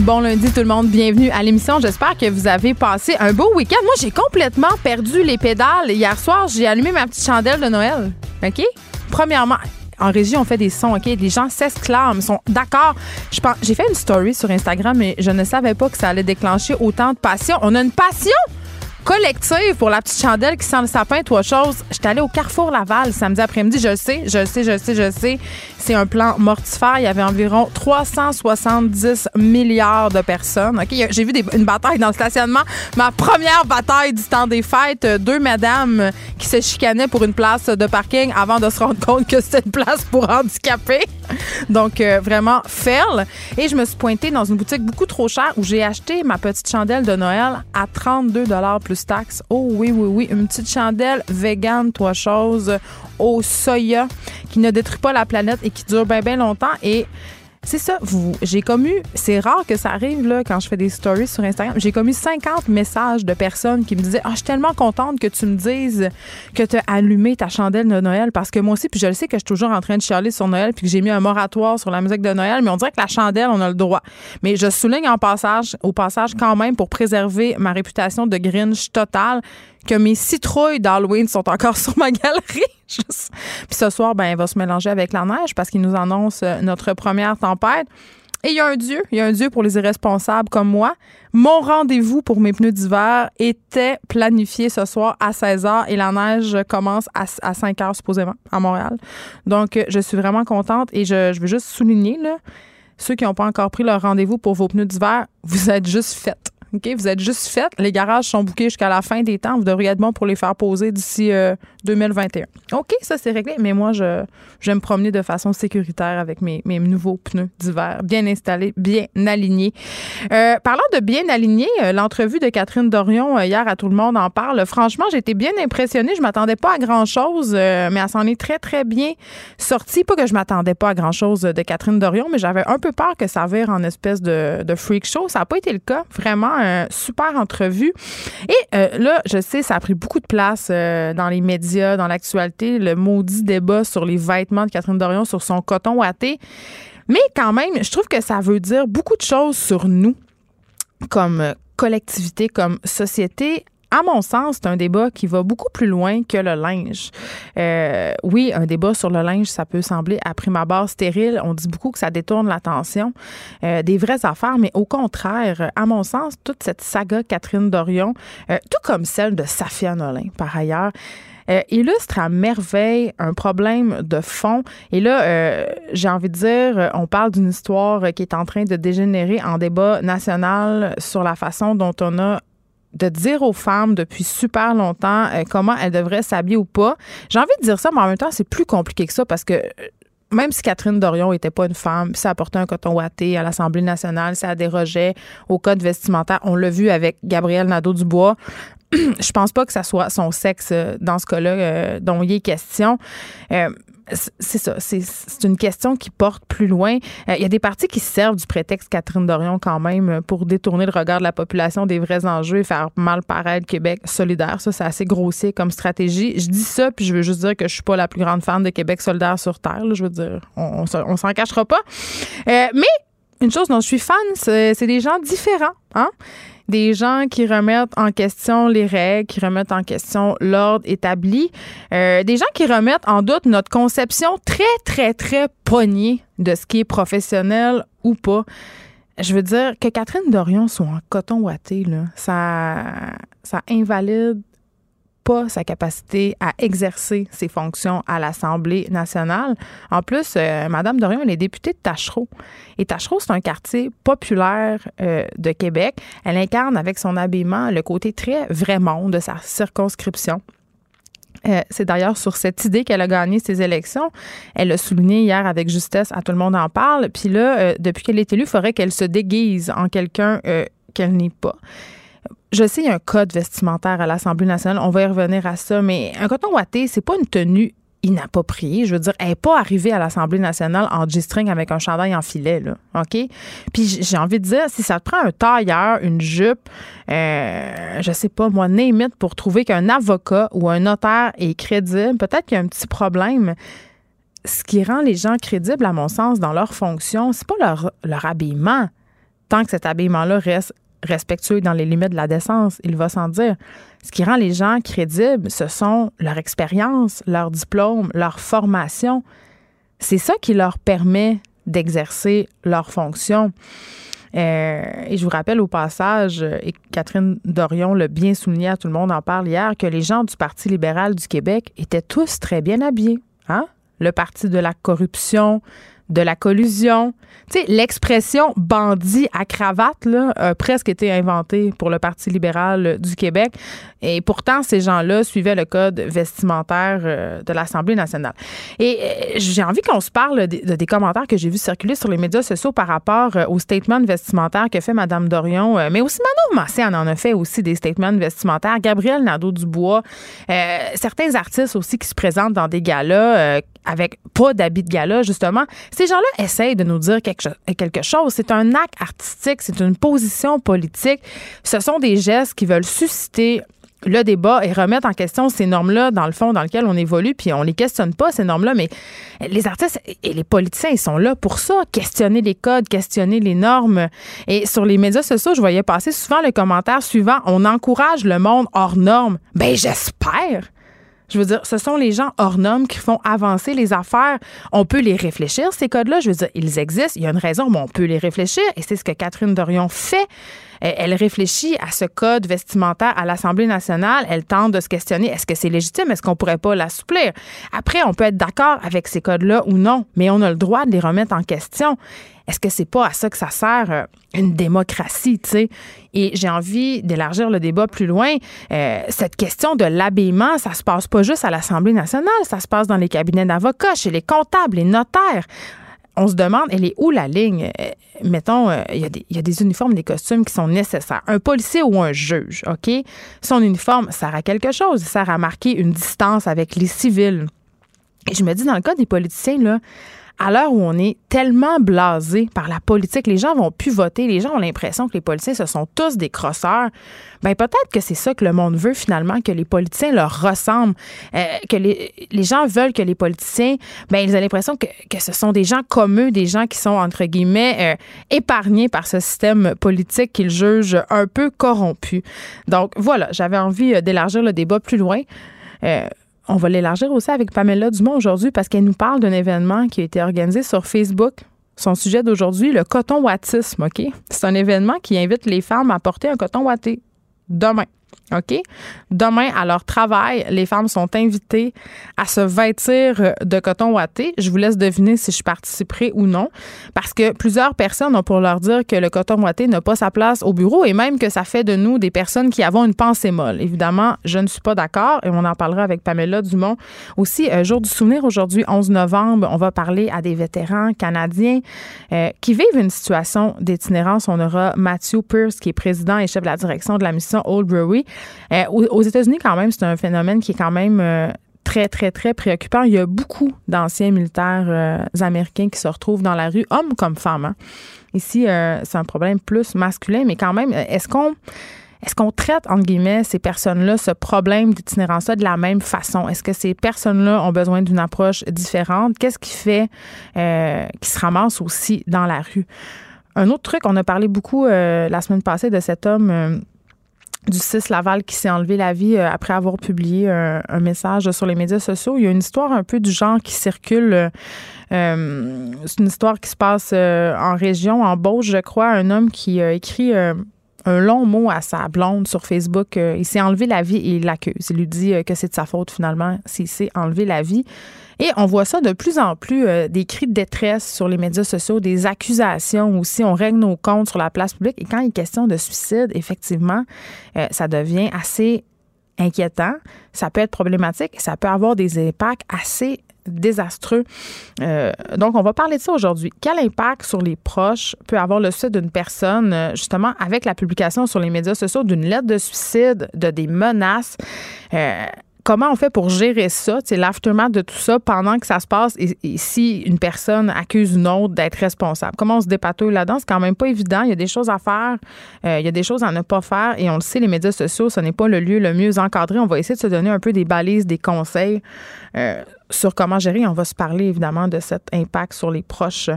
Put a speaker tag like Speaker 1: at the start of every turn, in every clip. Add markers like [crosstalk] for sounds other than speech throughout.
Speaker 1: Bon lundi tout le monde, bienvenue à l'émission. J'espère que vous avez passé un beau week-end. Moi, j'ai complètement perdu les pédales. Hier soir, j'ai allumé ma petite chandelle de Noël. OK? Premièrement, en régie, on fait des sons, OK? Les gens s'exclament, sont d'accord. J'ai fait une story sur Instagram, mais je ne savais pas que ça allait déclencher autant de passion. On a une passion collective pour la petite chandelle qui sent le sapin, toi chose. J'étais allée au Carrefour Laval samedi après-midi. Je le sais, je le sais, je le sais, je le sais. C'est un plan mortifère. Il y avait environ 370 milliards de personnes. J'ai vu une bataille dans le stationnement. Ma première bataille du temps des fêtes. Deux madames qui se chicanaient pour une place de parking avant de se rendre compte que c'était une place pour handicapés. Donc, euh, vraiment, fail. Et je me suis pointée dans une boutique beaucoup trop chère où j'ai acheté ma petite chandelle de Noël à 32 plus taxes. Oh oui, oui, oui. Une petite chandelle vegan, trois choses, au soya, qui ne détruit pas la planète et qui dure bien, bien longtemps. Et c'est ça, vous, j'ai commu, c'est rare que ça arrive là, quand je fais des stories sur Instagram. J'ai commu 50 messages de personnes qui me disaient Ah, je suis tellement contente que tu me dises que tu as allumé ta chandelle de Noël parce que moi aussi, puis je le sais que je suis toujours en train de chialer sur Noël puis que j'ai mis un moratoire sur la musique de Noël, mais on dirait que la chandelle, on a le droit. Mais je souligne en passage, au passage quand même pour préserver ma réputation de Grinch totale que mes citrouilles d'Halloween sont encore [laughs] sur ma galerie. [laughs] Puis ce soir, ben, va se mélanger avec la neige parce qu'il nous annonce euh, notre première tempête. Et il y a un Dieu, il y a un Dieu pour les irresponsables comme moi. Mon rendez-vous pour mes pneus d'hiver était planifié ce soir à 16h et la neige commence à, à 5h supposément à Montréal. Donc, euh, je suis vraiment contente et je, je veux juste souligner, là, ceux qui n'ont pas encore pris leur rendez-vous pour vos pneus d'hiver, vous êtes juste faites. OK? Vous êtes juste faites. Les garages sont bouqués jusqu'à la fin des temps. Vous devriez être bon pour les faire poser d'ici euh, 2021. OK, ça c'est réglé. Mais moi, je, je vais me promener de façon sécuritaire avec mes, mes nouveaux pneus d'hiver, bien installés, bien alignés. Euh, parlant de bien alignés, euh, l'entrevue de Catherine Dorion euh, hier à Tout le monde en parle. Franchement, été bien impressionnée. Je m'attendais pas à grand-chose, euh, mais elle s'en est très, très bien sortie. Pas que je m'attendais pas à grand-chose de Catherine Dorion, mais j'avais un peu peur que ça vire en espèce de, de freak show. Ça n'a pas été le cas. Vraiment, super entrevue. Et euh, là, je sais, ça a pris beaucoup de place euh, dans les médias, dans l'actualité, le maudit débat sur les vêtements de Catherine Dorion, sur son coton ouaté. Mais quand même, je trouve que ça veut dire beaucoup de choses sur nous comme euh, collectivité, comme société. À mon sens, c'est un débat qui va beaucoup plus loin que le linge. Euh, oui, un débat sur le linge, ça peut sembler à prime abord stérile. On dit beaucoup que ça détourne l'attention euh, des vraies affaires, mais au contraire, à mon sens, toute cette saga Catherine Dorion, euh, tout comme celle de Safia Nolin, par ailleurs, illustre à merveille un problème de fond. Et là, j'ai envie de dire, on parle d'une histoire qui est en train de dégénérer en débat national sur la façon dont on a de dire aux femmes depuis super longtemps euh, comment elles devraient s'habiller ou pas. J'ai envie de dire ça, mais en même temps, c'est plus compliqué que ça parce que euh, même si Catherine Dorion n'était pas une femme, ça apportait un coton ouaté à l'Assemblée nationale, ça dérogeait au code vestimentaire. On l'a vu avec Gabriel Nadeau-Dubois. [clears throat] Je pense pas que ça soit son sexe euh, dans ce cas-là dont il est question. C'est ça, c'est une question qui porte plus loin. Euh, Il y a des partis qui se servent du prétexte Catherine Dorion quand même euh, pour détourner le regard de la population des vrais enjeux et faire mal paraître Québec solidaire. Ça, c'est assez grossier comme stratégie. Je dis ça, puis je veux juste dire que je suis pas la plus grande fan de Québec solidaire sur Terre. là. je veux dire, on, on, on s'en cachera pas. Euh, mais une chose dont je suis fan, c'est des gens différents. Hein? Des gens qui remettent en question les règles, qui remettent en question l'ordre établi. Euh, des gens qui remettent en doute notre conception très, très, très poignée de ce qui est professionnel ou pas. Je veux dire, que Catherine Dorion soit en coton ouaté, là, ça, ça invalide sa capacité à exercer ses fonctions à l'Assemblée nationale. En plus, euh, Madame Dorion, elle est députée de Tachereau. Et Tachereau, c'est un quartier populaire euh, de Québec. Elle incarne avec son habillement le côté très vrai monde de sa circonscription. Euh, c'est d'ailleurs sur cette idée qu'elle a gagné ses élections. Elle l'a souligné hier avec justesse, à tout le monde en parle. Puis là, euh, depuis qu'elle est élue, il faudrait qu'elle se déguise en quelqu'un qu'elle n'est pas. Je sais, il y a un code vestimentaire à l'Assemblée nationale. On va y revenir à ça, mais un coton ouaté, c'est pas une tenue inappropriée. Je veux dire, elle n'est pas arrivée à l'Assemblée nationale en G-string avec un chandail en filet, là. OK? Puis j'ai envie de dire, si ça te prend un tailleur, une jupe, euh, je sais pas, moi, name pour trouver qu'un avocat ou un notaire est crédible, peut-être qu'il y a un petit problème. Ce qui rend les gens crédibles, à mon sens, dans leur fonction, c'est pas leur, leur habillement. Tant que cet habillement-là reste respectueux dans les limites de la décence, il va sans dire. Ce qui rend les gens crédibles, ce sont leur expérience, leur diplôme, leur formation. C'est ça qui leur permet d'exercer leur fonction. Euh, et je vous rappelle au passage, et Catherine Dorion l'a bien souligné, tout le monde en parle hier, que les gens du Parti libéral du Québec étaient tous très bien habillés. Hein? Le parti de la corruption, de la collusion. Tu sais, l'expression bandit à cravate là, a presque été inventée pour le Parti libéral du Québec. Et pourtant, ces gens-là suivaient le code vestimentaire euh, de l'Assemblée nationale. Et euh, j'ai envie qu'on se parle de, des commentaires que j'ai vus circuler sur les médias sociaux par rapport euh, au statement vestimentaire que fait Mme Dorion, mais aussi Manon Massé en en a fait aussi des statements vestimentaires. Gabriel Nadeau-Dubois, certains artistes aussi qui se présentent dans des galas avec pas d'habits de gala, justement. Ces gens-là essayent de nous dire quelque chose. C'est un acte artistique, c'est une position politique. Ce sont des gestes qui veulent susciter le débat et remettre en question ces normes-là, dans le fond, dans lequel on évolue, puis on les questionne pas, ces normes-là, mais les artistes et les politiciens, ils sont là pour ça, questionner les codes, questionner les normes. Et sur les médias sociaux, je voyais passer souvent le commentaire suivant, on encourage le monde hors normes. Ben, j'espère. Je veux dire, ce sont les gens hors normes qui font avancer les affaires. On peut les réfléchir, ces codes-là. Je veux dire, ils existent. Il y a une raison, mais on peut les réfléchir. Et c'est ce que Catherine Dorion fait. Elle réfléchit à ce code vestimentaire à l'Assemblée nationale. Elle tente de se questionner est-ce que c'est légitime? Est-ce qu'on pourrait pas l'assouplir? Après, on peut être d'accord avec ces codes-là ou non, mais on a le droit de les remettre en question. Est-ce que c'est pas à ça que ça sert euh, une démocratie, tu sais? Et j'ai envie d'élargir le débat plus loin. Euh, cette question de l'habillement, ça se passe pas juste à l'Assemblée nationale, ça se passe dans les cabinets d'avocats, chez les comptables, les notaires on se demande, elle est où la ligne? Euh, mettons, euh, il y, a des uniformes, des costumes qui sont nécessaires. Un policier ou un juge, OK? Son uniforme sert à quelque chose. Il sert à marquer une distance avec les civils. Et je me dis, dans le cas des politiciens, là, à l'heure où on est tellement blasé par la politique, les gens vont plus voter, les gens ont l'impression que les politiciens, ce sont tous des crosseurs. Ben peut-être que c'est ça que le monde veut finalement, que les politiciens leur ressemblent, euh, que les, gens veulent que les politiciens, ben ils ont l'impression que, ce sont des gens comme eux, des gens qui sont entre guillemets euh, épargnés par ce système politique qu'ils jugent un peu corrompu. Donc voilà, j'avais envie euh, d'élargir le débat plus loin. On va l'élargir aussi avec Pamela Dumont aujourd'hui parce qu'elle nous parle d'un événement qui a été organisé sur Facebook. Son sujet d'aujourd'hui, le coton wattisme, OK? C'est un événement qui invite les femmes à porter un coton watté demain. OK? Demain, à leur travail, les femmes sont invitées à se vêtir de coton ouaté. Je vous laisse deviner si je participerai ou non, parce que plusieurs personnes ont pour leur dire que le coton ouaté n'a pas sa place au bureau et même que ça fait de nous des personnes qui avons une pensée molle. Évidemment, je ne suis pas d'accord et on en parlera avec Pamela Dumont. Aussi, euh, jour du souvenir aujourd'hui, 11 novembre, on va parler à des vétérans canadiens euh, qui vivent une situation d'itinérance. On aura Matthew Pierce, qui est président et chef de la direction de la mission Old Brewery. Euh, aux, États-Unis, quand même, c'est un phénomène qui est quand même euh, très, très, très préoccupant. Il y a beaucoup d'anciens militaires euh, américains qui se retrouvent dans la rue, hommes comme femmes. Hein. Ici, c'est un problème plus masculin, mais quand même, est-ce qu'on est-ce qu'on traite, entre guillemets, ces personnes-là, ce problème d'itinérance-là de la même façon? Est-ce que ces personnes-là ont besoin d'une approche différente? Qu'est-ce qui fait qu'ils se ramassent aussi dans la rue? Un autre truc, on a parlé beaucoup la semaine passée de cet homme du 6 Laval qui s'est enlevé la vie euh, après avoir publié un, message sur les médias sociaux. Il y a une histoire un peu du genre qui circule. Euh, euh, c'est une histoire qui se passe en région, en Beauce, je crois. Un homme qui a écrit un long mot à sa blonde sur Facebook. Euh, il s'est enlevé la vie et il l'accuse. Il lui dit euh, que c'est de sa faute finalement s'il s'est enlevé la vie. Et on voit ça de plus en plus, euh, des cris de détresse sur les médias sociaux, des accusations aussi. On règle nos comptes sur la place publique. Et quand il est question de suicide, effectivement, ça devient assez inquiétant. Ça peut être problématique et ça peut avoir des impacts assez désastreux. Euh, donc, on va parler de ça aujourd'hui. Quel impact sur les proches peut avoir le suicide d'une personne, euh, justement, avec la publication sur les médias sociaux d'une lettre de suicide, de des menaces? Euh, comment on fait pour gérer ça, l'aftermath de tout ça pendant que ça se passe et, si une personne accuse une autre d'être responsable? Comment on se dépatouille là-dedans? C'est quand même pas évident. Il y a des choses à faire, il y a des choses à ne pas faire et on le sait, les médias sociaux, ce n'est pas le lieu le mieux encadré. On va essayer de se donner un peu des balises, des conseils sur comment gérer. On va se parler évidemment de cet impact sur les proches.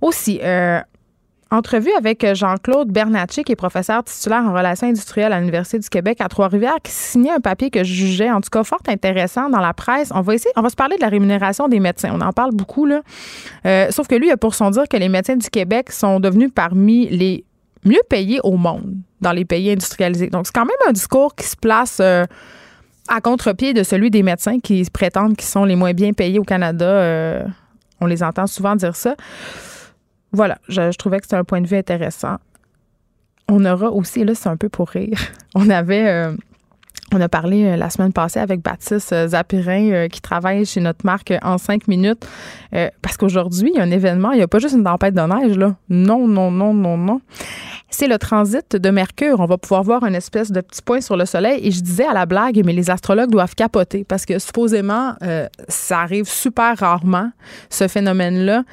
Speaker 1: Aussi, euh, entrevue avec Jean-Claude Bernatchez, qui est professeur titulaire en relations industrielles à l'Université du Québec à Trois-Rivières, qui signait un papier que je jugeais en tout cas fort intéressant dans la presse. On va essayer, on va se parler de la rémunération des médecins. On en parle beaucoup, là. Euh, sauf que lui, a pour son dire que les médecins du Québec sont devenus parmi les mieux payés au monde dans les pays industrialisés. Donc, c'est quand même un discours qui se place. Euh, à contre-pied de celui des médecins qui prétendent qu'ils sont les moins bien payés au Canada. Euh, on les entend souvent dire ça. Voilà, je, trouvais que c'était un point de vue intéressant. On aura aussi, là, c'est un peu pour rire. [laughs] On avait. Euh, on a parlé euh, la semaine passée avec Baptiste Zapirin qui travaille chez notre marque en cinq minutes. parce qu'aujourd'hui, il y a un événement, il n'y a pas juste une tempête de neige, là. Non, non, non, non, non c'est le transit de Mercure. On va pouvoir voir une espèce de petit point sur le soleil. Et je disais à la blague, mais les astrologues doivent capoter parce que supposément, euh, ça arrive super rarement, ce phénomène-là.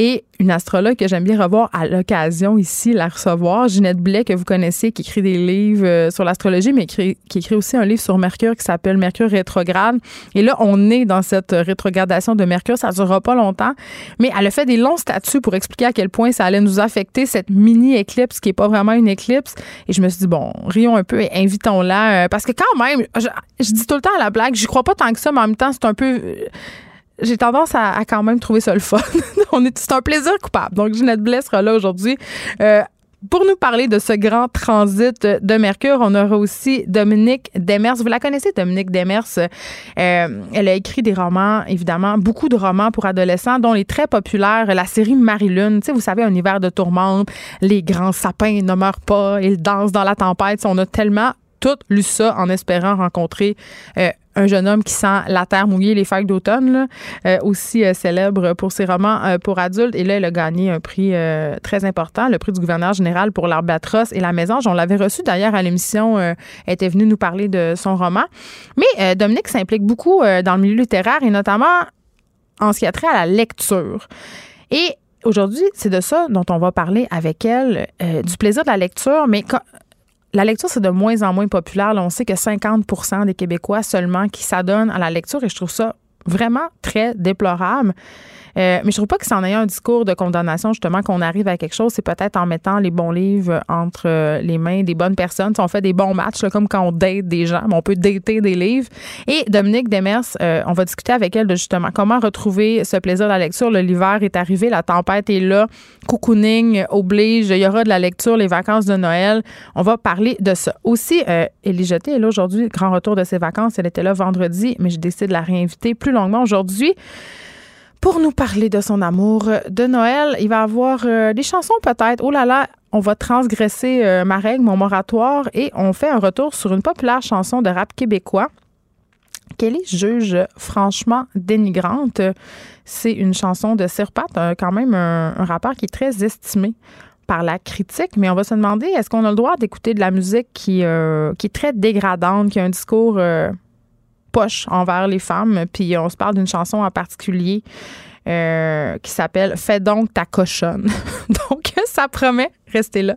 Speaker 1: Et une astrologue que j'aime bien revoir à l'occasion ici, la recevoir, Ginette Blais, que vous connaissez, qui écrit des livres euh, sur l'astrologie, mais qui écrit, aussi un livre sur Mercure qui s'appelle Mercure rétrograde. Et là, on est dans cette rétrogradation de Mercure. Ça ne durera pas longtemps. Mais elle a fait des longs statuts pour expliquer à quel point ça allait nous affecter, cette mini-éclipse qui n'est pas vraiment une éclipse. Et je me suis dit, bon, rions un peu et invitons-la. Euh, parce que quand même, je, je, dis tout le temps à la blague, j'y crois pas tant que ça, mais en même temps, c'est un peu j'ai tendance à, quand même trouver ça le fun. [laughs] On est, c'est un plaisir coupable. Donc, Ginette Blais sera là aujourd'hui. Euh, pour nous parler de ce grand transit de Mercure, on aura aussi Dominique Demers. Vous la connaissez, Dominique Demers? Euh, elle a écrit des romans, évidemment, beaucoup de romans pour adolescents, dont les très populaires, la série Marie-Lune. Tu sais, vous savez, un hiver de tourmente, les grands sapins ne meurent pas, ils dansent dans la tempête. On a tellement tout lu ça en espérant rencontrer euh, un jeune homme qui sent la terre mouillée les feuilles d'automne, euh, aussi euh, célèbre pour ses romans pour adultes. Et là, il a gagné un prix très important, le prix du gouverneur général pour l'Arbatros et la Mésange. On l'avait reçu d'ailleurs à l'émission, elle était venue nous parler de son roman. Mais Dominique s'implique beaucoup dans le milieu littéraire et notamment en ce qui a trait à la lecture. Et aujourd'hui, c'est de ça dont on va parler avec elle, du plaisir de la lecture, mais quand, la lecture, c'est de moins en moins populaire. on sait que 50% des Québécois seulement qui s'adonnent à la lecture et je trouve ça vraiment très déplorable. Euh, mais je trouve pas que c'en ait un discours de condamnation, justement, qu'on arrive à quelque chose. C'est peut-être en mettant les bons livres entre euh, les mains des bonnes personnes. on fait des bons matchs, comme quand on date des gens, on peut dater des livres. Et Dominique Demers, euh, on va discuter avec elle de justement comment retrouver ce plaisir de la lecture. L'hiver est arrivé, la tempête est là, cocooning oblige, il y aura de la lecture, les vacances de Noël. On va parler de ça. Aussi, euh, Élie Jeté est là aujourd'hui, grand retour de ses vacances. Elle était là vendredi, mais je décide de la réinviter plus aujourd'hui pour nous parler de son amour de Noël. Il va avoir euh, des chansons peut-être. Oh là là, on va transgresser euh, ma règle, mon moratoire, et on fait un retour sur une populaire chanson de rap québécois. Kelly juge franchement dénigrante. C'est une chanson de Sirpat, quand même un, rappeur qui est très estimé par la critique, mais on va se demander est-ce qu'on a le droit d'écouter de la musique qui, euh, qui est très dégradante, qui a un discours poche envers les femmes. Puis on se parle d'une chanson en particulier euh, qui s'appelle Fais donc ta cochonne. [laughs] donc ça promet, restez là.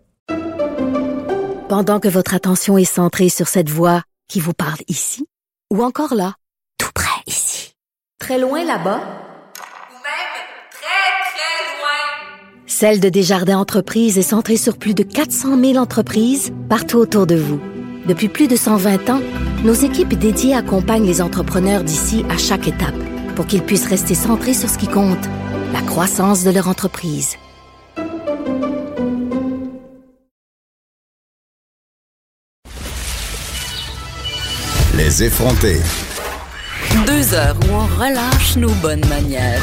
Speaker 2: Pendant que votre attention est centrée sur cette voix qui vous parle ici, ou encore là, tout près ici, très loin là-bas,
Speaker 3: ou même très, très loin,
Speaker 2: Celle de Desjardins Entreprises est centrée sur plus de 400 000 entreprises partout autour de vous. Depuis plus de 120 ans, nos équipes dédiées accompagnent les entrepreneurs d'ici à chaque étape pour qu'ils puissent rester centrés sur ce qui compte, la croissance de leur entreprise.
Speaker 4: Les effrontés.
Speaker 5: Deux heures où on relâche nos bonnes manières.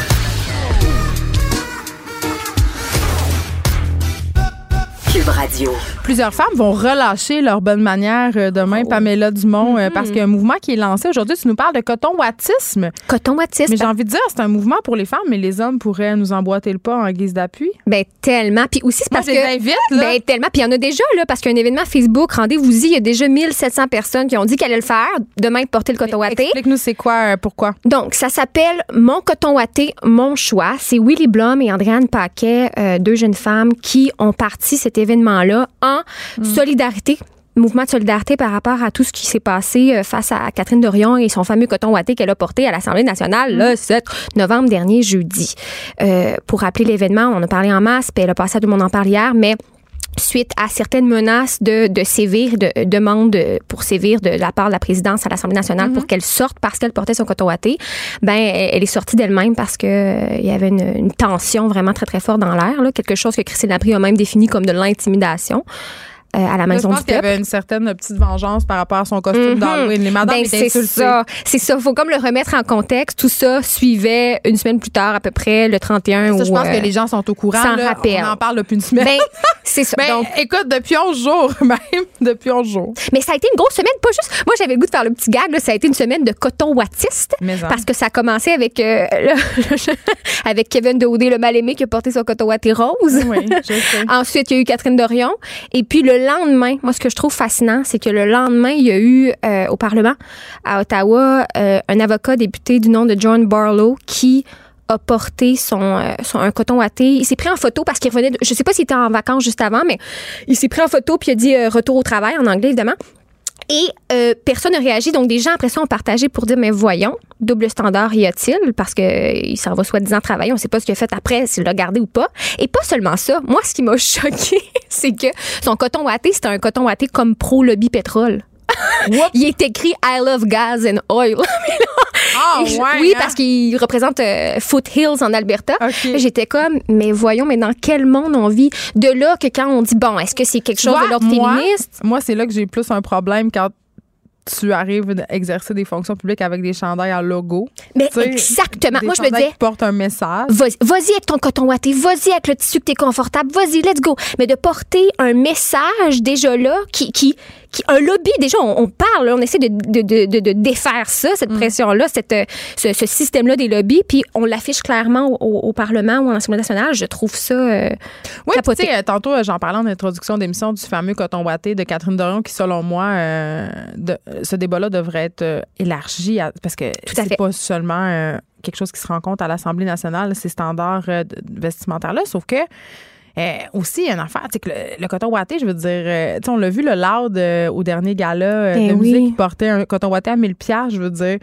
Speaker 5: Cube Radio.
Speaker 1: Plusieurs femmes vont relâcher leur bonne manière euh, demain,
Speaker 6: Oh.
Speaker 1: Pamela Dumont,
Speaker 6: Mm-hmm.
Speaker 1: euh, parce qu'il y a un mouvement qui est lancé aujourd'hui. Tu nous parles de coton-wattisme.
Speaker 6: Coton-wattisme.
Speaker 1: Mais j'ai envie de dire, c'est un mouvement pour les femmes, mais les hommes pourraient nous emboîter le pas en guise d'appui.
Speaker 6: Ben, tellement. Puis aussi, c'est
Speaker 1: Moi,
Speaker 6: parce
Speaker 1: je les
Speaker 6: que.
Speaker 1: invite, là.
Speaker 6: Ben, tellement. Puis il y en a déjà, là, parce qu'il y a un événement Facebook, rendez-vous-y, il y a déjà 1700 personnes qui ont dit qu'elles allaient le faire, demain, porter le coton watté.
Speaker 1: Explique-nous c'est quoi, euh, pourquoi?
Speaker 6: Donc, ça s'appelle Mon coton watté, mon choix. C'est Willy Blum et Andréane Paquet, euh, deux jeunes femmes qui ont parti cet événement-là en solidarité mouvement de solidarité par rapport à tout ce qui s'est passé euh, face à Catherine Dorion et son fameux coton watté qu'elle a porté à l'Assemblée nationale le 7 novembre dernier, jeudi. Euh, pour rappeler l'événement, on en a parlé en masse, puis elle a passé à tout le monde en parle hier, mais suite à certaines menaces de, de sévir, de euh, demandes de- pour sévir de la part de la présidence à l'Assemblée nationale pour qu'elle sorte parce qu'elle portait son coton watté, ben elle est sortie d'elle-même parce que euh, il y avait une, une tension vraiment très très forte dans l'air, quelque chose que Christine Laprie a même défini comme de l'intimidation. euh, à la
Speaker 1: je
Speaker 6: maison
Speaker 1: pense
Speaker 6: du
Speaker 1: qu'il y avait une certaine petite vengeance par rapport à son costume
Speaker 6: Mhm.
Speaker 1: d'Halloween. Les madames
Speaker 6: Ben, c'est ça. C'est ça. Faut comme le remettre en contexte. Tout ça suivait une semaine plus tard, à peu près, le 31.
Speaker 1: Ça, je pense
Speaker 6: euh,
Speaker 1: que les gens sont au courant.
Speaker 6: s'en
Speaker 1: là.
Speaker 6: rappellent.
Speaker 1: On en parle depuis une semaine.
Speaker 6: Ben, [laughs] c'est ça.
Speaker 1: Ben,
Speaker 6: Donc,
Speaker 1: écoute, depuis 11 jours, [laughs] même. Depuis 11 jours.
Speaker 6: mais ça a été une grosse semaine, pas juste. Moi, j'avais le goût de faire le petit gag. Là, ça a été une semaine de coton wattiste.
Speaker 1: En.
Speaker 6: Parce que ça a commencé avec, euh, [laughs] le- avec Kevin Daudé, le mal-aimé, qui a porté son coton watté rose.
Speaker 1: Oui, je sais. [laughs]
Speaker 6: Ensuite, il y a eu Catherine Dorion. Et puis le lendemain, moi, ce que je trouve fascinant, c'est que le lendemain, il y a eu euh, au Parlement à Ottawa euh, un avocat député du nom de John Barlow qui a porté son, euh, coton watté. Il s'est pris en photo parce qu'il revenait. De, je sais pas s'il était en vacances juste avant, mais il s'est pris en photo puis il a dit euh, retour au travail en anglais évidemment. Et euh, personne n'a réagi. Donc, des gens, après ça, ont partagé pour dire, mais voyons, double standard y a-t-il? Parce qu'il s'en va soi-disant travailler. On ne sait pas ce qu'il a fait après, s'il l'a gardé ou pas. Et pas seulement ça. Moi, ce qui m'a [laughs] choqué, c'est que son coton watté, c'était un coton watté comme pro-lobby pétrole. Il est écrit I love gas and oil. [laughs]
Speaker 1: Ah, ouais.
Speaker 6: oui,
Speaker 1: hein?
Speaker 6: parce qu'il représente euh, Foothills en Alberta. J'étais comme, mais voyons, mais dans quel monde on vit? De là que quand on dit, bon, est-ce que c'est quelque
Speaker 1: Tu
Speaker 6: chose de l'ordre féministe?
Speaker 1: Moi, c'est là que j'ai plus un problème quand tu arrives à exercer des fonctions publiques avec des chandails à logo.
Speaker 6: Mais
Speaker 1: Tu sais,
Speaker 6: exactement. Moi, je me disais,
Speaker 1: qui portent un message.
Speaker 6: Vas-y avec ton coton watté, vas-y avec le tissu que t'es confortable, vas-y, let's go. Mais de porter un message déjà là, qui, qui, qui un lobby, déjà, on, on parle, là, on essaie de, de, de, de- défaire ça, cette pression-là, cette, euh, ce, ce système-là des lobbies, puis on l'affiche clairement au, au- au Parlement ou en Assemblée nationale. Je trouve ça euh,
Speaker 1: Oui,
Speaker 6: capoté.
Speaker 1: euh, tantôt, euh, j'en parlais en introduction d'émission du fameux coton watté de Catherine Dorion qui, selon moi, euh, ce débat-là devrait être élargi à- parce que c'est pas seulement euh, quelque chose qui se rencontre à l'Assemblée nationale, ces standards vestimentaires-là, sauf que aussi, il y a une affaire, tu sais, que le, le coton watté, je veux dire, euh, on l'a vu, le Loud, euh, au dernier gala euh,
Speaker 6: Ben
Speaker 1: de
Speaker 6: oui.
Speaker 1: musique, qui portait un coton watté à 1000 piastres, je veux dire.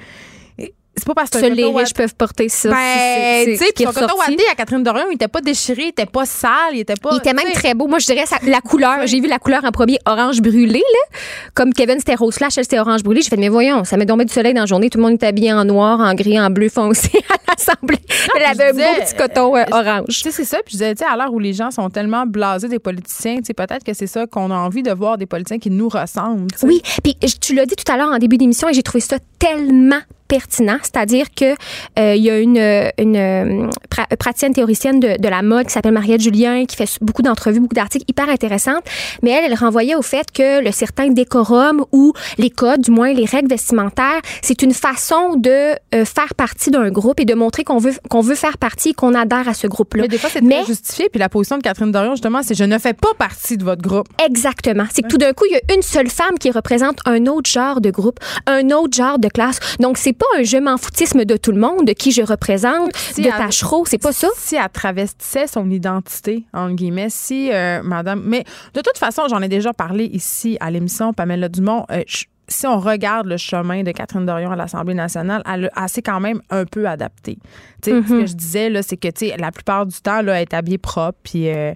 Speaker 1: C'est pas parce que c'est
Speaker 6: les
Speaker 1: coton
Speaker 6: riches peuvent porter ça.
Speaker 1: ben,
Speaker 6: C'est-
Speaker 1: tu
Speaker 6: c'est
Speaker 1: sais, son coton watté à Catherine Dorion, il était pas déchiré, il était pas sale, il était pas.
Speaker 6: Il était même très beau. Moi, je dirais ça- la couleur. J'ai vu la couleur en premier orange brûlé, là. Comme Kevin, c'était rose flash, elle, c'était orange brûlé. J'ai fait, mais voyons, ça met tombé du soleil dans la journée. Tout le monde est habillé en noir, en gris, en bleu foncé [laughs] [laughs] l'Assemblée. Elle avait un beau petit coton euh,
Speaker 1: euh,
Speaker 6: orange.
Speaker 1: Tu sais, c'est ça. Puis je disais, tu sais, à l'heure où les gens sont tellement blasés des politiciens, tu sais, peut-être que c'est ça qu'on a envie de voir des politiciens qui nous ressemblent.
Speaker 6: Oui, puis tu l'as dit tout à l'heure en début d'émission et j'ai trouvé ça tellement pertinent, c'est-à-dire que euh, il y a une, une pra- praticienne théoricienne de, de la mode qui s'appelle Mariette Julien qui fait beaucoup d'entrevues, beaucoup d'articles hyper intéressantes, mais elle, elle renvoyait au fait que le certain décorum ou les codes, du moins les règles vestimentaires, c'est une façon de euh, faire partie d'un groupe et de montrer qu'on veut qu'on veut faire partie et qu'on adhère à ce groupe-là.
Speaker 1: Mais des fois, c'est
Speaker 6: Mais-
Speaker 1: justifié. Puis la position de Catherine Dorion, justement, c'est je ne fais pas partie de votre groupe.
Speaker 6: Exactement. C'est que tout d'un coup, il y a une seule femme qui représente un autre genre de groupe, un autre genre de classe. Donc, c'est pas un je m'en foutisme de tout le monde, de qui je représente,
Speaker 1: Si
Speaker 6: de Tachereau. C'est pas ça.
Speaker 1: Si elle travestissait son identité, entre guillemets, si euh, madame. Mais de toute façon, j'en ai déjà parlé ici à l'émission Pamela Dumont. euh, je- si on regarde le chemin de Catherine Dorion à l'Assemblée nationale, elle, a- elle s'est quand même un peu adaptée. Tu sais, Ce que je disais, là, c'est que la plupart du temps, là, elle est habillée propre. Puis, euh,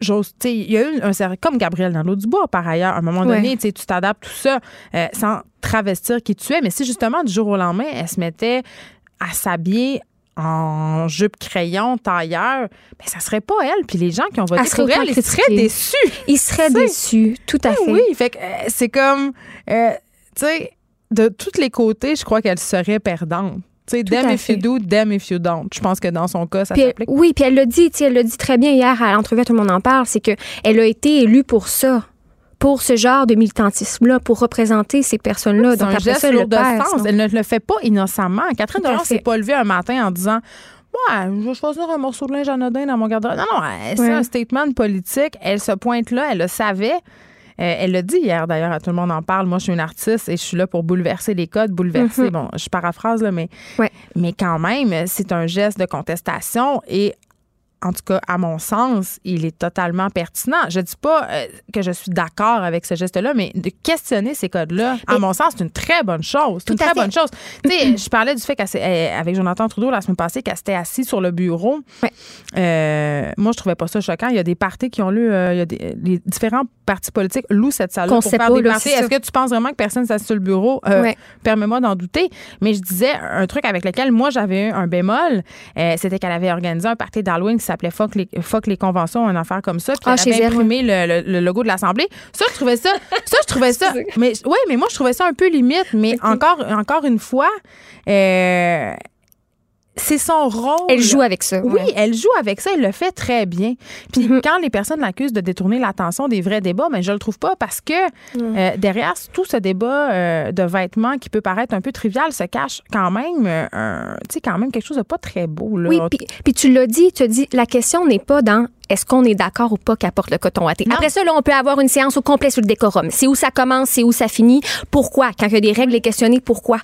Speaker 1: j'ose, il y a eu un certain- comme Gabriel dans l'eau du bois par ailleurs, à un moment donné, tu t'adaptes tout ça euh, sans travestir qui tu es. Mais si justement du jour au lendemain, elle se mettait à s'habiller en jupe crayon, tailleur, ben ça serait pas elle. Puis les gens qui ont voté pour elle, ils seraient déçus.
Speaker 6: Il serait
Speaker 1: Tu sais,
Speaker 6: déçu. Tout à
Speaker 1: Ben
Speaker 6: fait.
Speaker 1: oui, fait que euh, c'est comme. euh, tu sais, de tous les côtés, je crois qu'elle serait perdante. Tu sais, damn if you do, damn if you don't. Je pense que dans son cas, ça s'applique.
Speaker 6: oui, puis elle l'a dit, tu sais, elle l'a dit très bien hier à l'entrevue, tout le monde en parle, c'est que elle a été élue pour ça, pour ce genre de militantisme-là, pour représenter ces personnes-là.
Speaker 1: C'est
Speaker 6: Donc
Speaker 1: un
Speaker 6: après
Speaker 1: geste
Speaker 6: ça,
Speaker 1: lourd
Speaker 6: le
Speaker 1: sens. Elle ne le fait pas innocemment. Catherine
Speaker 6: fait.
Speaker 1: s'est pas levée un matin en disant Ouais, je vais choisir un morceau de linge anodin dans mon garde-robe. Non, non, c'est
Speaker 6: Ouais.
Speaker 1: un statement politique. Elle se pointe là, elle le savait. Euh, elle l'a dit hier, d'ailleurs, tout le monde en parle. Moi, je suis une artiste et je suis là pour bouleverser les codes, bouleverser. Bon, je paraphrase, là, mais.
Speaker 6: Ouais.
Speaker 1: mais quand même, c'est un geste de contestation et en tout cas, à mon sens, il est totalement pertinent. Je dis pas euh, que je suis d'accord avec ce geste-là, mais de questionner ces codes-là, à mon sens, c'est une très bonne chose. C'est une très
Speaker 6: fait.
Speaker 1: bonne chose. Tu sais, je parlais du fait qu'elle s'est- elle- avec Jonathan Trudeau la semaine passée, qu'elle s'était assise sur le bureau.
Speaker 6: Ouais.
Speaker 1: Euh, moi, je trouvais pas ça choquant. Il y a des partis qui ont lu, euh, il y a des les différents partis politiques louent cette salle pour
Speaker 6: sait
Speaker 1: faire
Speaker 6: pas,
Speaker 1: des
Speaker 6: c'est
Speaker 1: Est-ce que tu penses vraiment que personne s'assied sur le bureau? Euh,
Speaker 6: Ouais.
Speaker 1: Permets-moi d'en douter. Mais je disais un truc avec lequel moi j'avais eu un bémol, euh, c'était qu'elle avait organisé un party d'Halloween qui s'appelait Fuck les, Fuck les conventions, une affaire comme ça. Puis
Speaker 6: Ah,
Speaker 1: elle avait imprimé le, le- le logo de l'Assemblée. Ça, je trouvais ça. [laughs] Ça, je trouvais ça. mais ouais, mais moi, je trouvais ça un peu limite. Mais encore, encore une fois, euh, c'est son rôle.
Speaker 6: Elle joue avec ça.
Speaker 1: Oui,
Speaker 6: ouais.
Speaker 1: elle joue avec ça, elle le fait très bien. Puis
Speaker 6: Mhm.
Speaker 1: quand les personnes l'accusent de détourner l'attention des vrais débats, mais je le trouve pas parce que euh, derrière tout ce débat euh, de vêtements qui peut paraître un peu trivial se cache quand même, euh, tu sais, quand même quelque chose de pas très beau. Là.
Speaker 6: Oui, puis, puis tu l'as dit, tu as dit, la question n'est pas dans est-ce qu'on est d'accord ou pas qu'apporte le coton watté.
Speaker 1: Non.
Speaker 6: Après ça, là, on peut avoir une séance au complet sur le décorum. C'est où ça commence, c'est où ça finit, pourquoi? Quand il y a des règles, les questionner pourquoi?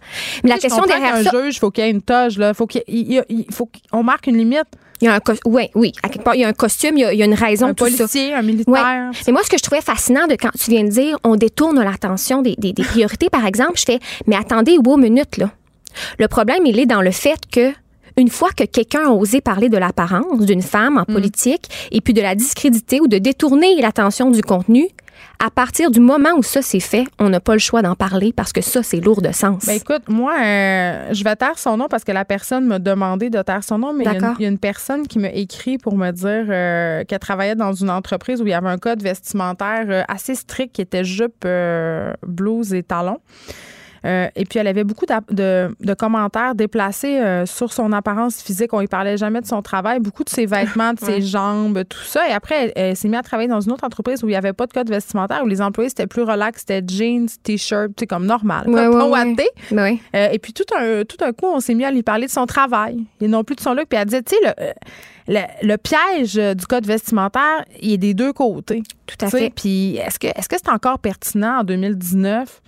Speaker 6: Mais la question derrière
Speaker 1: qu'un
Speaker 6: ça,
Speaker 1: juge, faut qu'il y ait une toge, là, faut qu'il il- il- il- faut qu'on marque une limite.
Speaker 6: il y a un ouais, oui, à quelque part, il y a un costume, il y a, il y a une raison,
Speaker 1: Un
Speaker 6: tout ça.
Speaker 1: policier, un
Speaker 6: Ouais.
Speaker 1: militaire.
Speaker 6: Mais moi, ce que je trouvais fascinant de quand tu viens de dire, on détourne l'attention des, des- des priorités, par exemple, je fais, mais attendez, wow, minute, là. Le problème, il est dans le fait que une fois que quelqu'un a osé parler de l'apparence d'une femme en politique et puis de la discréditer ou de détourner l'attention du contenu, à partir du moment où ça s'est fait, on n'a pas le choix d'en parler parce que ça, c'est lourd de sens.
Speaker 1: Ben écoute, moi, euh, je vais taire son nom parce que la personne m'a demandé de taire son nom, mais il y a une-
Speaker 6: D'accord.
Speaker 1: il y, a une personne qui m'a écrit pour me dire euh, qu'elle travaillait dans une entreprise où il y avait un code vestimentaire euh, assez strict qui était jupe, euh, blouse et talons. Euh, et puis, elle avait beaucoup de, de commentaires déplacés euh, sur son apparence physique. On ne parlait jamais de son travail, beaucoup de ses vêtements, de [laughs] ses jambes, tout ça. Et après, elle, elle s'est mise à travailler dans une autre entreprise où il n'y avait pas de code vestimentaire, où les employés, c'était plus relax, c'était jeans, t-shirt, sais, comme normal.
Speaker 6: Ouais,
Speaker 1: comme
Speaker 6: ouais, ouais. Ben.
Speaker 1: Euh, et puis tout un, tout un coup, on s'est mis à lui parler de son travail et non plus de son look. Puis elle disait, tu sais, le, le, le piège du code vestimentaire, il est des deux côtés.
Speaker 6: Tout à fait.
Speaker 1: Puis est-ce que est-ce que c'est encore pertinent en 2019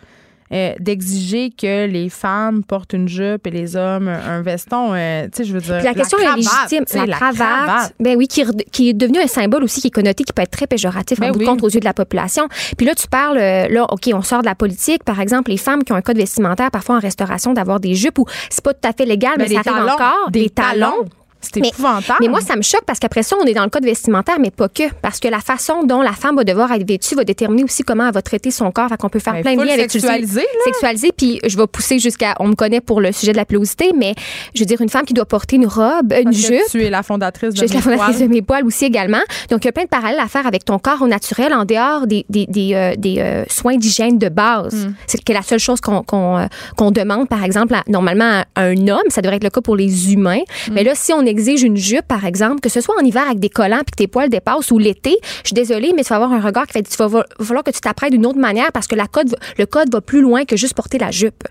Speaker 1: euh, d'exiger que les femmes portent une jupe et les hommes un veston? euh, tu sais, je veux dire.
Speaker 6: Puis la question
Speaker 1: cravate,
Speaker 6: est légitime.
Speaker 1: sais,
Speaker 6: La, cravate, ben oui, qui, est rede- qui est devenu un symbole aussi qui est connoté, qui peut être très péjoratif
Speaker 1: Ben
Speaker 6: en bout de
Speaker 1: oui.
Speaker 6: compte aux yeux de la population. Puis là, tu parles, euh, là, OK, on sort de la politique. Par exemple, les femmes qui ont un code vestimentaire, parfois en restauration, d'avoir des jupes ou c'est pas tout à fait légal, mais,
Speaker 1: Ben,
Speaker 6: ça
Speaker 1: des
Speaker 6: arrive
Speaker 1: talons,
Speaker 6: encore.
Speaker 1: des talons. C'est épouvantable.
Speaker 6: Mais moi, ça me choque parce qu'après ça, on est dans le code vestimentaire, mais pas que. Parce que la façon dont la femme va devoir être vêtue va déterminer aussi comment elle va traiter son corps. Fait qu'on peut faire plein de liens avec
Speaker 1: sexualiser, là.
Speaker 6: Sexualiser, puis je vais pousser jusqu'à. On me connaît pour le sujet de la pilosité, mais je veux dire, une femme qui doit porter une robe, une
Speaker 1: Parce
Speaker 6: jupe.
Speaker 1: Tu es la fondatrice de
Speaker 6: Je suis la fondatrice
Speaker 1: Poils.
Speaker 6: de mes poils aussi également. Donc, il y a plein de parallèles à faire avec ton corps au naturel en dehors des, des, des, euh, des, euh, soins d'hygiène de base.
Speaker 1: Mm.
Speaker 6: C'est que la seule chose qu'on qu'on euh, demande, par exemple, à- normalement à un homme, ça devrait être le cas pour les humains.
Speaker 1: Mm.
Speaker 6: Mais là, si on exige une jupe, par exemple, que ce soit en hiver avec des collants puis que tes poils dépassent ou l'été, je suis désolée, mais tu vas avoir un regard qui fait il va, va falloir que tu t'apprêtes d'une autre manière parce que la code, va- le code va plus loin que juste porter la jupe.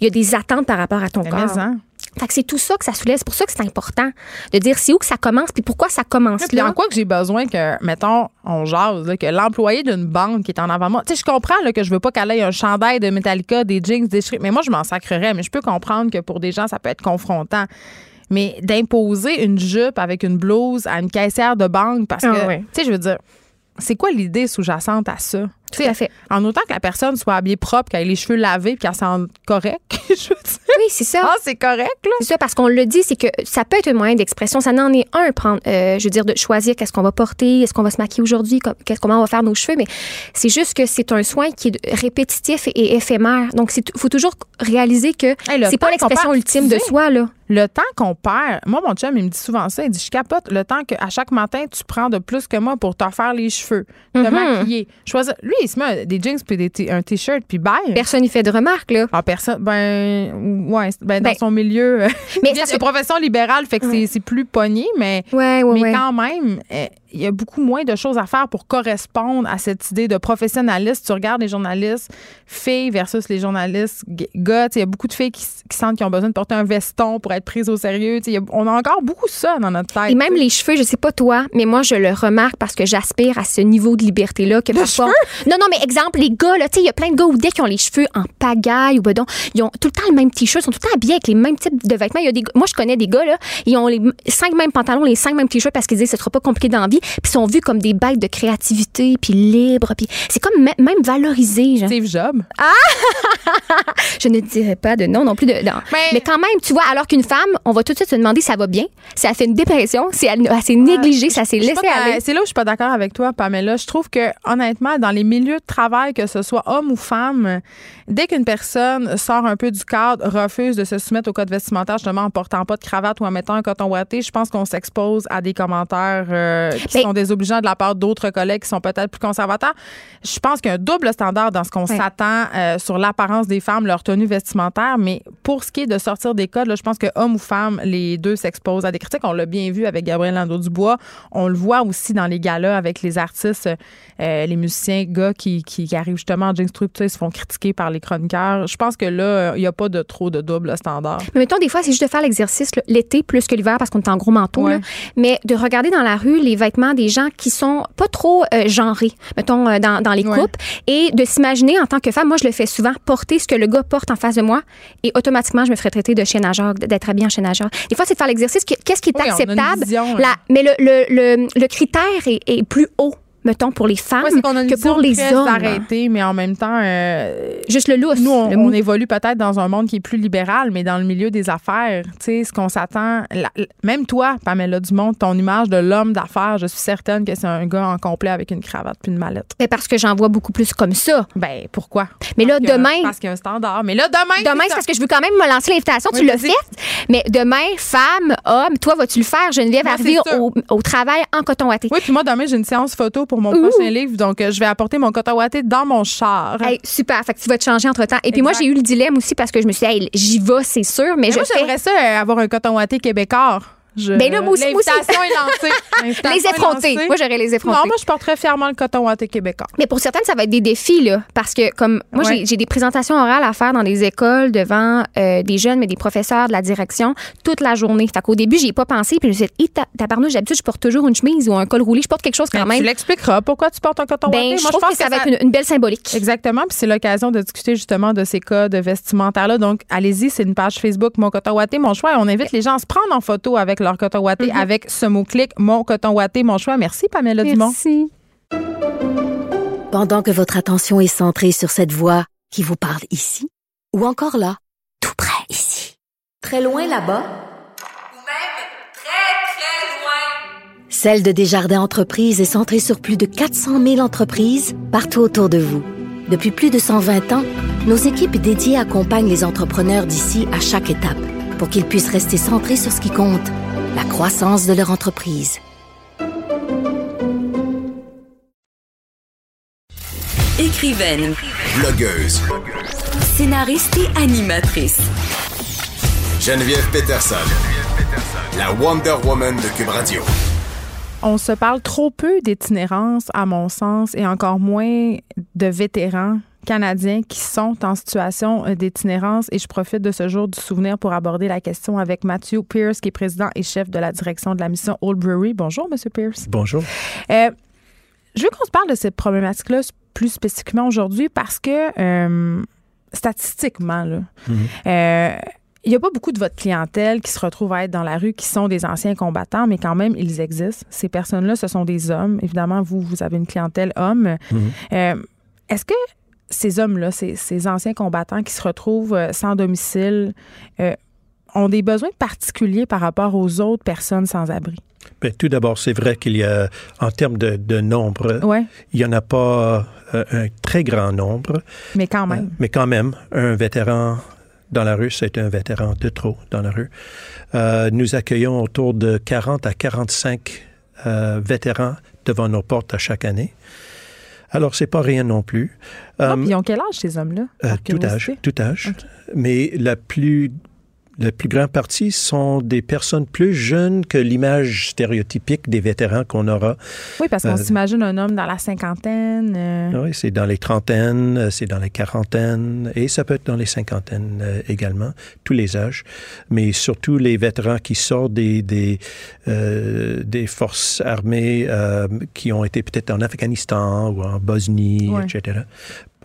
Speaker 6: Il y a des attentes par rapport à ton corps.
Speaker 1: hein.
Speaker 6: Fait que c'est tout ça que ça soulève. C'est pour ça que c'est important de dire c'est où que ça commence puis pourquoi ça commence là.
Speaker 1: en quoi que j'ai besoin que, mettons, on jase, là, que l'employé d'une banque qui est en avant moi, tu sais, je comprends là, que je veux pas qu'elle ait un chandail de Metallica, des jeans, des shirts, mais moi, je m'en sacrerais. Mais je peux comprendre que pour des gens, ça peut être confrontant. Mais d'imposer une jupe avec une blouse à une caissière de banque, parce que,
Speaker 6: Ah ouais.
Speaker 1: tu sais, je veux dire, c'est quoi l'idée sous-jacente à ça? Sais,
Speaker 6: à fait.
Speaker 1: En autant que la personne soit habillée propre, qu'elle ait les cheveux lavés, qu'elle sente correct, [laughs] je veux dire.
Speaker 6: Oui, c'est ça.
Speaker 1: Ah, c'est correct, là.
Speaker 6: C'est ça, parce qu'on le dit, c'est que ça peut être un moyen d'expression. Ça n'en est un, prendre, euh, je veux dire, de choisir qu'est-ce qu'on va porter, est-ce qu'on va se maquiller aujourd'hui, comment on va faire nos cheveux. Mais c'est juste que c'est un soin qui est répétitif et éphémère. Donc, il faut toujours réaliser que
Speaker 1: Hey,
Speaker 6: c'est pas l'expression ultime de soi, là.
Speaker 1: Le temps qu'on perd, moi, mon chum, il me dit souvent ça. Il dit Je capote le temps qu'à chaque matin, tu prends de plus que moi pour te refaire les cheveux, te
Speaker 6: Mhm.
Speaker 1: maquiller. Choisir. Lui, il se met des jeans puis des un t-shirt puis bye.
Speaker 6: Personne n'y fait de remarques, là.
Speaker 1: Ah, personne, ben, ouais, ben, dans
Speaker 6: Ben,
Speaker 1: son milieu, euh,
Speaker 6: mais [laughs]
Speaker 1: de
Speaker 6: se-
Speaker 1: profession libérale, fait que c'est- c'est plus pogné, mais,
Speaker 6: Ouais, ouais,
Speaker 1: mais quand même, euh, il y a beaucoup moins de choses à faire pour correspondre à cette idée de professionnaliste. Tu regardes les journalistes filles versus les journalistes gars. Il y a beaucoup de filles qui, sentent qu'ils ont besoin de porter un veston pour être prises au sérieux. A- on a encore beaucoup ça dans notre tête.
Speaker 6: Et même les cheveux, je sais pas toi, mais moi, je le remarque parce que j'aspire à ce niveau de liberté-là. que parfois... Non, non, mais exemple, les gars, là, tu sais, il y a plein de gars ou dès qui ont les cheveux en pagaille ou ben donc, ils ont tout le temps le même t-shirt, ils sont tout le temps habillés avec les mêmes types de vêtements. Y a des, moi, je connais des gars, là, ils ont les cinq mêmes pantalons, les cinq mêmes t-shirts parce qu'ils disent que ce sera pas compliqué dans la vie, puis ils sont vus comme des bêtes de créativité, puis libres, puis c'est comme me- même valorisé. Genre.
Speaker 1: Steve Jobs? [laughs]
Speaker 6: Je ne dirais pas de non non plus de non.
Speaker 1: Mais-
Speaker 6: Mais, quand même, tu vois, alors qu'une femme, on va tout de suite se demander si ça va bien, si elle fait une dépression, si elle, elle s'est négligée, si elle s'est laissée aller.
Speaker 1: C'est là où je suis pas d'accord avec toi, Pamela. Je trouve que, honnêtement, dans les milieux de travail, que ce soit homme ou femme, dès qu'une personne sort un peu du cadre, refuse de se soumettre au code vestimentaire, justement en portant pas de cravate ou en mettant un coton ouaté, je pense qu'on s'expose à des commentaires euh, qui
Speaker 6: Ben-
Speaker 1: sont désobligeants de la part d'autres collègues qui sont peut-être plus conservateurs. Je pense qu'il y a un double standard dans ce qu'on s'attend euh, sur l'apparence des femmes, leur tenue vestimentaire, mais pour ce qui est de sortir des codes, là, je pense que homme ou femme, les deux s'exposent à des critiques. On l'a bien vu avec Gabriel Lando-Dubois. On le voit aussi dans les galas avec les artistes, euh, les musiciens, gars qui, qui, qui arrivent justement en jeans ils se font critiquer par les chroniqueurs. Je pense que là, il n'y a pas de trop de double standard.
Speaker 6: Mais mettons, des fois, c'est juste de faire l'exercice l'été plus que l'hiver parce qu'on est en gros manteau.
Speaker 1: Ouais.
Speaker 6: là. Mais de regarder dans la rue les vêtements des gens qui sont pas trop euh, genrés, mettons, euh, dans, dans les
Speaker 1: Ouais.
Speaker 6: coupes, et de s'imaginer en tant que femme, moi, je le fais souvent, porter ce que le gars porte en face de moi, et automatiquement, je me ferais traiter de chien nageur, d'être habillé en chien nageur. Des fois, c'est de faire l'exercice. que- Qu'est-ce qui est
Speaker 1: Oui,
Speaker 6: acceptable?
Speaker 1: vision,
Speaker 6: La- mais le, le, le, le critère est, est plus haut, mettons, pour les femmes
Speaker 1: Ouais, une
Speaker 6: que pour les hommes.
Speaker 1: arrêtée, mais en même temps, euh,
Speaker 6: Juste le lousse.
Speaker 1: Nous, on,
Speaker 6: le
Speaker 1: on évolue peut-être dans un monde qui est plus libéral, mais dans le milieu des affaires, tu sais, ce qu'on s'attend, même toi, Pamela Dumont, ton image de l'homme d'affaires, je suis certaine que c'est un gars en complet avec une cravate puis une mallette.
Speaker 6: Mais parce que j'en vois beaucoup plus comme ça.
Speaker 1: Ben, pourquoi?
Speaker 6: Mais là,
Speaker 1: Parce que-
Speaker 6: demain,
Speaker 1: Parce qu'il y a un standard. Mais là, demain.
Speaker 6: Demain, c'est parce que je veux quand même me lancer l'invitation.
Speaker 1: Oui,
Speaker 6: tu l'as
Speaker 1: vas-y.
Speaker 6: fait. Mais demain, femme, homme, toi, vas-tu le faire, Geneviève, arriver au, au travail en coton watté?
Speaker 1: Oui, puis moi, demain, j'ai une séance photo pour mon
Speaker 6: Ouh.
Speaker 1: prochain livre, donc euh, je vais apporter mon coton ouaté dans mon char.
Speaker 6: Hey, super. Fait que tu vas te changer entre temps. Et puis moi, j'ai eu le dilemme aussi parce que je me suis dit, hey, j'y vais, c'est sûr, mais,
Speaker 1: Mais
Speaker 6: je
Speaker 1: moi,
Speaker 6: fais.
Speaker 1: j'aimerais ça, euh, avoir un coton ouaté québécois. Je-
Speaker 6: Ben là, moi aussi, moi.
Speaker 1: L'invitation est lancée. [laughs]
Speaker 6: Les effrontés.
Speaker 1: lancée.
Speaker 6: Moi, j'aurais les effrontés.
Speaker 1: Non, moi, je porterais fièrement le coton ouaté québécois.
Speaker 6: Mais pour certaines, ça va être des défis, là. Parce que, comme, moi,
Speaker 1: Ouais.
Speaker 6: j'ai- j'ai des présentations orales à faire dans des écoles devant euh, des jeunes, mais des professeurs de la direction toute la journée. Fait qu'au début, j'y ai pas pensé. Puis je me suis dit, tabarnouche, d'habitude, je porte toujours une chemise ou un col roulé. Je porte quelque chose quand
Speaker 1: Ben,
Speaker 6: même.
Speaker 1: Tu l'expliqueras pourquoi tu portes un coton
Speaker 6: Ben,
Speaker 1: ouaté.
Speaker 6: je
Speaker 1: Moi,
Speaker 6: trouve que ça va être une, une belle symbolique.
Speaker 1: Exactement, puis c'est l'occasion de discuter justement de ces cas de vestimentaires-là. Donc, allez-y, c'est une page Facebook Mon Coton Watté, Mon Choix. Et on invite les gens à se prendre en photo avec leur coton watté,
Speaker 6: Mm-hmm.
Speaker 1: avec ce mot-clic Mon Coton Watté, Mon Choix. Merci, Pamela Dumont.
Speaker 6: Merci.
Speaker 2: Pendant que votre attention est centrée sur cette voix qui vous parle ici, ou encore là, tout près ici, très loin là-bas,
Speaker 3: Ou même très, très loin.
Speaker 2: Celle de Desjardins Entreprises est centrée sur plus de 400 000 entreprises partout autour de vous. Depuis plus de 120 ans, nos équipes dédiées accompagnent les entrepreneurs d'ici à chaque étape pour qu'ils puissent rester centrés sur ce qui compte, la croissance de leur entreprise.
Speaker 5: Écrivaine,
Speaker 4: Blogueuse.
Speaker 5: scénariste et animatrice.
Speaker 4: Geneviève Peterson. La Wonder Woman de Cube Radio.
Speaker 1: On se parle trop peu d'itinérance, à mon sens, et encore moins de vétérans canadiens qui sont en situation euh, d'itinérance. Et je profite de ce jour du souvenir pour aborder la question avec Matthew Pierce, qui est président et chef de la direction de la mission Old Brewery. Bonjour, Monsieur Pierce.
Speaker 7: Bonjour.
Speaker 1: Euh, je veux qu'on se parle de cette problématique-là plus spécifiquement aujourd'hui parce que euh, statistiquement, là, euh, il n'y a pas beaucoup de votre clientèle qui se retrouve à être dans la rue, qui sont des anciens combattants, mais quand même, ils existent. Ces personnes-là, ce sont des hommes. Évidemment, vous, vous avez une clientèle homme. Euh, Est-ce que ces hommes-là, ces, ces anciens combattants qui se retrouvent euh, sans domicile, euh, ont des besoins particuliers par rapport aux autres personnes sans abri?
Speaker 7: Bien, tout d'abord, c'est vrai qu'il y a, en termes de, de nombre, il n'y en a pas euh, un très grand nombre,
Speaker 1: mais quand même.
Speaker 7: mais quand même, un vétéran dans la rue, c'est un vétéran de trop dans la rue. Euh, nous accueillons autour de 40 à 45 euh, vétérans devant nos portes à chaque année. Alors, c'est pas rien non plus.
Speaker 1: Ah,
Speaker 7: Euh,
Speaker 1: puis ils ont quel âge, ces hommes-là?
Speaker 7: euh, tout âge, tout âge. Mais la plus, la plus grande partie sont des personnes plus jeunes que l'image stéréotypique des vétérans qu'on aura.
Speaker 1: Oui, parce qu'on
Speaker 7: Euh,
Speaker 1: s'imagine un homme dans la cinquantaine. euh,
Speaker 7: Oui, c'est dans les trentaines, euh, c'est dans les quarantaines et ça peut être dans les cinquantaines euh, également, tous les âges. Mais surtout les vétérans qui sortent des, des, des forces armées qui ont été peut-être en Afghanistan ou en Bosnie, etc.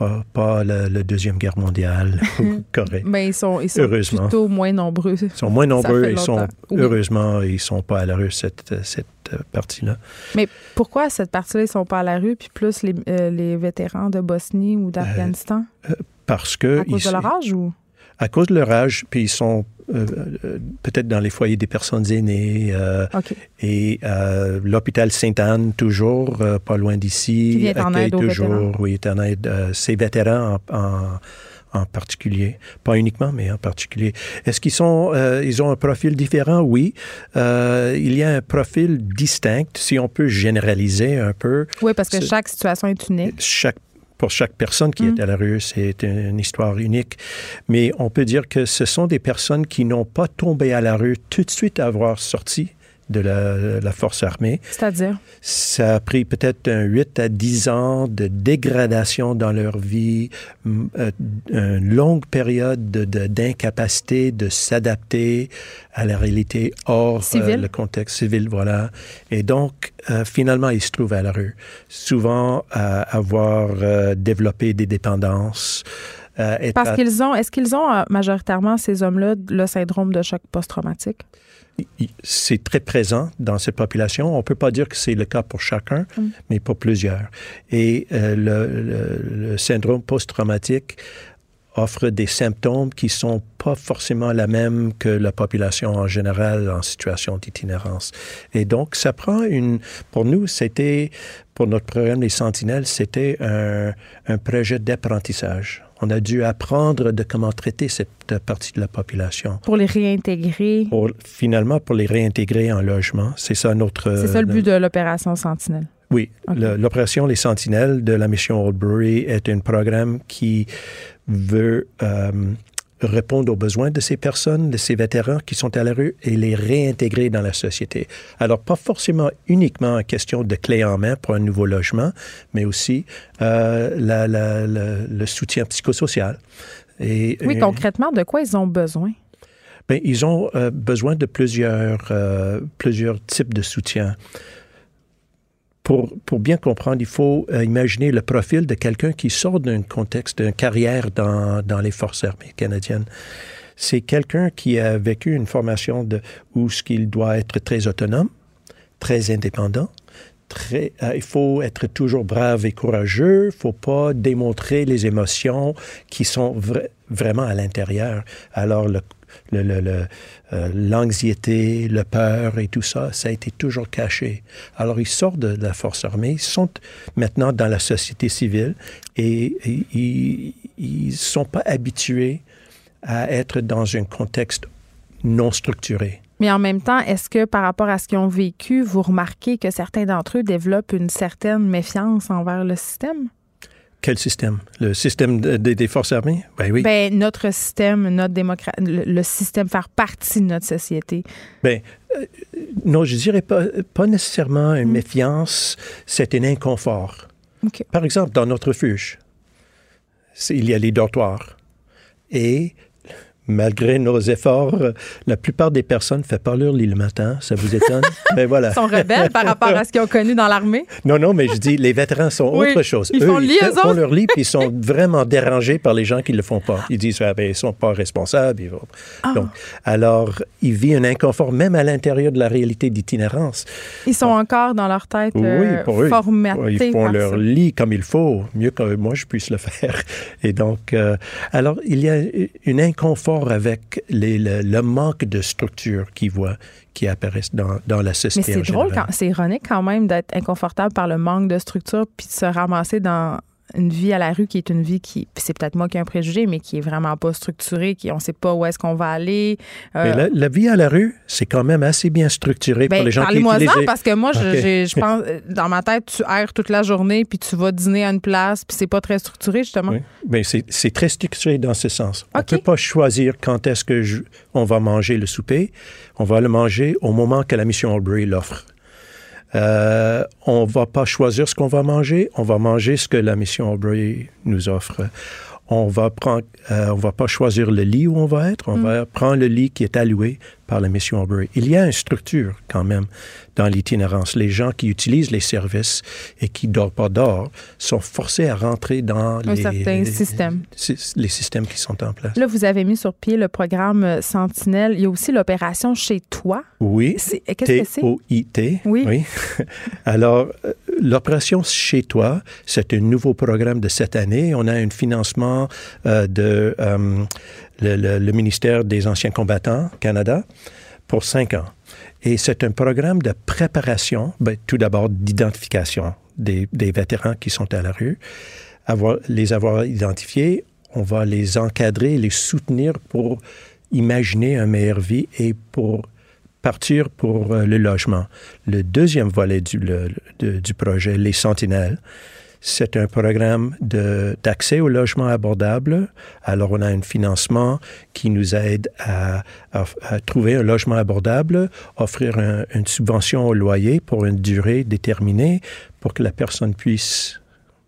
Speaker 7: Pas, pas la, la Deuxième Guerre mondiale [laughs] ou Corée.
Speaker 1: Ben, ils sont, ils sont
Speaker 7: Heureusement.
Speaker 1: plutôt moins nombreux.
Speaker 7: Ils sont moins nombreux et sont.
Speaker 1: Oui.
Speaker 7: heureusement, ils sont pas à la rue, cette, cette euh, partie-là.
Speaker 1: Mais pourquoi cette partie-là, ils sont pas à la rue, puis plus les, euh, les vétérans de Bosnie ou d'Afghanistan?
Speaker 7: Parce que
Speaker 1: à cause
Speaker 7: ils-
Speaker 1: de leur âge ou?
Speaker 7: à cause de leur âge, puis ils sont euh, euh, peut-être dans les foyers des personnes aînées euh, et euh, l'hôpital Sainte-Anne, toujours pas loin d'ici, accueille toujours,
Speaker 1: vétérans.
Speaker 7: oui, aide, ces vétérans en, en- en particulier, pas uniquement, mais en particulier. Est-ce qu'ils sont, ils ont un profil différent? Oui, il y a un profil distinct, si on peut généraliser un peu.
Speaker 1: Oui, parce que chaque situation est unique.
Speaker 7: Chaque, pour chaque personne qui
Speaker 1: Mm.
Speaker 7: est à la rue, c'est une, une histoire unique. Mais on peut dire que ce sont des personnes qui n'ont pas tombé à la rue tout de suite à avoir sorti de la, la force armée.
Speaker 1: C'est-à-dire?
Speaker 7: Ça a pris peut-être un 8 à 10 ans de dégradation dans leur vie, euh, une longue période de- de- d'incapacité de, s'adapter à la réalité hors euh, le contexte civil, voilà. Et donc, euh, finalement, ils se trouvent à la rue. Souvent, à avoir euh, développé des dépendances.
Speaker 1: Parce
Speaker 7: à-
Speaker 1: qu'ils ont, est-ce qu'ils ont majoritairement, ces hommes-là, le syndrome de choc post-traumatique?
Speaker 7: C'est très présent dans cette population. On ne peut pas dire que c'est le cas pour chacun,
Speaker 1: Mm.
Speaker 7: mais pour plusieurs. Et euh, le, le- le syndrome post-traumatique offre des symptômes qui sont pas forcément la même que la population en général en situation d'itinérance. Et donc, ça prend une... Pour nous, c'était, pour notre programme Les Sentinelles, c'était un, un projet d'apprentissage. On a dû apprendre de comment traiter cette partie de la population
Speaker 1: Pour les réintégrer.
Speaker 7: pour, finalement pour les réintégrer en logement. C'est ça notre...
Speaker 1: C'est ça le
Speaker 7: euh,
Speaker 1: but de l'opération Sentinelle.
Speaker 7: Oui. L'opération Les Sentinelles de la mission Oldbury est un programme qui veut euh, répondre aux besoins de ces personnes, de ces vétérans qui sont à la rue et les réintégrer dans la société. Alors, pas forcément uniquement en question de clé en main pour un nouveau logement, mais aussi euh, la- la- la- le soutien psychosocial. Et,
Speaker 1: Oui,
Speaker 7: et-
Speaker 1: concrètement, de quoi ils ont besoin?
Speaker 7: Bien, ils ont euh, besoin de plusieurs, euh, plusieurs types de soutien. Pour, bien comprendre, il faut euh, imaginer le profil de quelqu'un qui sort d'un contexte, d'une carrière dans, dans les forces armées canadiennes. C'est quelqu'un qui a vécu une formation où ce qu'il doit être très autonome, très indépendant. Euh, il faut être toujours brave et courageux. Il ne faut pas démontrer les émotions qui sont vra- vraiment à l'intérieur. Alors, le, le- le- le, euh, l'anxiété, le peur et tout ça, ça a été toujours caché. Alors, ils sortent de la force armée, ils sont maintenant dans la société civile et et ils ne sont pas habitués à être dans un contexte non structuré.
Speaker 1: Mais en même temps, est-ce que par rapport à ce qu'ils ont vécu, vous remarquez que certains d'entre eux développent une certaine méfiance envers le système?
Speaker 7: Quel système? Le système de- de- des forces armées? Ben oui.
Speaker 1: Ben, notre système, notre démocratie, le, le système faire partie de notre société.
Speaker 7: Ben, euh, non, je dirais pas, pas nécessairement une méfiance, c'est un inconfort. Par exemple, dans notre refuge, il y a les dortoirs. Et malgré nos efforts, la plupart des personnes ne font pas leur lit le matin. Ça vous étonne? [laughs] Mais voilà.
Speaker 1: Ils sont rebelles par rapport à ce qu'ils ont connu dans l'armée?
Speaker 7: Non, non, mais je dis, les vétérans sont
Speaker 1: Oui,
Speaker 7: autre chose.
Speaker 1: ils font le lit,
Speaker 7: ils
Speaker 1: eux
Speaker 7: font
Speaker 1: autres.
Speaker 7: leur lit, puis ils sont [laughs] vraiment dérangés par les gens qui ne le font pas. Ils disent, ah, ben, ils sont pas responsables. Ils
Speaker 1: Ah.
Speaker 7: Donc, alors, ils vivent un inconfort, même à l'intérieur de la réalité d'itinérance.
Speaker 1: Ils sont encore dans leur tête euh,
Speaker 7: oui, pour eux. Ils font leur
Speaker 1: ça.
Speaker 7: lit comme il faut, mieux que moi je puisse le faire. Et donc, euh, alors, il y a un inconfort avec les- le, le manque de structure qu'ils voient, qui apparaissent dans, dans la
Speaker 1: Mais
Speaker 7: société.
Speaker 1: c'est
Speaker 7: en
Speaker 1: drôle, c'est ironique quand même d'être inconfortable par le manque de structure puis de se ramasser dans une vie à la rue qui est une vie qui, c'est peut-être moi qui ai un préjugé, mais qui est vraiment pas structurée, qui on sait pas où est-ce qu'on va aller. Euh,
Speaker 7: Mais la, la vie à la rue, c'est quand même assez bien structuré
Speaker 1: ben,
Speaker 7: pour les gens qui
Speaker 1: parlez-moi ça, parce que moi, je, pense, euh, dans ma tête, tu erres toute la journée, puis tu vas dîner à une place, puis c'est pas très structuré, justement.
Speaker 7: Oui. Mais c'est très structuré dans ce sens. On ne
Speaker 1: OK.
Speaker 7: peut pas choisir quand est-ce que je- on va manger le souper. On va le manger au moment que la mission Albury l'offre. Euh, on va pas choisir ce qu'on va manger. On va manger ce que la mission Albury nous offre. On va prendre, euh, on va pas choisir le lit où on va être. On va prendre le lit qui est alloué par la mission Albury. Il y a une structure quand même dans l'itinérance. Les gens qui utilisent les services et qui dorment pas dehors sont forcés à rentrer dans
Speaker 1: Un
Speaker 7: les, les-
Speaker 1: système.
Speaker 7: sy- les systèmes qui sont en place.
Speaker 1: Là, vous avez mis sur pied le programme euh, Sentinelle. Il y a aussi l'opération Chez toi.
Speaker 7: Oui.
Speaker 1: C'est- Qu'est-ce que c'est?
Speaker 7: T-O-I-T.
Speaker 1: Oui. [laughs]
Speaker 7: Alors, euh, l'opération Chez toi, c'est un nouveau programme de cette année. On a un financement euh, de euh, le, le- le ministère des Anciens combattants Canada pour cinq ans. Et c'est un programme de préparation, ben, tout d'abord d'identification des, vétérans qui sont à la rue. Les avoir identifiés, on va les encadrer, les soutenir pour imaginer une meilleure vie et pour partir pour euh, le logement. Le deuxième volet du projet, les Sentinelles, c'est un programme d'accès au logement abordable. Alors, on a un financement qui nous aide à, trouver un logement abordable, offrir un- une subvention au loyer pour une durée déterminée pour que la personne puisse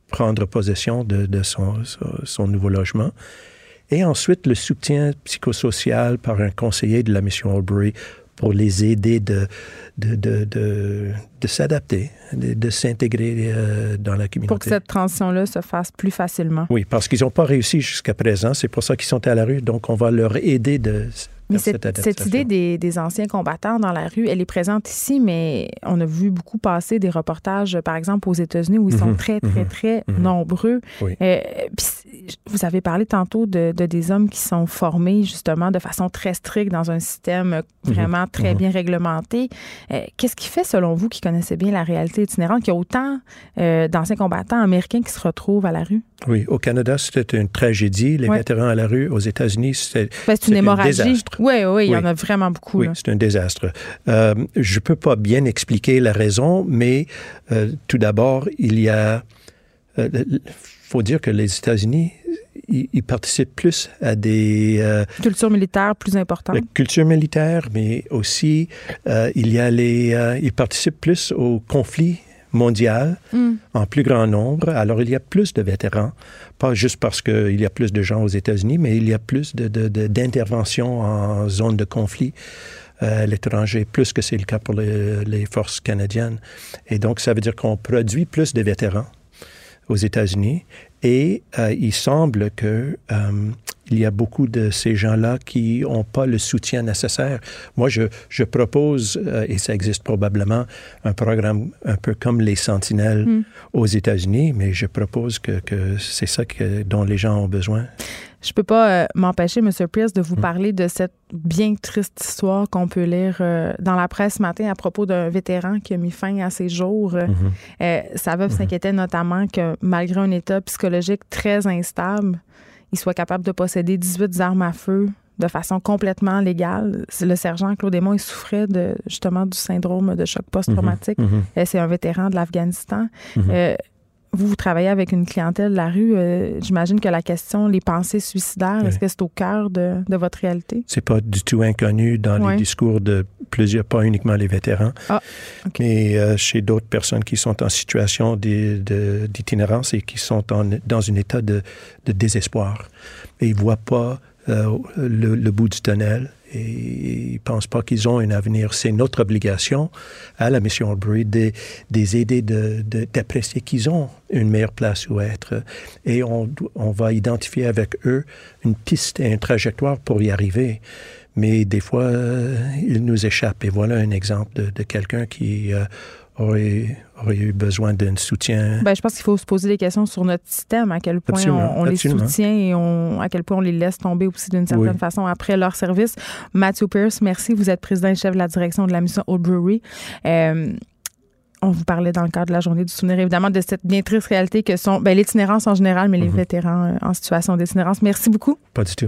Speaker 7: prendre possession de, de son nouveau logement. Et ensuite, le soutien psychosocial par un conseiller de la mission Albury pour les aider de, de, de, de, s'adapter, de, de s'intégrer euh, dans la communauté.
Speaker 1: Pour que cette transition-là se fasse plus facilement.
Speaker 7: Oui, parce qu'ils n'ont pas réussi jusqu'à présent. C'est pour ça qu'ils sont à la rue. Donc, on va leur aider de
Speaker 1: Mais cette,
Speaker 7: cette
Speaker 1: idée des, des anciens combattants dans la rue, elle est présente ici, mais on a vu beaucoup passer des reportages, par exemple, aux États-Unis, où ils sont
Speaker 7: Mhm,
Speaker 1: très, très,
Speaker 7: mhm,
Speaker 1: très
Speaker 7: mhm.
Speaker 1: nombreux.
Speaker 7: Oui.
Speaker 1: Euh, puis vous avez parlé tantôt de, de des hommes qui sont formés, justement, de façon très stricte dans un système vraiment très
Speaker 7: mhm.
Speaker 1: bien réglementé. Euh, Qu'est-ce qui fait, selon vous, qui connaissez bien la réalité itinérante, qu'il y a autant euh, d'anciens combattants américains qui se retrouvent à la rue?
Speaker 7: Oui, au Canada, c'était une tragédie. Les
Speaker 1: Ouais.
Speaker 7: vétérans à la rue, aux États-Unis, c'était
Speaker 1: Ben, c'est une
Speaker 7: C'est un
Speaker 1: hémorragie.
Speaker 7: désastre.
Speaker 1: Oui, oui, il y en
Speaker 7: Oui.
Speaker 1: a vraiment beaucoup.
Speaker 7: Oui, c'est un désastre. Euh, je ne peux pas bien expliquer la raison, mais euh, tout d'abord, il y a... Il faut dire que les États-Unis, ils, ils participent plus à des euh,
Speaker 1: Culture militaire plus importante.
Speaker 7: culture militaire, mais aussi euh, il y a les... euh, ils participent plus aux conflits mondiaux
Speaker 1: Mm.
Speaker 7: en plus grand nombre. Alors, il y a plus de vétérans, pas juste parce qu'il y a plus de gens aux États-Unis, mais il y a plus de- de- de- d'interventions en zone de conflit euh, à l'étranger, plus que c'est le cas pour les, les forces canadiennes. Et donc, ça veut dire qu'on produit plus de vétérans aux États-Unis. Et euh, il semble que euh, il y a beaucoup de ces gens-là qui n'ont pas le soutien nécessaire. Moi, je, je propose, euh, et ça existe probablement, un programme un peu comme les Sentinelles
Speaker 1: Mm.
Speaker 7: aux États-Unis, mais je propose que, que c'est ça que, dont les gens ont besoin.
Speaker 1: Je peux pas euh, m'empêcher, M. Pierce, de vous parler de cette bien triste histoire qu'on peut lire euh, dans la presse ce matin à propos d'un vétéran qui a mis fin à ses jours. Euh, euh, sa veuve s'inquiétait notamment que malgré un état psychologique très instable, il soit capable de posséder 18 armes à feu de façon complètement légale. Le sergent Claude Aymon, il souffrait de, justement du syndrome de choc post-traumatique.
Speaker 7: Mhm.
Speaker 1: Euh, C'est un vétéran de l'Afghanistan. Vous, vous travaillez avec une clientèle de la rue. euh, J'imagine que la question, les pensées suicidaires,
Speaker 7: Oui.
Speaker 1: est-ce que c'est au cœur de, de votre réalité?
Speaker 7: C'est pas du tout inconnu dans les discours de plusieurs, pas uniquement les vétérans,
Speaker 1: Ah,
Speaker 7: mais euh, chez d'autres personnes qui sont en situation d'itinérance et qui sont en- dans un état de, de désespoir. Et ils voient pas euh, le, le bout du tunnel et ils pensent pas qu'ils ont un avenir. C'est notre obligation à la mission Albury de, les aider de- de- d'apprécier qu'ils ont une meilleure place où être. Et on, on va identifier avec eux une piste et une trajectoire pour y arriver. Mais des fois, euh, il nous échappe. Et voilà un exemple de, de quelqu'un qui euh, aurait, aurait eu besoin d'un soutien.
Speaker 1: Ben, je pense qu'il faut se poser des questions sur notre système, à quel point
Speaker 7: Absolument,
Speaker 1: on, on les soutient et on, à quel point on les laisse tomber aussi d'une certaine
Speaker 7: Oui.
Speaker 1: façon après leur service. Matthew Pierce, merci. Vous êtes président et chef de la direction de la mission Old Brewery. Euh, on vous parlait dans le cadre de la journée du souvenir, évidemment, de cette bien triste réalité que sont ben, l'itinérance en général, mais les vétérans euh, en situation d'itinérance. Merci beaucoup.
Speaker 7: Pas du tout.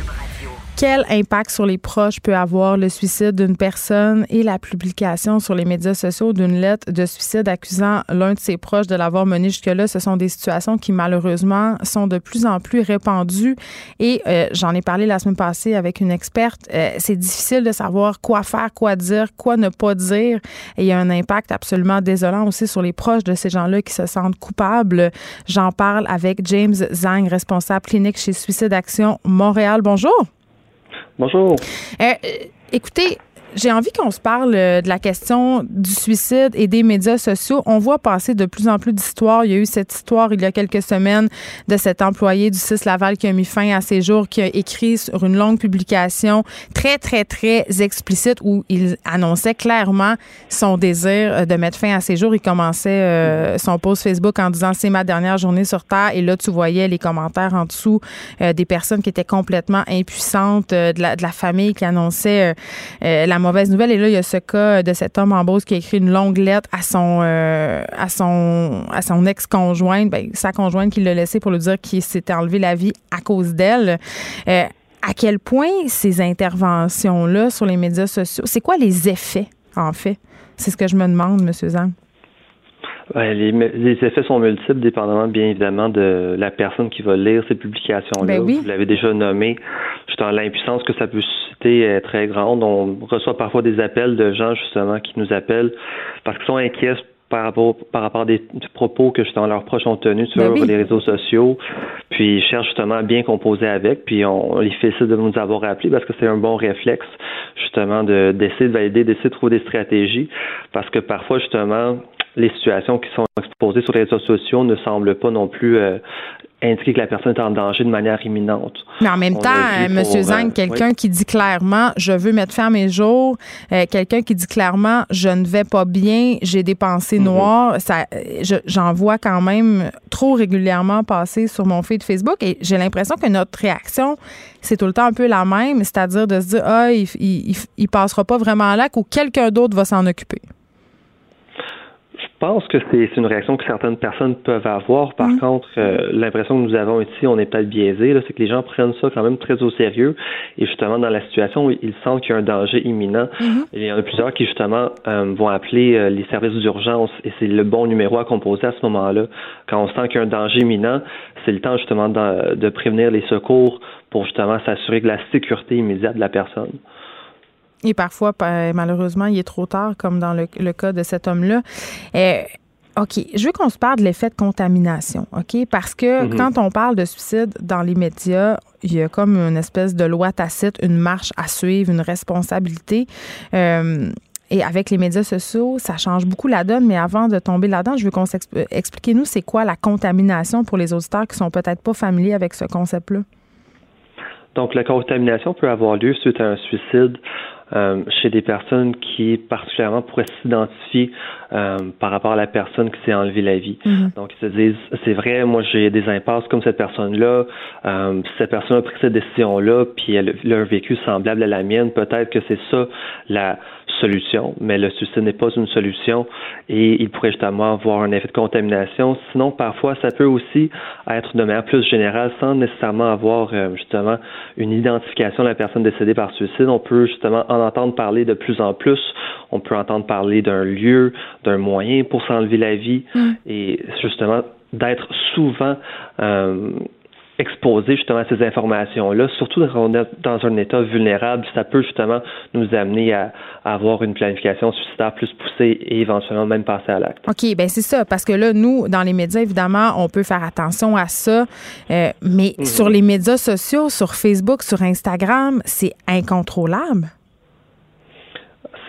Speaker 1: Quel impact sur les proches peut avoir le suicide d'une personne et la publication sur les médias sociaux d'une lettre de suicide accusant l'un de ses proches de l'avoir mené jusque-là? Ce sont des situations qui, malheureusement, sont de plus en plus répandues. Et euh, j'en ai parlé la semaine passée avec une experte. Euh, c'est difficile de savoir quoi faire, quoi dire, quoi ne pas dire. Et il y a un impact absolument désolant aussi sur les proches de ces gens-là qui se sentent coupables. J'en parle avec James Zang, responsable clinique chez Suicide Action Montréal. Bonjour.
Speaker 8: Bonjour.
Speaker 1: Euh, euh, écoutez, j'ai envie qu'on se parle euh, de la question du suicide et des médias sociaux. On voit passer de plus en plus d'histoires. Il y a eu cette histoire il y a quelques semaines de cet employé du 6 Laval qui a mis fin à ses jours, qui a écrit sur une longue publication très, très, très explicite où il annonçait clairement son désir de mettre fin à ses jours. Il commençait son post Facebook en disant c'est ma dernière journée sur Terre. Et là, tu voyais les commentaires en dessous des personnes qui étaient complètement impuissantes, de, la, de la famille qui annonçait la mauvaise nouvelle. Et là, il y a ce cas de cet homme en Beauce qui a écrit une longue lettre à son, euh, ex-conjointe, ben, sa conjointe qui l'a laissé pour lui dire qu'il s'était enlevé la vie à cause d'elle. Euh, à quel point ces interventions-là sur les médias sociaux, c'est quoi les effets, en fait? C'est ce que je me demande, M. Zang.
Speaker 8: Ouais, les, les, effets sont multiples, dépendamment bien évidemment de la personne qui va lire ces publications-là.
Speaker 1: Ben oui.
Speaker 8: Vous l'avez déjà nommé. Justement, l'impuissance que ça peut susciter est très grande. On reçoit parfois des appels de gens justement qui nous appellent parce qu'ils sont inquiets par rapport, par rapport à des, propos que justement leurs proches ont tenus sur
Speaker 1: Ben oui.
Speaker 8: les réseaux sociaux. Puis ils cherchent justement à bien composer avec. Puis on, les félicite de nous avoir appelés parce que c'est un bon réflexe justement de d'essayer de valider, d'essayer de trouver des stratégies. Parce que parfois justement les situations qui sont exposées sur les réseaux sociaux ne semblent pas non plus euh, indiquer que la personne est en danger de manière imminente.
Speaker 1: Mais en même
Speaker 8: On
Speaker 1: temps,
Speaker 8: vu
Speaker 1: M.
Speaker 8: pour,
Speaker 1: Zang,
Speaker 8: euh,
Speaker 1: quelqu'un
Speaker 8: oui.
Speaker 1: qui dit clairement je veux mettre fin à mes jours, euh, quelqu'un qui dit clairement je ne vais pas bien, j'ai des pensées
Speaker 8: Mm-hmm.
Speaker 1: noires, ça, euh, je- j'en vois quand même trop régulièrement passer sur mon feed Facebook et j'ai l'impression que notre réaction c'est tout le temps un peu la même, c'est-à-dire de se dire ah il, il, il- il passera pas vraiment là ou quelqu'un d'autre va s'en occuper.
Speaker 8: Je pense que c'est une réaction que certaines personnes peuvent avoir. Par contre, euh, l'impression que nous avons ici, on est peut-être biaisé, c'est que les gens prennent ça quand même très au sérieux. Et justement, dans la situation où ils sentent qu'il y a un danger imminent, il y en a plusieurs qui justement euh, vont appeler euh, les services d'urgence et c'est le bon numéro à composer à ce moment-là. Quand on sent qu'il y a un danger imminent, c'est le temps justement de, de prévenir les secours pour justement s'assurer de la sécurité immédiate de la personne.
Speaker 1: Et parfois, pa- malheureusement, il est trop tard, comme dans le, le cas de cet homme-là. Euh, OK, je veux qu'on se parle de l'effet de contamination, OK? Parce que
Speaker 8: Mhm.
Speaker 1: quand on parle de suicide dans les médias, il y a comme une espèce de loi tacite, une marche à suivre, une responsabilité. Euh, et avec les médias sociaux, ça change beaucoup la donne. Mais avant de tomber là-dedans, je veux qu'on s'explique. Expliquez-nous, c'est quoi la contamination pour les auditeurs qui sont peut-être pas familiers avec ce concept-là?
Speaker 8: Donc, la contamination peut avoir lieu suite à un suicide euh, chez des personnes qui particulièrement pourraient s'identifier euh, par rapport à la personne qui s'est enlevé la vie. Donc, ils se disent, c'est vrai, moi j'ai des impasses comme cette personne-là, euh, cette personne a pris cette décision-là, puis elle, elle a un vécu semblable à la mienne, peut-être que c'est ça la solution, mais le suicide n'est pas une solution et il pourrait justement avoir un effet de contamination. Sinon, parfois, ça peut aussi être de manière plus générale sans nécessairement avoir euh, justement une identification de la personne décédée par suicide. On peut justement en entendre parler de plus en plus. On peut entendre parler d'un lieu, d'un moyen pour s'enlever la vie et justement d'être souvent euh, exposé justement à ces informations-là, surtout quand on est dans un état vulnérable, ça peut justement nous amener à, à avoir une planification suicidaire plus poussée et éventuellement même passer à l'acte.
Speaker 1: OK, ben c'est ça, parce que là, nous, dans les médias, évidemment, on peut faire attention à ça, euh, mais sur les médias sociaux, sur Facebook, sur Instagram, c'est incontrôlable.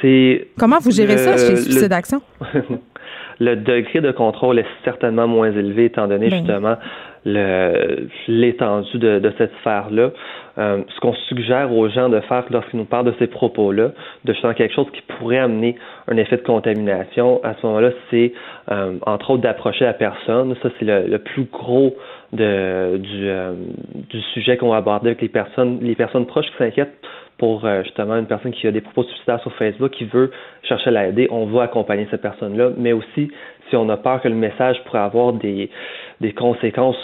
Speaker 8: C'est
Speaker 1: Comment vous gérez ça
Speaker 8: Le-
Speaker 1: chez
Speaker 8: le-
Speaker 1: Suicide Action? [laughs]
Speaker 8: le degré de contrôle est certainement moins élevé étant donné
Speaker 1: Ben.
Speaker 8: justement le- l'étendue de, de cette sphère-là. Euh, ce qu'on suggère aux gens de faire lorsqu'ils nous parlent de ces propos-là, de faire quelque chose qui pourrait amener un effet de contamination, à ce moment-là, c'est euh, entre autres d'approcher la personne. Ça, c'est le, le plus gros de, du, euh, du sujet qu'on va aborder avec les personnes, les personnes proches qui s'inquiètent pour euh, justement une personne qui a des propos suicidaires sur Facebook, qui veut chercher à l'aider, on va accompagner cette personne-là, mais aussi si on a peur que le message pourrait avoir des, des conséquences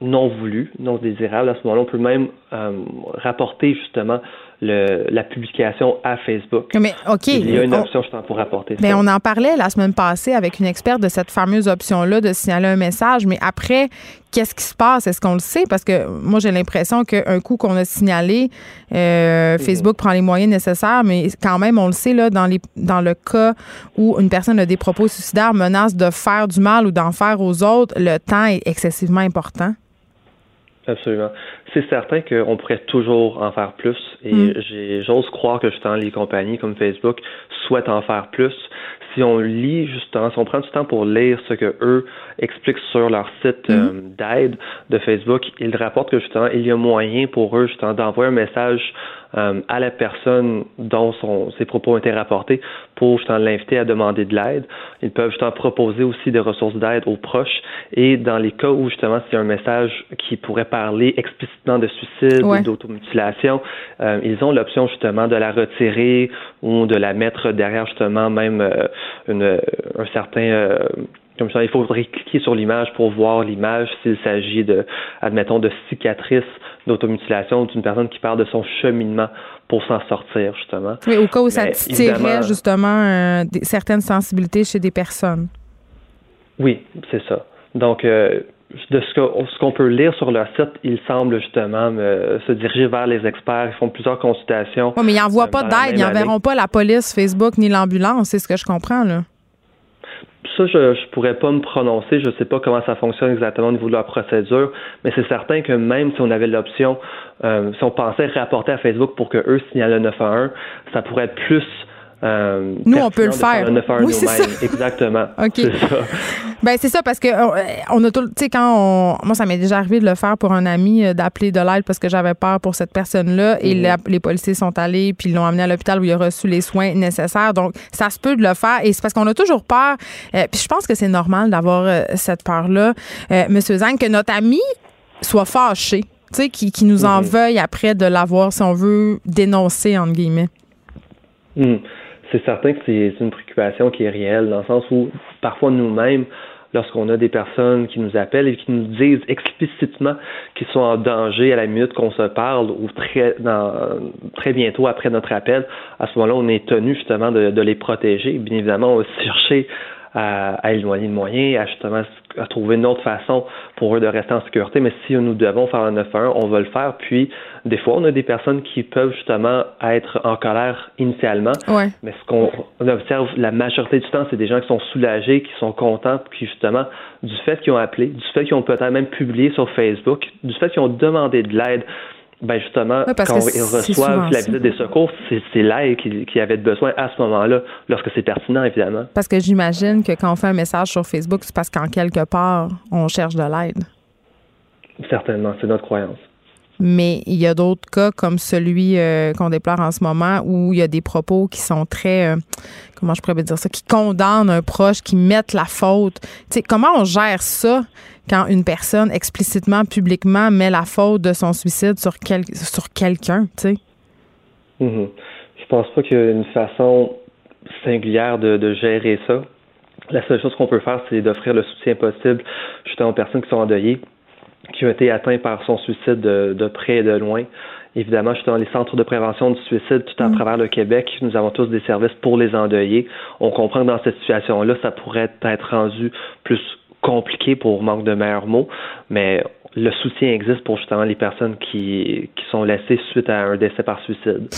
Speaker 8: non voulues, non désirables, à ce moment-là, on peut même euh, rapporter justement le, la publication à Facebook.
Speaker 1: Mais OK.
Speaker 8: Il y a une
Speaker 1: on-
Speaker 8: option justement pour rapporter
Speaker 1: Ben,
Speaker 8: ça.
Speaker 1: on en parlait la semaine passée avec une experte de cette fameuse option-là de signaler un message, mais après, qu'est-ce qui se passe? Est-ce qu'on le sait? Parce que moi, j'ai l'impression qu'un coup qu'on a signalé, euh, Facebook prend les moyens nécessaires, mais quand même, on le sait, là, dans, les, dans le cas où une personne a des propos suicidaires, menace de faire du mal ou d'en faire aux autres, le temps est excessivement important.
Speaker 8: Absolument. C'est certain qu'on pourrait toujours en faire plus et
Speaker 1: Mm.
Speaker 8: j'ai- j'ose croire que justement les compagnies comme Facebook souhaitent en faire plus. Si on lit justement, si on prend du temps pour lire ce que eux expliquent sur leur site euh, d'aide de Facebook, ils rapportent que justement il y a moyen pour eux justement d'envoyer un message euh, à la personne dont son, ses propos ont été rapportés pour justement l'inviter à demander de l'aide. Ils peuvent justement proposer aussi des ressources d'aide aux proches et dans les cas où justement s'il y a un message qui pourrait parler explicitement de suicide
Speaker 1: Ouais.
Speaker 8: ou d'automutilation, euh, ils ont l'option justement de la retirer ou de la mettre derrière justement même euh, une, un certain euh, comme ça, il faudrait cliquer sur l'image pour voir l'image s'il s'agit de, admettons, de cicatrices d'automutilation ou d'une personne qui parle de son cheminement pour s'en sortir, justement.
Speaker 1: Oui, au cas où ça tirait justement euh, des- certaines sensibilités chez des personnes.
Speaker 8: Oui, c'est ça. Donc, euh, de ce qu'on peut lire sur leur site, ils semblent justement euh, se diriger vers les experts. Ils font plusieurs consultations.
Speaker 1: Oui, mais ils n'envoient pas d'aide, ils n'enverront pas la police, Facebook ni l'ambulance, c'est ce que je comprends, là.
Speaker 8: Ça, je ne pourrais pas me prononcer. Je sais pas comment ça fonctionne exactement au niveau de leur procédure, mais c'est certain que même si on avait l'option, euh, si on pensait rapporter à Facebook pour que eux signalent le 911, ça pourrait être plus. Euh,
Speaker 1: Nous, on peut le faire.
Speaker 8: le 911
Speaker 1: Oui, c'est ça.
Speaker 8: Exactement. [laughs]
Speaker 1: OK.
Speaker 8: C'est ça.
Speaker 1: Ben c'est ça parce que euh, on a tout, tu sais quand on, moi ça m'est déjà arrivé de le faire pour un ami euh, d'appeler de l'aide parce que j'avais peur pour cette personne-là et
Speaker 8: Mhm.
Speaker 1: la- les policiers sont allés puis ils l'ont amené à l'hôpital où il a reçu les soins nécessaires. Donc ça se peut de le faire et c'est parce qu'on a toujours peur. euh, puis je pense que c'est normal d'avoir cette peur-là, Monsieur Zang, que notre ami soit fâché, tu sais, qui, qui nous en
Speaker 8: Mhm.
Speaker 1: veuille après de l'avoir si on veut dénoncer entre guillemets.
Speaker 8: Hmm. C'est certain que c'est une préoccupation qui est réelle, dans le sens où parfois nous-mêmes, lorsqu'on a des personnes qui nous appellent et qui nous disent explicitement qu'ils sont en danger à la minute qu'on se parle ou très, dans, très bientôt après notre appel, à ce moment-là, on est tenu justement de, les protéger. Bien évidemment, on va chercher à, à éloigner le moyen, à justement à trouver une autre façon pour eux de rester en sécurité. Mais si nous devons faire un 911, on va le faire. Puis, des fois, on a des personnes qui peuvent justement être en colère initialement.
Speaker 1: Ouais.
Speaker 8: Mais ce qu'on on observe la majorité du temps, c'est des gens qui sont soulagés, qui sont contents, qui justement, du fait qu'ils ont appelé, du fait qu'ils ont peut-être même publié sur Facebook, du fait qu'ils ont demandé de l'aide, ben justement, quand ils reçoivent la visite des secours, c'est l'aide qu'ils qu'ils avaient besoin à ce moment-là, lorsque c'est pertinent, évidemment.
Speaker 1: Parce que j'imagine que quand on fait un message sur Facebook, c'est parce qu'en quelque part on cherche de l'aide.
Speaker 8: Certainement, c'est notre croyance.
Speaker 1: Mais il y a d'autres cas comme celui euh, qu'on déplore en ce moment où il y a des propos qui sont très, euh, comment je pourrais dire ça, qui condamnent un proche, qui mettent la faute. Tu sais, comment on gère ça? Quand une personne explicitement, publiquement met la faute de son suicide sur, quel, sur quelqu'un, tu sais?
Speaker 8: Mhm. Je pense pas qu'il y a une façon singulière de, de gérer ça. La seule chose qu'on peut faire, c'est d'offrir le soutien possible justement aux personnes qui sont endeuillées, qui ont été atteintes par son suicide de, de près et de loin. Évidemment, je suis dans les centres de prévention du suicide tout à travers le Québec. Nous avons tous des services pour les endeuillés. On comprend que dans cette situation-là, ça pourrait être rendu plus compliqué pour manque de meilleurs mots, mais le soutien existe pour justement les personnes qui, qui sont laissées suite à un décès par suicide.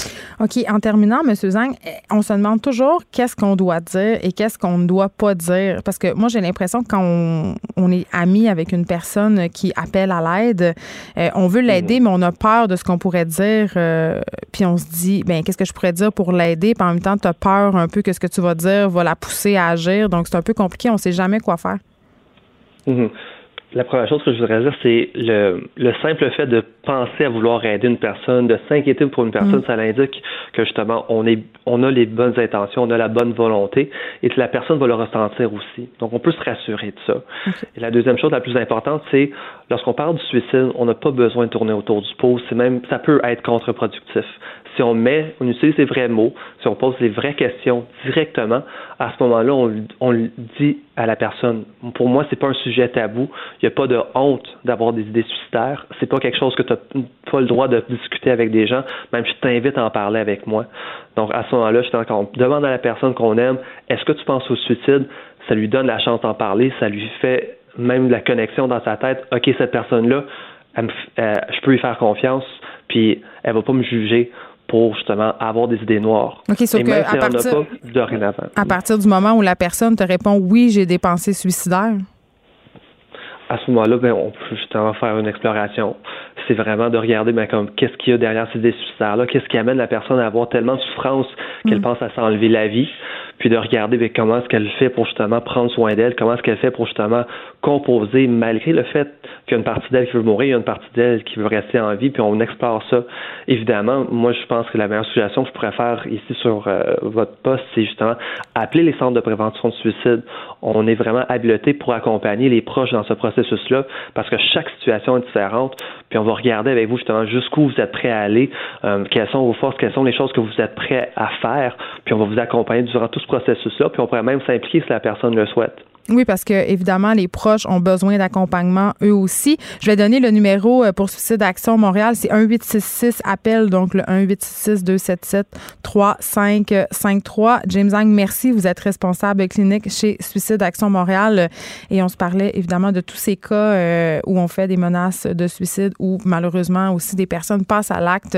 Speaker 1: OK. En terminant, M. Zang, on se demande toujours qu'est-ce qu'on doit dire et qu'est-ce qu'on ne doit pas dire. Parce que moi, j'ai l'impression que quand on, est ami avec une personne qui appelle à l'aide, euh, on veut l'aider, mhm. mais on a peur de ce qu'on pourrait dire. Euh, puis on se dit, ben qu'est-ce que je pourrais dire pour l'aider? Puis en même temps, tu as peur un peu que ce que tu vas dire va la pousser à agir. Donc, c'est un peu compliqué. On ne sait jamais quoi faire.
Speaker 8: Mhm. La première chose que je voudrais dire, c'est le, le, simple fait de penser à vouloir aider une personne, de s'inquiéter pour une personne, mm. ça l'indique que justement on est, on a les bonnes intentions, on a la bonne volonté, et que la personne va le ressentir aussi. Donc on peut se rassurer de ça. Et la deuxième chose la plus importante, c'est lorsqu'on parle du suicide, on n'a pas besoin de tourner autour du pot. C'est même, ça peut être contre-productif si on met, on utilise les vrais mots, si on pose les vraies questions directement, à ce moment-là, on, le dit à la personne. Pour moi, c'est pas un sujet tabou. Il n'y a pas de honte d'avoir des idées suicidaires. C'est pas quelque chose que tu n'as pas le droit de discuter avec des gens. Même je t'invite à en parler avec moi. Donc à ce moment-là, on demande à la personne qu'on aime, est-ce que tu penses au suicide? Ça lui donne la chance d'en parler, ça lui fait même la connexion dans sa tête. OK, cette personne-là, je peux lui faire confiance, puis elle va pas me juger pour justement avoir des idées noires.
Speaker 1: OK, sauf que à partir, pas, à partir du moment où la personne te répond oui, j'ai des pensées suicidaires.
Speaker 8: À ce moment-là, ben, on peut justement faire une exploration. C'est vraiment de regarder ben, comme qu'est-ce qu'il y a derrière ces idées suicidaires-là, qu'est-ce qui amène la personne à avoir tellement de souffrance qu'elle mm. pense à s'enlever la vie? Puis de regarder ben, comment est-ce qu'elle fait pour justement prendre soin d'elle, comment est-ce qu'elle fait pour justement composer, malgré le fait qu'il y a une partie d'elle qui veut mourir, il y a une partie d'elle qui veut rester en vie, puis on explore ça. Évidemment, moi, je pense que la meilleure suggestion que je pourrais faire ici sur euh, votre poste, c'est justement appeler les centres de prévention de suicide. On est vraiment habilité pour accompagner les proches dans ce processus-là, parce que chaque situation est différente, puis on va regarder avec vous justement jusqu'où vous êtes prêt à aller, euh, quelles sont vos forces, quelles sont les choses que vous êtes prêt à faire, puis on va vous accompagner durant tout ce processus-là, puis on pourrait même s'impliquer si la personne le souhaite.
Speaker 1: Oui, parce que évidemment, les proches ont besoin d'accompagnement eux aussi. Je vais donner le numéro euh, pour Suicide Action Montréal. C'est 1866 appel, donc le 1866 277 3553. James Zang, merci. Vous êtes responsable clinique chez Suicide Action Montréal. Et on se parlait évidemment de tous ces cas euh, où on fait des menaces de suicide, où malheureusement aussi des personnes passent à l'acte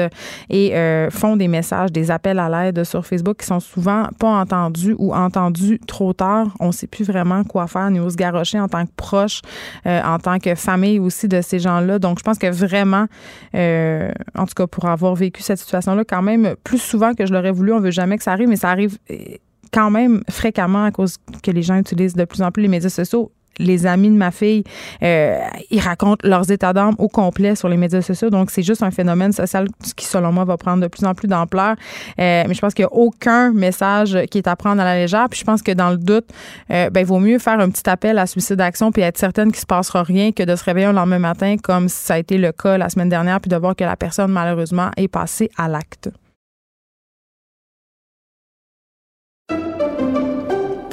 Speaker 1: et euh, font des messages, des appels à l'aide sur Facebook qui sont souvent pas entendus ou entendus trop tard. On ne sait plus vraiment quoi quoi faire, nous se en tant que proche, euh, en tant que famille aussi de ces gens-là. Donc, je pense que vraiment, euh, en tout cas, pour avoir vécu cette situation-là, quand même, plus souvent que je l'aurais voulu, on veut jamais que ça arrive, mais ça arrive euh, quand même fréquemment à cause que les gens utilisent de plus en plus les médias sociaux les amis de ma fille, euh, ils racontent leurs états d'âme au complet sur les médias sociaux. Donc, c'est juste un phénomène social qui, selon moi, va prendre de plus en plus d'ampleur. Euh, mais je pense qu'il n'y a aucun message qui est à prendre à la légère. Puis je pense que dans le doute, euh, ben, il vaut mieux faire un petit appel à suicide d'action puis être certaine qu'il ne se passera rien que de se réveiller le lendemain matin comme ça a été le cas la semaine dernière puis de voir que la personne, malheureusement, est passée à l'acte.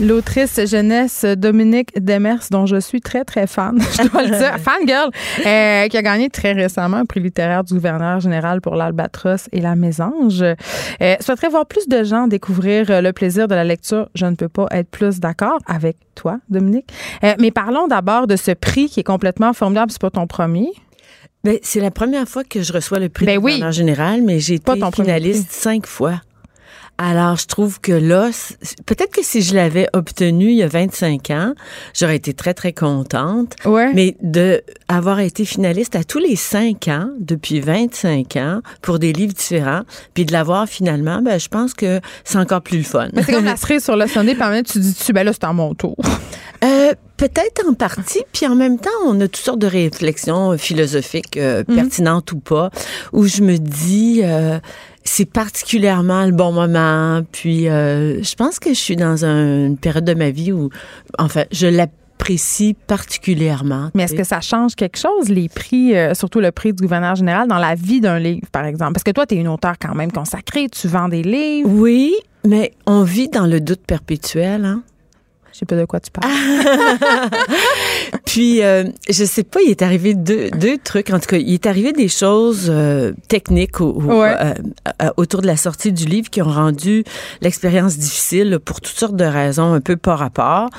Speaker 1: L'autrice jeunesse Dominique Demers, dont je suis très, très fan, [laughs] je dois le dire, [laughs] fan girl, euh, qui a gagné très récemment un prix littéraire du gouverneur général pour l'Albatros et la Mésange. Euh, souhaiterais voir plus de gens découvrir le plaisir de la lecture. Je ne peux pas être plus d'accord avec toi, Dominique. Euh, mais parlons d'abord de ce prix qui est complètement formidable. C'est pas ton premier?
Speaker 9: Ben, c'est la première fois que je reçois le prix
Speaker 1: ben
Speaker 9: du gouverneur général, mais j'ai été finaliste cinq fois. Alors, je trouve que là, peut-être que si je l'avais obtenu il y a 25 ans, j'aurais été très, très contente.
Speaker 1: Ouais.
Speaker 9: Mais de avoir été finaliste à tous les cinq ans, depuis 25 ans, pour des livres différents, puis de l'avoir finalement, ben, je pense que c'est encore plus le fun.
Speaker 1: c'est comme la [laughs] cerise sur le sonnet, puis tu dis, tu, ben là, c'est à mon tour.
Speaker 9: Euh, peut-être en partie, puis en même temps, on a toutes sortes de réflexions philosophiques, euh, mhm. pertinentes ou pas, où je me dis, euh, c'est particulièrement le bon moment. Puis, euh, je pense que je suis dans une période de ma vie où, enfin, je l'apprécie particulièrement.
Speaker 1: Mais est-ce que ça change quelque chose, les prix, surtout le prix du gouverneur général, dans la vie d'un livre, par exemple? Parce que toi, tu es une auteure quand même consacrée, tu vends des livres.
Speaker 9: Oui, mais on vit dans le doute perpétuel, hein?
Speaker 1: Je sais pas de quoi tu parles. [laughs]
Speaker 9: Puis, euh, je sais pas, il est arrivé deux, deux trucs. En tout cas, il est arrivé des choses euh, techniques euh, autour de la sortie du livre qui ont rendu l'expérience difficile pour toutes sortes de raisons un peu par rapport.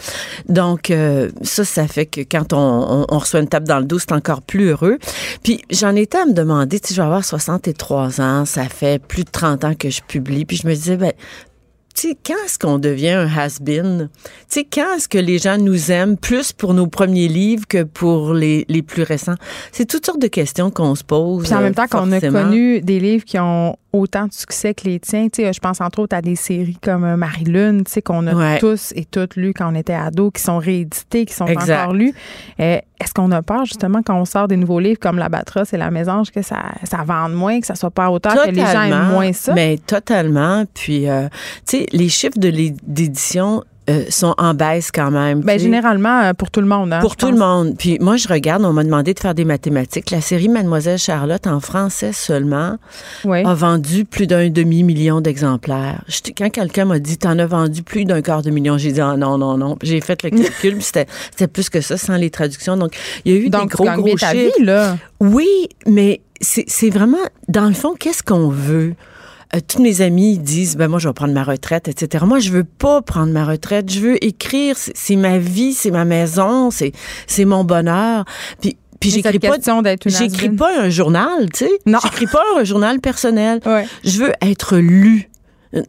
Speaker 9: Donc, ça, ça fait que quand on, on, reçoit une tape dans le dos, c'est encore plus heureux. Puis, j'en étais à me demander, tu sais, je vais avoir 63 ans, ça fait plus de 30 ans que je publie. Puis, je me disais, ben, sais, quand est-ce qu'on devient un has-been? Tu sais, quand est-ce que les gens nous aiment plus pour nos premiers livres que pour les, les plus récents? C'est toutes sortes de questions qu'on se pose.
Speaker 1: Puis en même temps qu'on a connu des livres qui ont autant de succès que les tiens. Tu sais, je pense entre autres à des séries comme euh, Marie-Lune, tu sais, qu'on a tous et toutes lues quand on était ados, qui sont rééditées, qui sont encore lues. Euh, est-ce qu'on a peur, justement, quand on sort des nouveaux livres comme La Batrosse et La Mésange, que ça, ça vende moins, que ça soit pas autant, que les gens aiment moins ça?
Speaker 9: Mais totalement. Puis, euh, tu sais, les chiffres de l'édition euh, sont en baisse quand même.
Speaker 1: Ben, généralement, euh, pour tout le monde. Hein,
Speaker 9: pour tout le monde. Puis moi, je regarde, on m'a demandé de faire des mathématiques. La série Mademoiselle Charlotte, en français seulement, a vendu plus d'un demi-million d'exemplaires. Quand quelqu'un m'a dit, t'en as vendu plus d'un quart de million, j'ai dit, ah, non, non, non. J'ai fait le calcul, [laughs] c'était plus que ça, sans les traductions. Donc, il y a eu des gros, gros chiffres. Vie, là. Oui, mais c'est vraiment, dans le fond, qu'est-ce qu'on veut? Euh, tous mes amis disent ben moi je vais prendre ma retraite etc. Moi je veux pas prendre ma retraite, je veux écrire, c'est ma vie, c'est ma maison, c'est c'est mon bonheur. Puis puis j'écris pas j'écris pas un journal, tu sais. Non. J'écris pas un journal personnel. Je veux être lu.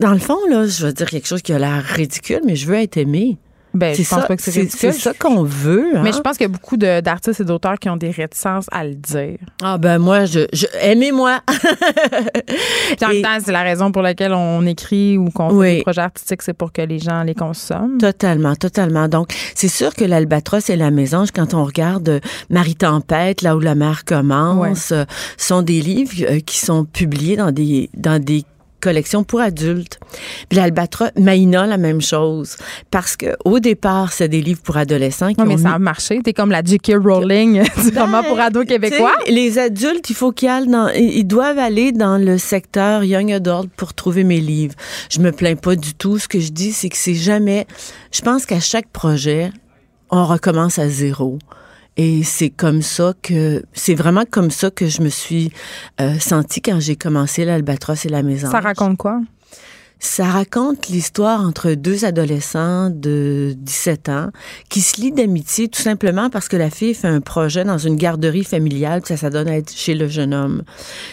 Speaker 9: Dans le fond là, je vais dire quelque chose qui a l'air ridicule, mais je veux être aimé.
Speaker 1: Ben, je pense pas que c'est
Speaker 9: C'est ça qu'on veut.
Speaker 1: Mais je hein. pense qu'il y a beaucoup d'artistes et d'auteurs qui ont des réticences à le dire.
Speaker 9: Ah ben moi, je, aimez-moi. [laughs]
Speaker 1: en même temps, c'est la raison pour laquelle on écrit ou qu'on fait des projets artistiques, c'est pour que les gens les consomment.
Speaker 9: Totalement, totalement. Donc, c'est sûr que l'Albatros et la Mésange, quand on regarde Marie Tempête, là où la mer commence, euh, sont des livres euh, qui sont publiés dans des dans des collection pour adultes. Puis l'Albatros, Maïna, la même chose. Parce que au départ, c'est des livres pour adolescents qui
Speaker 1: mais ça a marché. T'es comme la J.K. Rowling [laughs] du ben, roman pour ados québécois.
Speaker 9: Les adultes, il faut qu'ils aillent dans, ils doivent aller dans le secteur Young Adult pour trouver mes livres. Je me plains pas du tout. Ce que je dis, c'est que c'est jamais, je pense qu'à chaque projet, on recommence à zéro. Et c'est comme ça que c'est vraiment comme ça que je me suis euh, sentie quand j'ai commencé l'Albatros et la Maison.
Speaker 1: Ça raconte quoi?
Speaker 9: Ça raconte l'histoire entre deux adolescents de 17 ans qui se lient d'amitié tout simplement parce que la fille fait un projet dans une garderie familiale, puis ça, ça donne à être chez le jeune homme.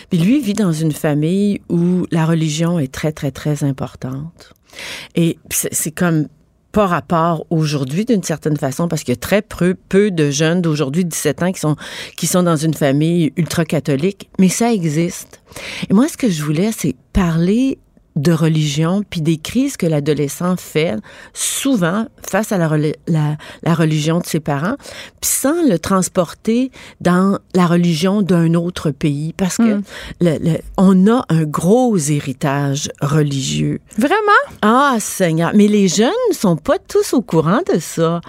Speaker 9: Puis lui vit dans une famille où la religion est très, très, très importante. Et c'est comme pas rapport aujourd'hui d'une certaine façon parce qu'il y a très peu, peu de jeunes d'aujourd'hui 17 ans qui sont qui sont dans une famille ultra catholique, mais ça existe. Et moi ce que je voulais c'est parler de religion, puis des crises que l'adolescent fait souvent face à la, la, la, religion de ses parents, puis sans le transporter dans la religion d'un autre pays, parce que hmm. le, on a un gros héritage religieux.
Speaker 1: Vraiment?
Speaker 9: Ah, Seigneur. Mais les jeunes ne sont pas tous au courant de ça.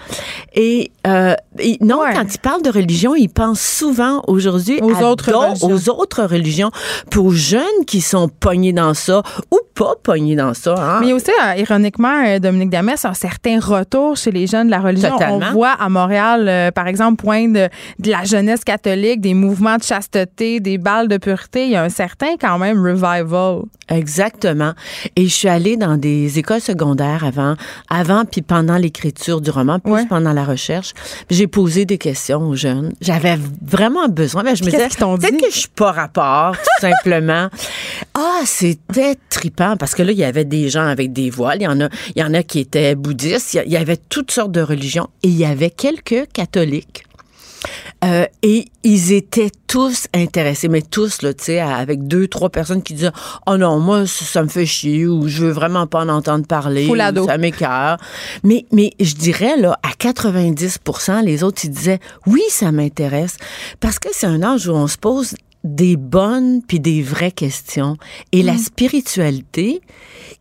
Speaker 9: Et, euh, non, quand ils parlent de religion, ils pensent souvent aujourd'hui aux, autres religions. aux autres religions. Pour jeunes qui sont pognés dans ça, ou pas pogné dans ça. Hein?
Speaker 1: Mais aussi, euh, ironiquement, euh, Dominique Damès, un certain retour chez les jeunes de la religion. On voit à Montréal, euh, par exemple, point de, la jeunesse catholique, des mouvements de chasteté, des balles de pureté. Il y a un certain, quand même, revival.
Speaker 9: Exactement. Et je suis allée dans des écoles secondaires avant, avant puis pendant l'écriture du roman, plus pendant la recherche. J'ai posé des questions aux jeunes. J'avais vraiment besoin. Ben, je me disais, peut-être que je suis pas rapport, tout simplement. Ah, c'était parce que là, il y avait des gens avec des voiles. Il y en a, il y en a qui étaient bouddhistes. Il y avait toutes sortes de religions et il y avait quelques catholiques Euh, et ils étaient tous intéressés, mais tous, là, tu sais, avec deux, trois personnes qui disaient Oh non, moi, ça, me fait chier ou je veux vraiment pas en entendre parler. Ou. Ça m'écœure. Mais, mais je dirais, là, à 90% les autres, ils disaient Oui, ça m'intéresse. Parce que c'est un âge où on se pose des bonnes puis des vraies questions. Et la spiritualité,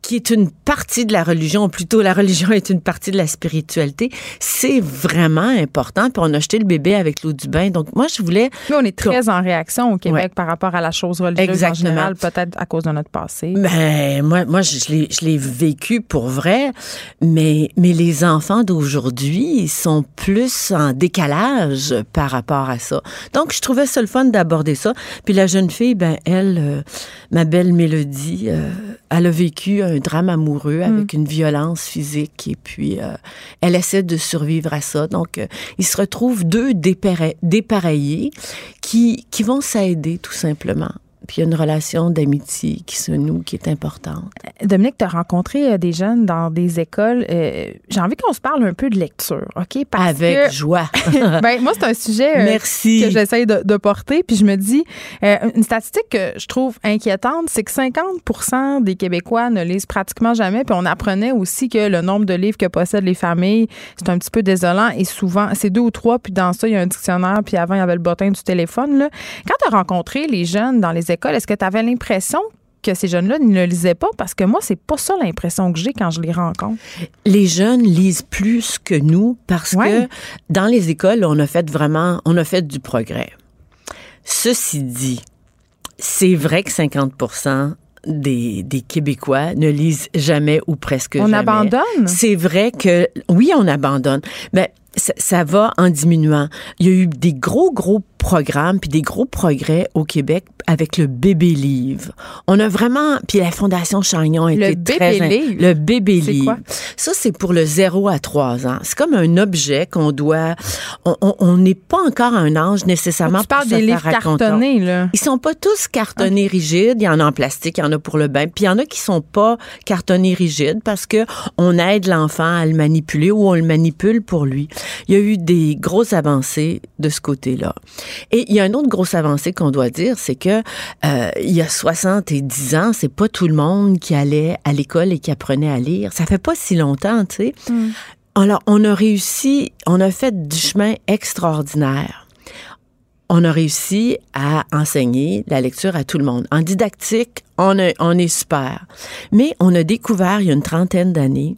Speaker 9: qui est une partie de la religion, ou plutôt la religion [laughs] est une partie de la spiritualité, c'est vraiment important. Puis on a jeté le bébé avec l'eau du bain. Donc moi, je voulais...
Speaker 1: Nous, on est très en réaction au Québec
Speaker 9: Ouais.
Speaker 1: par rapport à la chose religieuse en
Speaker 9: Exactement.
Speaker 1: général, peut-être à cause de notre passé.
Speaker 9: Ben, moi, moi je, je l'ai- vécu pour vrai, mais, mais les enfants d'aujourd'hui sont plus en décalage par rapport à ça. Donc, je trouvais ça le fun d'aborder ça. Puis la jeune fille, ben, elle, euh, ma belle Mélodie, euh, elle a vécu un drame amoureux avec une violence physique et puis euh, elle essaie de survivre à ça. Donc, ils se retrouvent deux dépareillés qui, qui vont s'aider tout simplement. Puis il y a une relation d'amitié qui se noue, qui est importante.
Speaker 1: Dominique, tu as rencontré euh, des jeunes dans des écoles. euh, J'ai envie qu'on se parle un peu de lecture, OK? Parce
Speaker 9: Avec
Speaker 1: que,
Speaker 9: joie. [laughs]
Speaker 1: ben, moi, c'est un sujet euh,
Speaker 9: Merci.
Speaker 1: que j'essaye de, de porter. Puis je me dis, euh, une statistique que je trouve inquiétante, c'est que 50 des Québécois ne lisent pratiquement jamais. Puis on apprenait aussi que le nombre de livres que possèdent les familles, c'est un petit peu désolant. Et souvent, c'est deux ou trois. Puis dans ça, il y a un dictionnaire. Puis avant, il y avait le bottin du téléphone. Là. Quand tu as rencontré les jeunes dans les écoles, est-ce que tu avais l'impression que ces jeunes-là ne lisaient pas? Parce que moi, c'est pas ça l'impression que j'ai quand je les rencontre.
Speaker 9: Les jeunes lisent plus que nous parce
Speaker 1: Ouais.
Speaker 9: que dans les écoles, on a fait vraiment, on a fait du progrès. Ceci dit, c'est vrai que 50 des, des Québécois ne lisent jamais ou presque
Speaker 1: On
Speaker 9: jamais.
Speaker 1: abandonne?
Speaker 9: C'est vrai que, oui, on abandonne. Mais ça, ça va en diminuant. Il y a eu des gros, gros programmes puis des gros progrès au Québec avec le bébé livre. On a vraiment puis la fondation Chagnon a
Speaker 1: Le bébé
Speaker 9: très
Speaker 1: livre?
Speaker 9: le bébé
Speaker 1: C'est
Speaker 9: livre.
Speaker 1: quoi?
Speaker 9: Ça c'est pour le 0 à 3 ans. C'est comme un objet qu'on doit on- n'est pas encore à un âge nécessairement
Speaker 1: Tu parles
Speaker 9: pour se
Speaker 1: des
Speaker 9: faire
Speaker 1: livres cartonnés, là.
Speaker 9: Ils sont pas tous cartonnés rigides. Il y en a en plastique, il y en a pour le bain. Puis il y en a qui sont pas cartonnés rigides parce que on aide l'enfant à le manipuler ou on le manipule pour lui. Il y a eu des grosses avancées de ce côté-là. Et il y a une autre grosse avancée qu'on doit dire, c'est que euh, il y a 70 ans, c'est pas tout le monde qui allait à l'école et qui apprenait à lire. Ça fait pas si longtemps, tu sais. Alors, on a réussi, on a fait du chemin extraordinaire on a réussi à enseigner la lecture à tout le monde. En didactique, on, a- on est super. Mais on a découvert il y a une trentaine d'années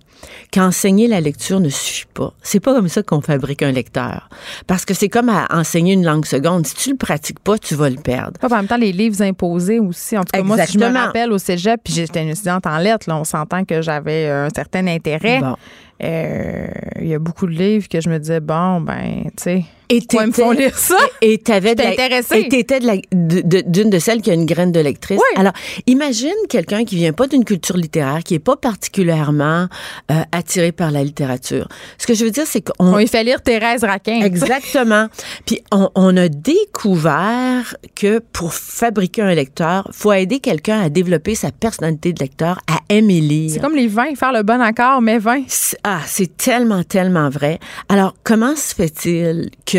Speaker 9: qu'enseigner la lecture ne suffit pas. C'est pas comme ça qu'on fabrique un lecteur. Parce que c'est comme à enseigner une langue seconde. Si tu le pratiques pas, tu vas le perdre.
Speaker 1: Pas en même temps, les livres imposés aussi. En tout cas, moi, si je me rappelle au cégep, puis j'étais une étudiante en lettres, là, on s'entend que j'avais euh, un certain intérêt.
Speaker 9: Bon.
Speaker 1: Euh, Il y a beaucoup de livres que je me disais, bon, ben, tu sais,
Speaker 9: Et
Speaker 1: ils me font lire ça?
Speaker 9: Et t'avais de
Speaker 1: J'étais
Speaker 9: la-
Speaker 1: intéressée.
Speaker 9: Et t'étais de la- de- de- d'une de, celles qui a une graine de lectrice.
Speaker 1: Oui.
Speaker 9: Alors, imagine quelqu'un qui vient pas d'une culture littéraire, qui est pas particulièrement euh, attiré par la littérature. Ce que je veux dire, c'est qu'on
Speaker 1: On lui fait lire Thérèse Raquin.
Speaker 9: Exactement. [laughs] Puis on, on a découvert que pour fabriquer un lecteur, faut aider quelqu'un à développer sa personnalité de lecteur, à aimer lire.
Speaker 1: C'est comme les vins, faire le bon accord, mais vin.
Speaker 9: C'est- Ah, c'est tellement, tellement vrai. Alors, comment se fait-il que,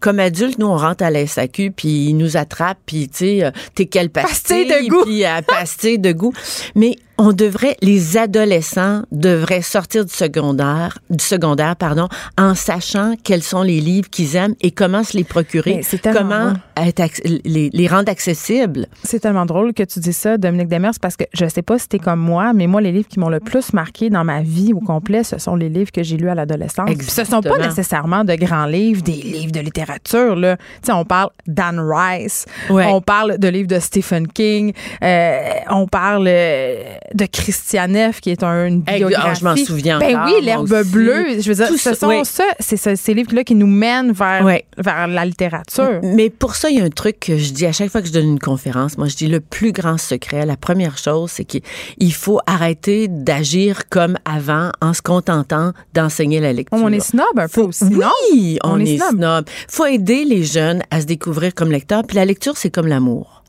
Speaker 9: comme adulte, nous, on rentre à la SAQ, puis ils nous attrapent, puis, tu sais, euh, t'es quelle pastille,
Speaker 1: Pastille de goût.
Speaker 9: puis euh, pastille de goût. Mais on devrait, les adolescents devraient sortir du secondaire, du secondaire, pardon, en sachant quels sont les livres qu'ils aiment et comment se les procurer, comment être les, les rendre accessibles.
Speaker 1: C'est tellement drôle que tu dis ça, Dominique Demers, parce que je sais pas si t'es comme moi, mais moi, les livres qui m'ont le plus marqué dans ma vie au complet, ce sont les livres que j'ai lus à l'adolescence. Ce sont pas nécessairement de grands livres, des livres de littérature, là. Tu sais, on parle d'Anne Rice,
Speaker 9: Ouais.
Speaker 1: on parle de livres de Stephen King, euh, on parle euh, de Christian Neff, qui est un, une biographie.
Speaker 9: ah, je m'en souviens
Speaker 1: Ben
Speaker 9: encore,
Speaker 1: oui,
Speaker 9: moi
Speaker 1: l'herbe bleue. Je veux dire,
Speaker 9: Tout
Speaker 1: ce
Speaker 9: ça,
Speaker 1: sont
Speaker 9: oui.
Speaker 1: ça, c'est ce- ces livres-là qui nous mènent vers, vers la littérature.
Speaker 9: Mais pour ça, il y a un truc que je dis à chaque fois que je donne une conférence. Moi, je dis le plus grand secret, la première chose, c'est qu'il il faut arrêter d'agir comme avant en se contentant d'enseigner la lecture.
Speaker 1: On est snob un peu aussi?
Speaker 9: Oui, on,
Speaker 1: On est
Speaker 9: est,
Speaker 1: snob.
Speaker 9: snob. faut aider les jeunes à se découvrir comme lecteurs. Puis la lecture, c'est comme l'amour.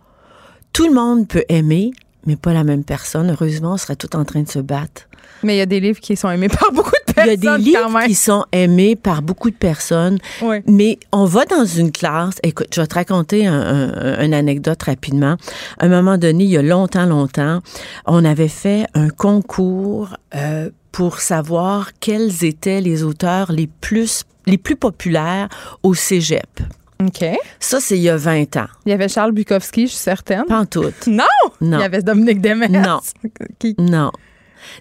Speaker 9: Tout le monde peut aimer, mais pas la même personne. Heureusement, on serait tout en train de se battre.
Speaker 1: Mais il y a des livres qui sont aimés [laughs] par beaucoup de
Speaker 9: il y a des
Speaker 1: personnes,
Speaker 9: livres qui sont aimés par beaucoup de personnes,
Speaker 1: Oui.
Speaker 9: mais on va dans une classe. Écoute, je vais te raconter un- un- une anecdote rapidement. À un moment donné, il y a longtemps, longtemps, on avait fait un concours euh, pour savoir quels étaient les auteurs les plus les plus populaires au cégep.
Speaker 1: OK.
Speaker 9: Ça, c'est il y a 20 ans.
Speaker 1: Il y avait Charles Bukowski, je suis certaine.
Speaker 9: Pas en tout.
Speaker 1: Non! [laughs]
Speaker 9: Non.
Speaker 1: Il y avait Dominique Demers.
Speaker 9: Non. [laughs]
Speaker 1: Qui?
Speaker 9: Non.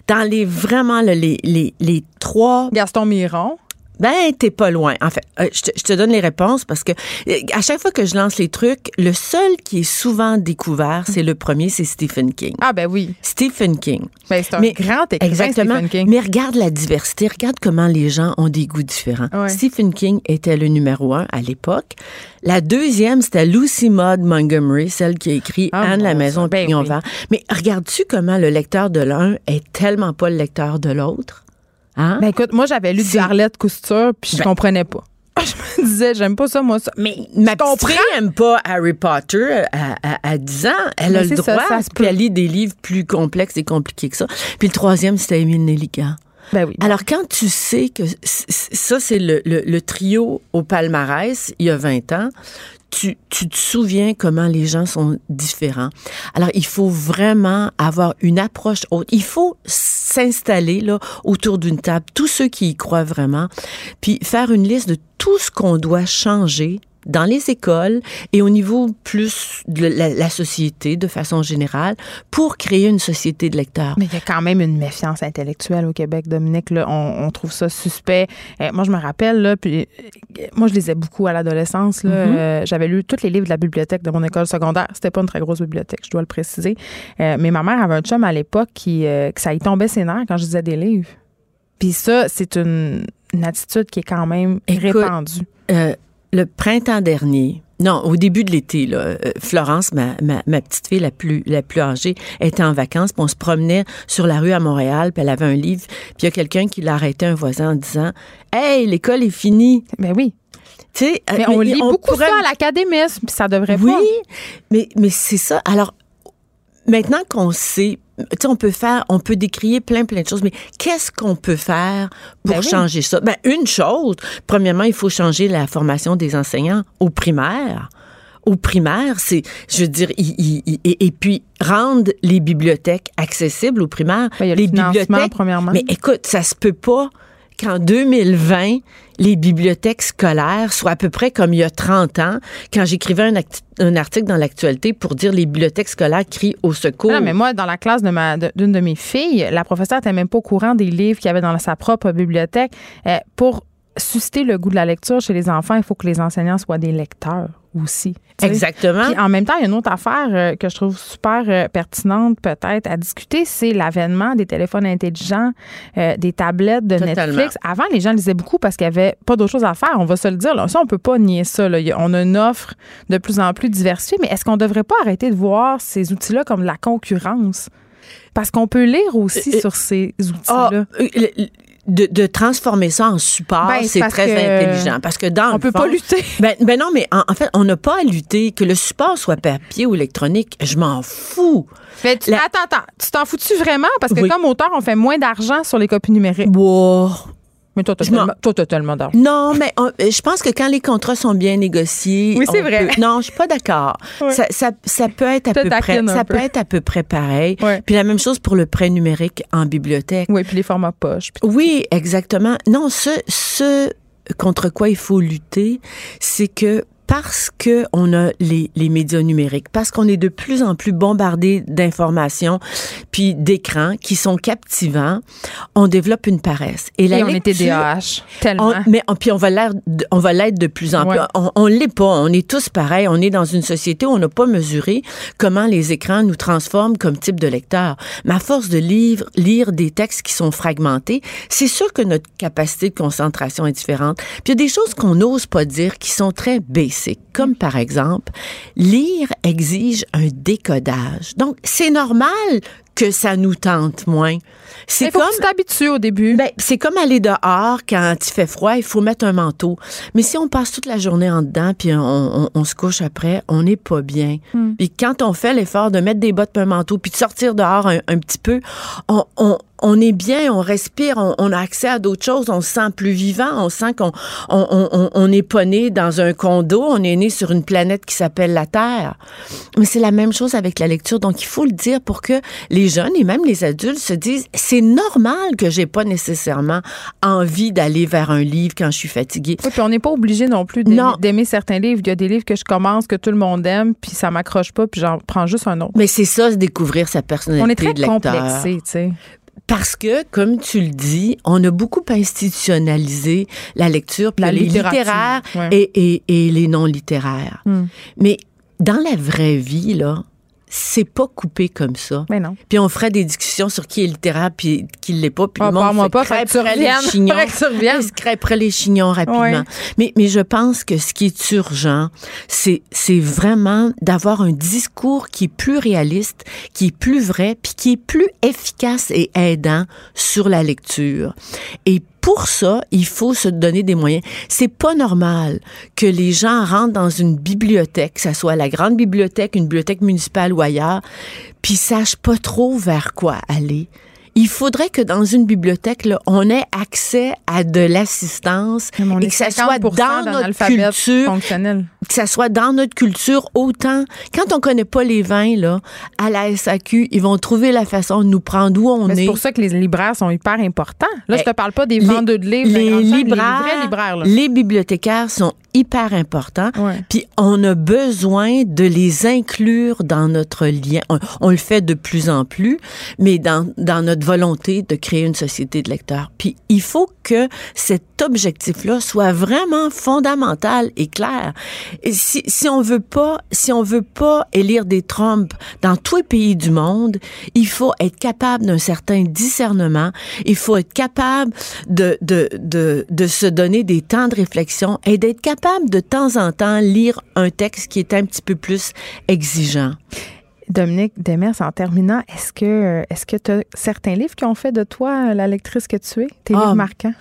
Speaker 9: Dans les vraiment les, les, les trois
Speaker 1: Gaston Miron.
Speaker 9: Ben, t'es pas loin. En fait, euh, je, te, je te donne les réponses parce que euh, à chaque fois que je lance les trucs, le seul qui est souvent découvert, c'est le premier, c'est Stephen King.
Speaker 1: Ah, ben oui.
Speaker 9: Stephen King.
Speaker 1: Ben, c'est un
Speaker 9: Mais-
Speaker 1: grand écrivain,
Speaker 9: Exactement.
Speaker 1: Stephen King.
Speaker 9: Mais regarde la diversité, regarde comment les gens ont des goûts différents.
Speaker 1: Ouais.
Speaker 9: Stephen King était le numéro un à l'époque. La deuxième, c'était Lucy Maud Montgomery, celle qui a écrit
Speaker 1: Ah,
Speaker 9: Anne, la maison au
Speaker 1: Ben oui.
Speaker 9: Mais regardes-tu comment le lecteur de l'un est tellement pas le lecteur de l'autre? Hein?
Speaker 1: Ben écoute, moi, j'avais lu du Arlette Couture, puis je
Speaker 9: Ben-
Speaker 1: comprenais pas. [laughs] Je me disais, j'aime pas ça, moi, ça. Mais
Speaker 9: Ma petite fille aime pas Harry Potter à, à- à 10 ans. Elle
Speaker 1: Mais
Speaker 9: a le
Speaker 1: ça,
Speaker 9: droit.
Speaker 1: ça se
Speaker 9: puis
Speaker 1: peut.
Speaker 9: elle lit des livres plus complexes et compliqués que ça. Puis le troisième, c'était Émile Nelligan.
Speaker 1: Ben oui.
Speaker 9: Alors, quand tu sais que ça, c'est le, le- le trio au palmarès, il y a 20 ans, tu, tu te souviens comment les gens sont différents. Alors, il faut vraiment avoir une approche autre. Il faut s'installer là autour d'une table, tous ceux qui y croient vraiment, puis faire une liste de tout ce qu'on doit changer dans les écoles et au niveau plus de la, la société de façon générale pour créer une société de lecteurs.
Speaker 1: Mais il y a quand même une méfiance intellectuelle au Québec, Dominique. Là, on, on trouve ça suspect. Euh, moi, je me rappelle, là, puis euh, moi, je lisais beaucoup à l'adolescence. Euh, J'avais lu tous les livres de la bibliothèque de mon école secondaire. C'était pas une très grosse bibliothèque, je dois le préciser. Euh, mais ma mère avait un chum à l'époque qui, euh, que ça y tombait ses nerfs quand je lisais des livres. Puis ça, c'est une, une attitude qui est quand même
Speaker 9: Écoute,
Speaker 1: répandue.
Speaker 9: Le printemps dernier, non, au début de l'été, là, euh, Florence, ma, ma, ma petite fille la plus, la plus âgée, était en vacances, puis on se promenait sur la rue à Montréal, puis elle avait un livre, puis il y a quelqu'un qui l'a arrêté, un voisin, en disant Hey, l'école est finie.
Speaker 1: Ben oui.
Speaker 9: Tu sais, euh,
Speaker 1: Mais on lit beaucoup
Speaker 9: pourrait-
Speaker 1: ça à l'académisme, puis ça devrait
Speaker 9: Oui,
Speaker 1: pas.
Speaker 9: mais, mais c'est ça. Alors, maintenant qu'on sait, tu on peut faire, on peut décrier plein, plein de choses, mais qu'est-ce qu'on peut faire pour
Speaker 1: Ben oui.
Speaker 9: changer ça? Ben, une chose, premièrement, il faut changer la formation des enseignants au primaire. Au primaire, c'est, je veux dire, et, puis rendre les bibliothèques accessibles au primaire.
Speaker 1: Ben,
Speaker 9: les
Speaker 1: financement, premièrement.
Speaker 9: Mais écoute, ça se peut pas qu'en 2020, les bibliothèques scolaires soient à peu près comme il y a 30 ans, quand j'écrivais un, un article dans l'actualité pour dire les bibliothèques scolaires crient au secours.
Speaker 1: Ah Non, mais moi, dans la classe ma- de- d'une de, mes filles, la professeure n'était même pas au courant des livres qu'il y avait dans sa propre bibliothèque. Euh, pour susciter le goût de la lecture chez les enfants, il faut que les enseignants soient des lecteurs aussi.
Speaker 9: Exactement.
Speaker 1: Puis en même temps, il y a une autre affaire euh, que je trouve super euh, pertinente peut-être à discuter, c'est l'avènement des téléphones intelligents, euh, des tablettes de
Speaker 9: Totalement.
Speaker 1: Netflix. Avant, les gens lisaient beaucoup parce qu'il n'y avait pas d'autre chose à faire, on va se le dire. Là. Ça, on peut pas nier ça. là. On a une offre de plus en plus diversifiée, mais est-ce qu'on ne devrait pas arrêter de voir ces outils-là comme de la concurrence? Parce qu'on peut lire aussi sur ces
Speaker 9: Ah,
Speaker 1: outils-là.
Speaker 9: De, de transformer ça en support,
Speaker 1: Ben, c'est
Speaker 9: très intelligent. Parce que dans
Speaker 1: on
Speaker 9: le
Speaker 1: peut
Speaker 9: fond-
Speaker 1: pas lutter. [laughs]
Speaker 9: Ben, ben non, mais en, en fait, on n'a pas à lutter. Que le support soit papier ou électronique, je m'en fous.
Speaker 1: Mais tu-
Speaker 9: La-
Speaker 1: Attends, attends. Tu t'en fous-tu vraiment? Parce que
Speaker 9: Oui.
Speaker 1: comme auteur, on fait moins d'argent sur les copies numériques.
Speaker 9: Wow.
Speaker 1: Mais toi, t'as tellement, toi, t'as tellement d'argent.
Speaker 9: Non, mais on- euh, je pense que quand les contrats sont bien négociés.
Speaker 1: Oui, c'est vrai.
Speaker 9: peut- non, je suis pas d'accord.
Speaker 1: Ouais.
Speaker 9: Ça, ça, ça peut être à peu près. Ça
Speaker 1: peu.
Speaker 9: peut être à peu près pareil.
Speaker 1: Ouais.
Speaker 9: Puis la même chose pour le prêt numérique en bibliothèque.
Speaker 1: Oui, puis les formats poche.
Speaker 9: Oui, exactement. Non, ce, ce contre quoi il faut lutter, c'est que parce que on a les, les médias numériques, parce qu'on est de plus en plus bombardé d'informations puis d'écrans qui sont captivants, on développe une paresse. Et, la
Speaker 1: Et on était
Speaker 9: lecture-
Speaker 1: DAH. Tellement.
Speaker 9: on- mais on- puis on va on l'être de plus en plus.
Speaker 1: Ouais.
Speaker 9: On, on l'est pas. On est tous pareils. On est dans une société où on n'a pas mesuré comment les écrans nous transforment comme type de lecteur. Mais à force de lire, lire des textes qui sont fragmentés, c'est sûr que notre capacité de concentration est différente. Puis il y a des choses qu'on n'ose pas dire qui sont très basiques, comme par exemple, lire exige un décodage. Donc c'est normal que ça nous tente moins. C'est comme
Speaker 1: t'habitues au début.
Speaker 9: ben, c'est comme aller dehors quand il fait froid, il faut mettre un manteau. Mais si on passe toute la journée en dedans puis on, on- on se couche après, on n'est pas bien. Puis quand on fait l'effort de mettre des bottes un manteau puis de sortir dehors un, un petit peu, on, on, on est bien, on respire, on, on a accès à d'autres choses, on se sent plus vivant, on sent qu'on on, on, on n'est pas né dans un condo, on est né sur une planète qui s'appelle la Terre. Mais c'est la même chose avec la lecture. Donc, il faut le dire pour que les jeunes et même les adultes se disent, c'est normal que j'ai pas nécessairement envie d'aller vers un livre quand je suis fatiguée.
Speaker 1: Oui, puis on n'est pas obligé non plus d'aimer, certains livres. Il y a des livres que je commence, que tout le monde aime, puis ça m'accroche pas, puis j'en prends juste un autre.
Speaker 9: Mais c'est ça, se découvrir sa personnalité
Speaker 1: On est très
Speaker 9: de lecteur.
Speaker 1: complexé, tu sais.
Speaker 9: Parce que, comme tu le dis, on a beaucoup institutionnalisé la lecture, puis
Speaker 1: La
Speaker 9: les littéraires
Speaker 1: ouais.
Speaker 9: et, et- et les non littéraires.
Speaker 1: Hmm.
Speaker 9: Mais dans la vraie vie, là, c'est pas coupé comme ça.
Speaker 1: Mais non.
Speaker 9: Puis on ferait des discussions sur qui est littéraire puis qui l'est pas. Puis
Speaker 1: Ah,
Speaker 9: le monde
Speaker 1: pas, fait
Speaker 9: crêperait [laughs] les chignons. Se crêperait les chignons rapidement.
Speaker 1: Ouais.
Speaker 9: Mais, mais je pense que ce qui est urgent, c'est, c'est vraiment d'avoir un discours qui est plus réaliste, qui est plus vrai, puis qui est plus efficace et aidant sur la lecture. Et pour ça, il faut se donner des moyens. C'est pas normal que les gens rentrent dans une bibliothèque, que ce soit la grande bibliothèque, une bibliothèque municipale ou ailleurs, puis sachent pas trop vers quoi aller. Il faudrait que dans une bibliothèque, là, on ait accès à de l'assistance et
Speaker 1: est
Speaker 9: que ça soit
Speaker 1: 50%
Speaker 9: dans notre culture, que ça soit dans notre culture autant. Quand on connaît pas les vins, là, à la SAQ, ils vont trouver la façon de nous prendre où on
Speaker 1: Mais c'est
Speaker 9: est.
Speaker 1: pour ça que les libraires sont hyper importants. Là, je
Speaker 9: Eh,
Speaker 1: te parle pas des vendeurs de livres,
Speaker 9: les libraires,
Speaker 1: les vrais libraires.
Speaker 9: les bibliothécaires sont hyper importants.
Speaker 1: Ouais.
Speaker 9: Puis on a besoin de les inclure dans notre lien. On, on le fait de plus en plus, mais dans, dans notre volonté de créer une société de lecteurs. Puis il faut que cet objectif-là soit vraiment fondamental et clair. Et si, si on veut pas, si on veut pas élire des Trump dans tous les pays du monde, il faut être capable d'un certain discernement. Il faut être capable de, de, de, de se donner des temps de réflexion et d'être capable de temps en temps lire un texte qui est un petit peu plus exigeant.
Speaker 1: Dominique Demers, en terminant, est-ce que est-ce que tu as certains livres qui ont fait de toi la lectrice que tu es? Tes
Speaker 9: Ah,
Speaker 1: livres marquants?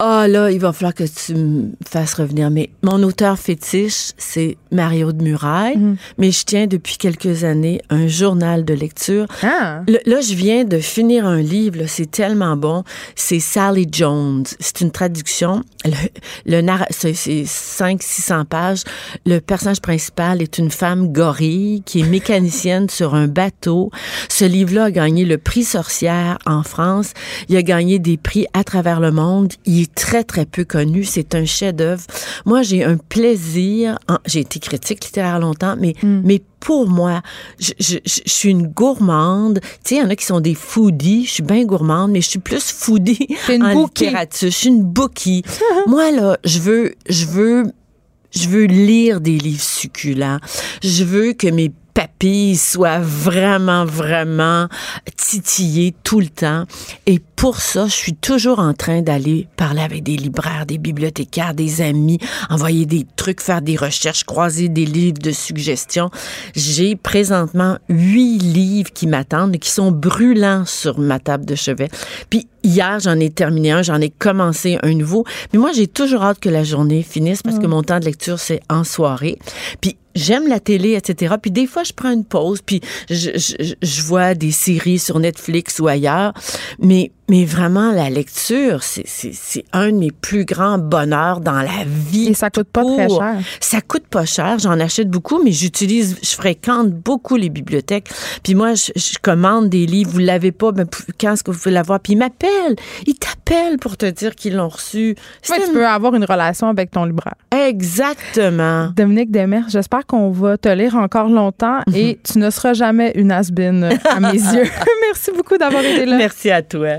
Speaker 9: Ah là, il va falloir que tu me fasses revenir. Mais mon auteur fétiche, c'est Mario de Muraille.
Speaker 1: Mhm.
Speaker 9: Mais je tiens depuis quelques années un journal de lecture.
Speaker 1: Ah!
Speaker 9: Le- là, je viens de finir un livre, c'est tellement bon. C'est Sally Jones. C'est une traduction. Le, le c'est c'est 500-600 pages. Le personnage principal est une femme gorille qui est mécanicienne [laughs] sur un bateau. Ce livre-là a gagné le prix sorcière en France. Il a gagné des prix à travers le monde. Il est très, très peu connu. C'est un chef-d'œuvre. Moi, j'ai un plaisir. en- J'ai été critique littéraire longtemps, mais, mais pour moi, je, je- je- je suis une gourmande. Tu sais, il y en a qui sont des foodies. Je suis bien gourmande, mais je suis plus foodie [laughs]
Speaker 1: une
Speaker 9: en
Speaker 1: bookie.
Speaker 9: littérature. Je suis une bookie. [laughs] moi, là, je veux, je veux, je veux lire des livres succulents. Je veux que mes papilles soient vraiment, vraiment titillées tout le temps. Et pour ça, je suis toujours en train d'aller parler avec des libraires, des bibliothécaires, des amis, envoyer des trucs, faire des recherches, croiser des livres de suggestions. J'ai présentement huit livres qui m'attendent et qui sont brûlants sur ma table de chevet. Puis hier, j'en ai terminé un, j'en ai commencé un nouveau. Mais moi, j'ai toujours hâte que la journée finisse parce que mon temps de lecture, c'est en soirée. Puis j'aime la télé, etc. Puis des fois, je prends une pause, puis je, je, je vois des séries sur Netflix ou ailleurs. Mais, mais vraiment, la lecture, c'est, un de mes plus grands bonheurs dans la vie.
Speaker 1: Et ça coûte pas très cher.
Speaker 9: Ça coûte pas cher. J'en achète beaucoup, mais j'utilise, je fréquente beaucoup les bibliothèques. Puis moi, je, je commande des livres. Vous l'avez pas, ben, p- quand est-ce que vous pouvez l'avoir? Puis ils m'appellent. Ils t'appellent pour te dire qu'ils l'ont reçu.
Speaker 1: Ouais, tu peux avoir une relation avec ton libraire.
Speaker 9: Exactement.
Speaker 1: Dominique Demers, j'espère qu'on va te lire encore longtemps et tu ne seras jamais une has-been à mes [laughs] yeux. [laughs] Merci beaucoup d'avoir été là.
Speaker 9: Merci à toi.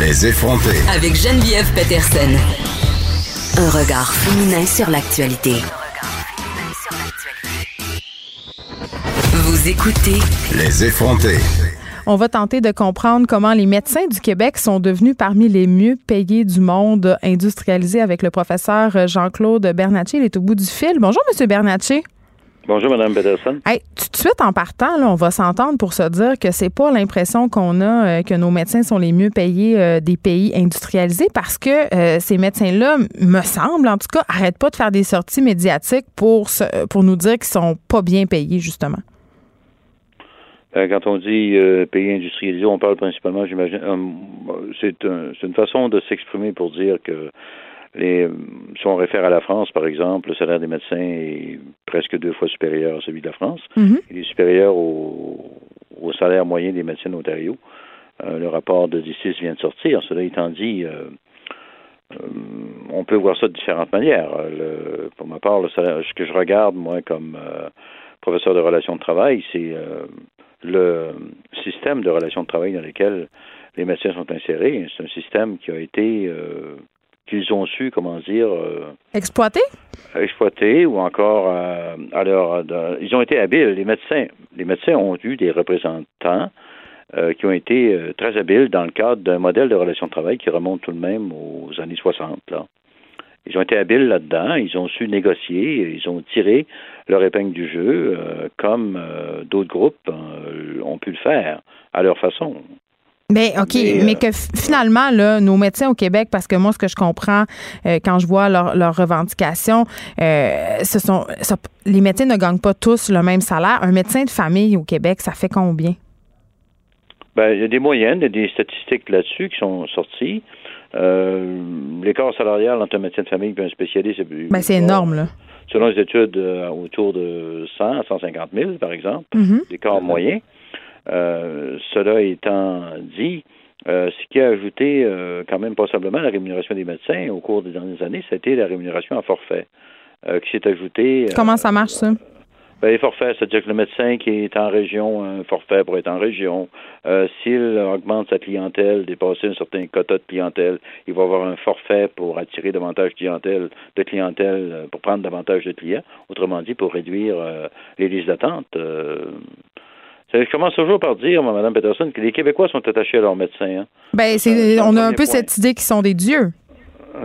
Speaker 4: Les effrontés.
Speaker 5: Avec Geneviève Peterson. Un regard féminin sur l'actualité. Vous Vous écoutez
Speaker 4: Les effrontés.
Speaker 1: On va tenter de comprendre comment les médecins du Québec sont devenus parmi les mieux payés du monde industrialisé avec le professeur Jean-Claude Bernatchez. Il est au bout du fil. Bonjour, Monsieur Bernatchez.
Speaker 10: Bonjour, Mme Peterson.
Speaker 1: Hey, tout de suite en partant, là, on va s'entendre pour se dire que c'est pas l'impression qu'on a euh, que nos médecins sont les mieux payés euh, des pays industrialisés parce que euh, ces médecins-là, me semble en tout cas, arrêtent pas de faire des sorties médiatiques pour se- pour nous dire qu'ils sont pas bien payés justement.
Speaker 10: Quand on dit pays industrialisé, on parle principalement, j'imagine, c'est un- c'est une façon de s'exprimer pour dire que les, si on réfère à la France, par exemple, le salaire des médecins est presque deux fois supérieur à celui de la France.
Speaker 1: Mhm.
Speaker 10: Il est supérieur au, au salaire moyen des médecins d'Ontario. Euh, le rapport de D6 vient de sortir. Cela étant dit, euh, euh, on peut voir ça de différentes manières. Euh, Le- pour ma part, le salaire, ce que je regarde, moi, comme euh, professeur de relations de travail, c'est euh, le système de relations de travail dans lequel les médecins sont insérés. C'est un système qui a été, euh, qu'ils ont su, comment dire, euh,
Speaker 1: Exploité?
Speaker 10: exploiter ou encore euh, à leur, de- ils ont été habiles. Les médecins, les médecins ont eu des représentants euh, qui ont été euh, très habiles dans le cadre d'un modèle de relation de travail qui remonte tout de même aux années 60. Là. Ils ont été habiles là-dedans, ils ont su négocier, ils ont tiré leur épingle du jeu euh, comme euh, d'autres groupes euh, ont pu le faire à leur façon.
Speaker 1: Mais OK,
Speaker 10: Mais,
Speaker 1: mais,
Speaker 10: euh,
Speaker 1: que finalement, là, nos médecins au Québec, parce que moi, ce que je comprends euh, quand je vois leur- leurs revendications, euh, ce sont ça- les médecins ne gagnent pas tous le même salaire. Un médecin de famille au Québec, ça fait combien?
Speaker 10: Ben, il y a des moyennes, il y a des statistiques là-dessus qui sont sorties. L'écart salarial entre un médecin de famille et un spécialiste, c'est
Speaker 1: Ben, c'est énorme, là.
Speaker 10: selon les études, autour de 100 à 150 000, par exemple,
Speaker 1: Mhm.
Speaker 10: l'écart moyen. Euh, cela étant dit, euh, ce qui a ajouté euh, quand même passablement la rémunération des médecins au cours des dernières années, c'était la rémunération à forfait, qui s'est ajoutée.
Speaker 1: Comment ça marche, ça?
Speaker 10: ben, les forfaits, c'est-à-dire que le médecin qui est en région a un forfait pour être en région. Euh, S'il augmente sa clientèle, dépasser un certain quota de clientèle, il va avoir un forfait pour attirer davantage de clientèle, de clientèle pour prendre davantage de clients. Autrement dit, pour réduire euh, les listes d'attente. Euh, je commence toujours par dire, Mme Peterson, que les Québécois sont attachés à leurs médecins. hein.
Speaker 1: Ben, c'est, on a un peu
Speaker 10: point.
Speaker 1: cette idée qu'ils sont des dieux.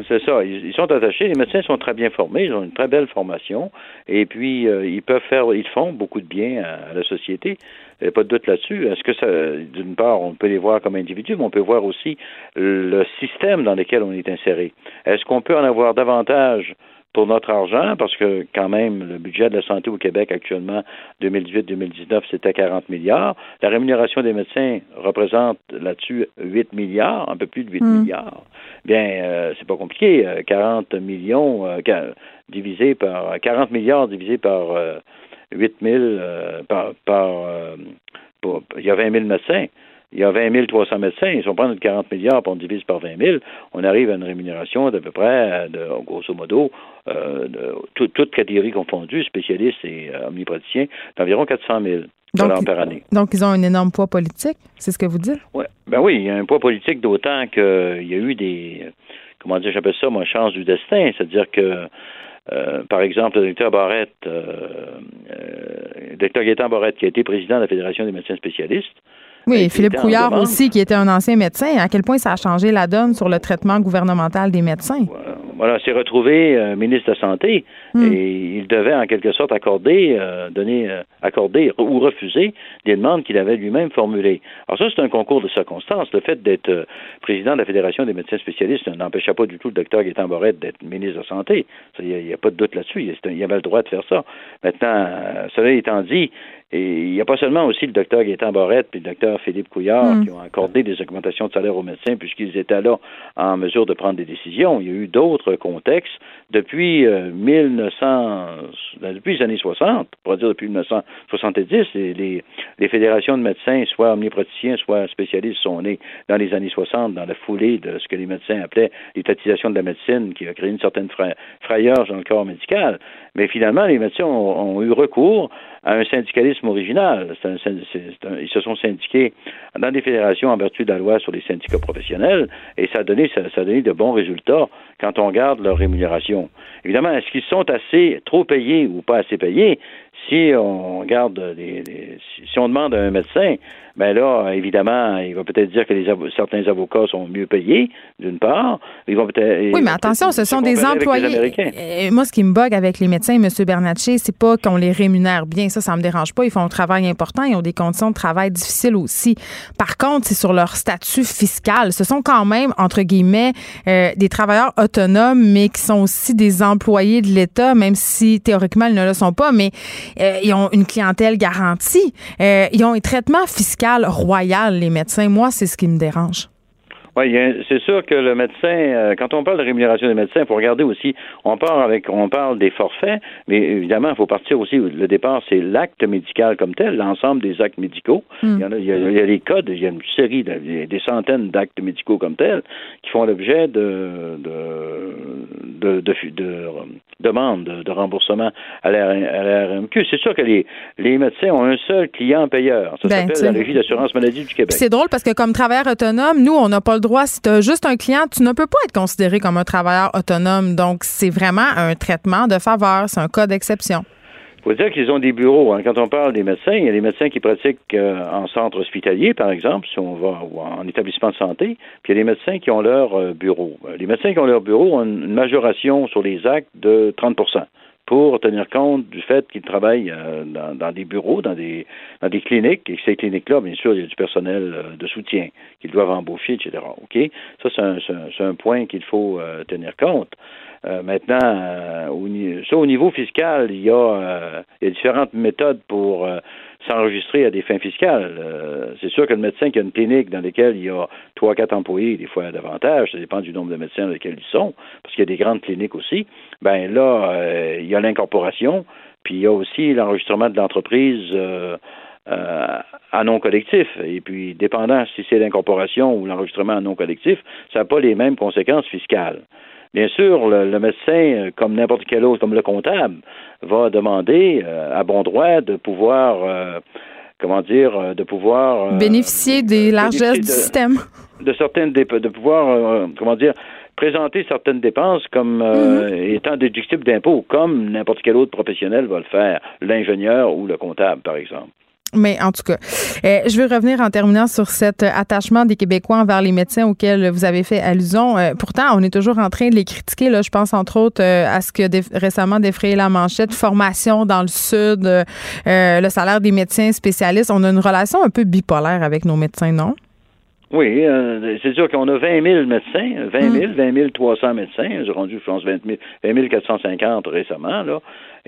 Speaker 10: C'est ça. Ils, ils sont attachés. Les médecins sont très bien formés. Ils ont une très belle formation. Et puis, euh, ils peuvent faire, ils font beaucoup de bien à, à la société. Il n'y a pas de doute là-dessus. Est-ce que ça, d'une part, on peut les voir comme individus, mais on peut voir aussi le système dans lequel on est inséré. Est-ce qu'on peut en avoir davantage pour notre argent, parce que quand même, le budget de la santé au Québec actuellement, 2018-2019, c'était 40 milliards. La rémunération des médecins représente là-dessus 8 milliards, un peu plus de 8
Speaker 1: Mm.
Speaker 10: milliards. Bien, euh, c'est pas compliqué. euh, 40 millions euh, divisé par 40 milliards divisé par euh, 8 000 euh, par, par euh, pour- il y a 20 000 médecins. Il y a 20 300 médecins. Si on prend notre 40 milliards et on divise par 20 000, on arrive à une rémunération d'à peu près, de, grosso modo, euh, de, tout- toutes catégories confondues, spécialistes et euh, omnipraticiens, d'environ 400 000 dollars par année.
Speaker 1: donc, ils ont un énorme poids politique. C'est ce que vous dites?
Speaker 10: Ouais. Ben oui, il y a un poids politique d'autant qu'il y a eu des, comment dire, j'appelle ça, moi, chance du destin. C'est-à-dire que, euh, par exemple, le docteur Barrette, euh, euh, le docteur Gaétan Barrette, qui a été président de la Fédération des médecins spécialistes,
Speaker 1: Oui, et Philippe Couillard aussi, qui était un ancien médecin. À quel point ça a changé la donne sur le traitement gouvernemental des médecins?
Speaker 10: voilà, s'est retrouvé euh, ministre de la Santé
Speaker 1: Hmm.
Speaker 10: et il devait en quelque sorte accorder, euh, donner, euh, accorder ou refuser des demandes qu'il avait lui-même formulées. Alors ça, c'est un concours de circonstances. Le fait d'être président de la Fédération des médecins spécialistes n'empêchait pas du tout le docteur Gaétan Barrette d'être ministre de la Santé. Il n'y a, pas de doute là-dessus. Il, il avait le droit de faire ça. Maintenant, cela étant dit, et il n'y a pas seulement aussi le docteur Gaétan Barrette puis le docteur Philippe Couillard
Speaker 1: Mm.
Speaker 10: qui ont accordé des augmentations de salaire aux médecins puisqu'ils étaient là en mesure de prendre des décisions. Il y a eu d'autres contextes depuis euh, 1900, ben, depuis les années 60, pour dire depuis 1970, les, les, les fédérations de médecins, soit omnipraticiens, soit spécialistes, sont nées dans les années 60 dans la foulée de ce que les médecins appelaient l'étatisation de la médecine, qui a créé une certaine fra- frayeur dans le corps médical. Mais finalement, les médecins ont, ont eu recours à un syndicalisme original. Ils se sont syndiqués dans des fédérations en vertu de la loi sur les syndicats professionnels et ça a donné, de bons résultats quand on regarde leur rémunération. Évidemment, est-ce qu'ils sont assez trop payés ou pas assez payés? si on regarde des- si, si on demande à un médecin, ben là, évidemment, il va peut-être dire que les certains avocats sont mieux payés, d'une part. Ils vont peut-être.
Speaker 1: Oui, mais attention, ce sont des employés.
Speaker 10: Américains.
Speaker 1: Euh, moi, ce qui me bug avec les médecins, M. Bernatchez, c'est pas qu'on les rémunère bien. Ça, ça me dérange pas. Ils font un travail important. Ils ont des conditions de travail difficiles aussi. Par contre, c'est sur leur statut fiscal. Ce sont quand même, entre guillemets, euh, des travailleurs autonomes, mais qui sont aussi des employés de l'État, même si théoriquement, ils ne le sont pas. Mais euh, ils ont une clientèle garantie. Euh, ils ont un traitement fiscal royal, les médecins. Moi, c'est ce qui me dérange.
Speaker 10: Oui, c'est sûr que le médecin, euh, quand on parle de rémunération des médecins, il faut regarder aussi, on parle avec, on parle des forfaits, mais évidemment, il faut partir aussi, le départ, c'est l'acte médical comme tel, l'ensemble des actes médicaux. Il, y en a, il, y a, il y a des codes, il y a une série, de, des centaines d'actes médicaux comme tels qui font l'objet de, de, de, de, de, de demandes de, remboursement à la, à la RMQ. C'est sûr que les, les médecins ont un seul client payeur. Ça
Speaker 1: Ben,
Speaker 10: s'appelle la. Régie d'assurance maladie du Québec.
Speaker 1: C'est drôle parce que comme travailleur autonome, nous, on n'a pas droit. Si tu as juste un client, tu ne peux pas être considéré comme un travailleur autonome. Donc, c'est vraiment un traitement de faveur. C'est un cas d'exception.
Speaker 10: Il faut dire qu'ils ont des bureaux. hein. Quand on parle des médecins, il y a des médecins qui pratiquent euh, en centre hospitalier, par exemple, si on va ou en établissement de santé, puis il y a des médecins qui ont leur euh, bureau. Euh, Les médecins qui ont leur bureau ont une majoration sur les actes de 30 pour tenir compte du fait qu'ils travaillent euh, dans, dans des bureaux, dans des, dans des cliniques, et que ces cliniques-là, bien sûr, il y a du personnel euh, de soutien qu'ils doivent embaucher, etc. OK? Ça, c'est un, un- point qu'il faut euh, tenir compte. Maintenant, au, ça, au niveau fiscal, il y a, il y a différentes méthodes pour s'enregistrer à des fins fiscales. Euh, c'est sûr que le médecin qui a une clinique dans laquelle il y a trois, quatre employés, des fois davantage, ça dépend du nombre de médecins dans lesquels ils sont, parce qu'il y a des grandes cliniques aussi, ben là, euh, il y a l'incorporation, puis il y a aussi l'enregistrement de l'entreprise euh, euh, à non collectif. Et puis, dépendant si c'est l'incorporation ou l'enregistrement à non collectif, ça n'a pas les mêmes conséquences fiscales. Bien sûr, le, le médecin, comme n'importe quel autre, comme le comptable, va demander euh, à bon droit de pouvoir, euh, comment dire, euh, de pouvoir euh,
Speaker 1: Bénéficier des largesses
Speaker 10: bénéficier
Speaker 1: du
Speaker 10: de-
Speaker 1: système.
Speaker 10: de certaines de pouvoir, comment dire, présenter certaines dépenses comme euh,
Speaker 1: Mm-hmm.
Speaker 10: étant déductibles d'impôts, comme n'importe quel autre professionnel va le faire, l'ingénieur ou le comptable, par exemple.
Speaker 1: Mais en tout cas, euh, je veux revenir en terminant sur cet euh, attachement des Québécois envers les médecins auxquels vous avez fait allusion. Euh, pourtant, on est toujours en train de les critiquer. Là. Je pense entre autres euh, à ce que récemment défrayé la manchette, formation dans le Sud, le salaire des médecins spécialistes. On a une relation un peu bipolaire avec nos médecins, non?
Speaker 10: Oui, euh, c'est sûr qu'on a 20 000 médecins, 20 000, 20 300 médecins. J'ai rendu, je pense, 20 000, 20 450 récemment, là.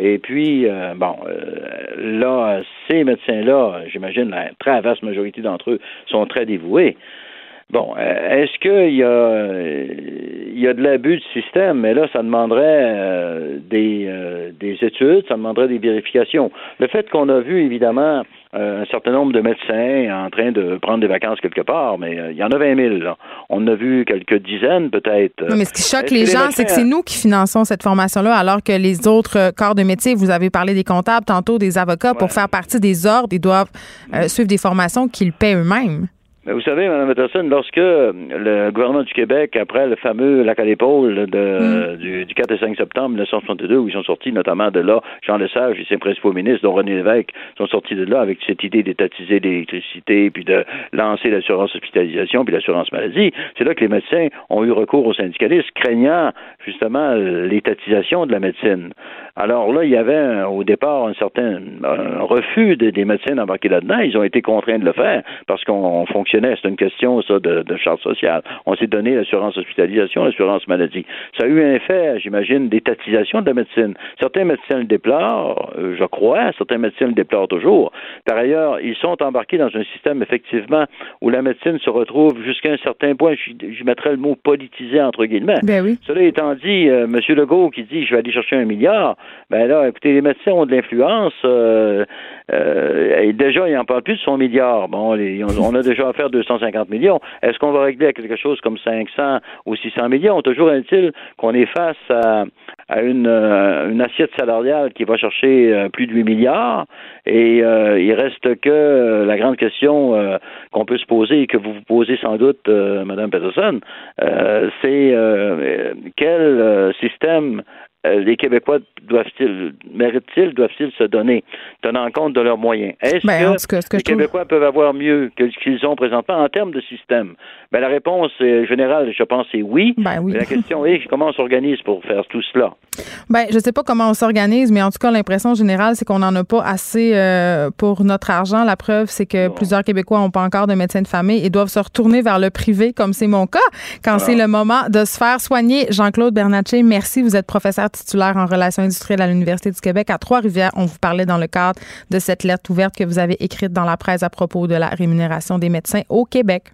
Speaker 10: Et puis, euh, bon, euh, là, ces médecins-là, j'imagine, la très vaste majorité d'entre eux sont très dévoués. Bon, euh, est-ce qu'il y a, il y a de l'abus du système? Mais là, ça demanderait des, des études, ça demanderait des vérifications. Le fait qu'on a vu, évidemment, un certain nombre de médecins en train de prendre des vacances quelque part, mais euh, il y en a 20 000. Là. On en a vu quelques dizaines, peut-être.
Speaker 1: Non, mais ce qui choque les gens, c'est que c'est nous qui finançons cette formation-là, alors que les autres euh, corps de métier, vous avez parlé des comptables, tantôt des avocats, pour faire partie des ordres, ils doivent euh, suivre des formations qu'ils paient eux-mêmes.
Speaker 10: Mais vous savez, Mme Peterson, lorsque le gouvernement du Québec, après le fameux lac à l'épaule de, du, du 4 et 5 septembre 1962, où ils sont sortis notamment de là, Jean Lesage et ses principaux ministres, dont René Lévesque, sont sortis de là avec cette idée d'étatiser l'électricité, puis de lancer l'assurance hospitalisation, puis l'assurance maladie, c'est là que les médecins ont eu recours aux syndicalistes, craignant justement l'étatisation de la médecine. Alors là, il y avait au départ un certain un refus de- des médecins d'embarquer là-dedans. Ils ont été contraints de le faire parce qu'on on C'est une question, ça, de, de charte sociale. On s'est donné l'assurance hospitalisation, l'assurance maladie. Ça a eu un effet, j'imagine, d'étatisation de la médecine. Certains médecins le déplorent, euh, je crois. Certains médecins le déplorent toujours. Par ailleurs, ils sont embarqués dans un système, effectivement, où la médecine se retrouve jusqu'à un certain point, j'y mettrais le mot politisé, entre guillemets.
Speaker 1: Ben oui.
Speaker 10: Cela étant dit, euh, M. Legault qui dit je vais aller chercher un milliard, ben là, écoutez, les médecins ont de l'influence. Euh, euh, et déjà, ils n'en parlent plus de son milliard. Bon, on, a déjà affaire 250 millions. Est-ce qu'on va régler à quelque chose comme 500 ou 600 millions? Toujours est-il qu'on est face à, à une, euh, une assiette salariale qui va chercher euh, plus de 8 milliards et il reste que la grande question qu'on peut se poser et que vous vous posez sans doute, Madame Peterson, c'est quel système les Québécois doivent-ils, méritent-ils, doivent-ils se donner, tenant compte de leurs moyens? Est-ce
Speaker 1: Ben, en
Speaker 10: que,
Speaker 1: cas,
Speaker 10: les
Speaker 1: trouve-
Speaker 10: Québécois peuvent avoir mieux que ce qu'ils ont présentement en termes de système? Ben, la réponse euh, générale, je pense, est oui.
Speaker 1: Ben oui.
Speaker 10: Mais la question est comment on s'organise pour faire tout cela?
Speaker 1: Ben, je sais pas comment on s'organise, mais en tout cas, l'impression générale, c'est qu'on n'en a pas assez euh, pour notre argent. La preuve, c'est que plusieurs Québécois n'ont pas encore de médecin de famille et doivent se retourner vers le privé, comme c'est mon cas, quand c'est le moment de se faire soigner. Jean-Claude Bernatchez, merci. Vous êtes professeur titulaire en relations industrielles à l'Université du Québec à Trois-Rivières. On vous parlait dans le cadre de cette lettre ouverte que vous avez écrite dans la presse à propos de la rémunération des médecins au Québec.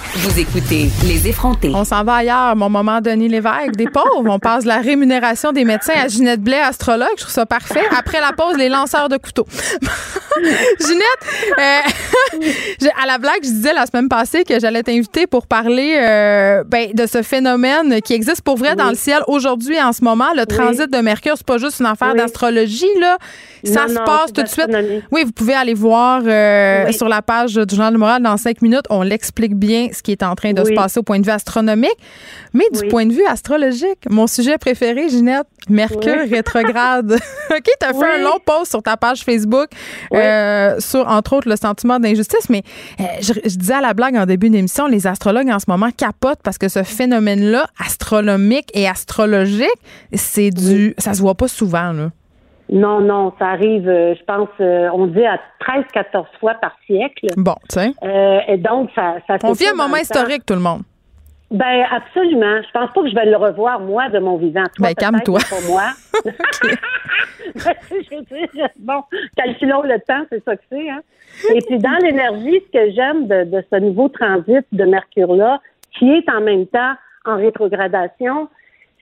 Speaker 5: vous écoutez Les effrontés.
Speaker 1: On s'en va ailleurs. Mon moment Denis Lévesque, des pauvres. On passe de la rémunération des médecins à Ginette Blais, astrologue. Je trouve ça parfait. Après la pause, les lanceurs de couteaux. [laughs] Ginette, euh, [laughs] à la blague, je disais la semaine passée que j'allais t'inviter pour parler euh, ben, de ce phénomène qui existe pour vrai dans le ciel aujourd'hui en ce moment. Le transit de Mercure, c'est pas juste une affaire
Speaker 11: Oui.
Speaker 1: d'astrologie, là. Ça
Speaker 11: Non,
Speaker 1: se passe tout de suite. Oui, vous pouvez aller voir euh,
Speaker 11: Oui.
Speaker 1: sur la page du Journal du Moral dans cinq minutes. On l'explique bien ce qui est en train de se passer au point de vue astronomique. Mais du point de vue astrologique, mon sujet préféré, Ginette, Mercure
Speaker 11: Oui. [laughs]
Speaker 1: rétrograde. [laughs] OK, tu as fait un long post sur ta page Facebook euh, sur, entre autres, le sentiment d'injustice. Mais euh, je, je disais à la blague en début d'émission, les astrologues en ce moment capotent parce que ce phénomène-là, astronomique et astrologique, c'est du. Ça se voit pas souvent, là.
Speaker 11: Non, non, ça arrive, euh, je pense, euh, on dit à 13-14 fois par siècle.
Speaker 1: Bon, sais.
Speaker 11: Euh, et donc, ça, ça
Speaker 1: On vit un moment historique, tout le monde.
Speaker 11: Ben, absolument. Je pense pas que je vais le revoir, moi, de mon vivant. Toi,
Speaker 1: Ben, calme-toi.
Speaker 11: Pas moi. [laughs] [laughs] Je veux dire, bon, calculons le temps, c'est ça que c'est. Hein? Et puis, dans l'énergie, ce que j'aime de, de ce nouveau transit de Mercure-là, qui est en même temps en rétrogradation,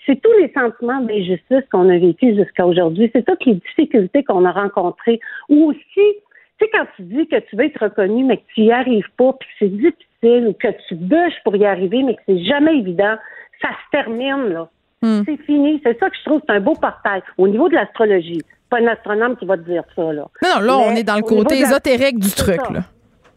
Speaker 11: c'est tous les sentiments d'injustice qu'on a vécu jusqu'à aujourd'hui. C'est toutes les difficultés qu'on a rencontrées. Ou aussi, tu sais, quand tu dis que tu veux être reconnu, mais que tu y arrives pas, puis que c'est difficile, ou que tu bûches pour y arriver, mais que c'est jamais évident, ça se termine, là. C'est fini. C'est ça que je trouve, c'est un beau portail. Au niveau de l'astrologie, pas un astronome qui va te dire ça, là.
Speaker 1: Non, non, là, on est dans le côté ésotérique du truc,
Speaker 11: ça.
Speaker 1: là.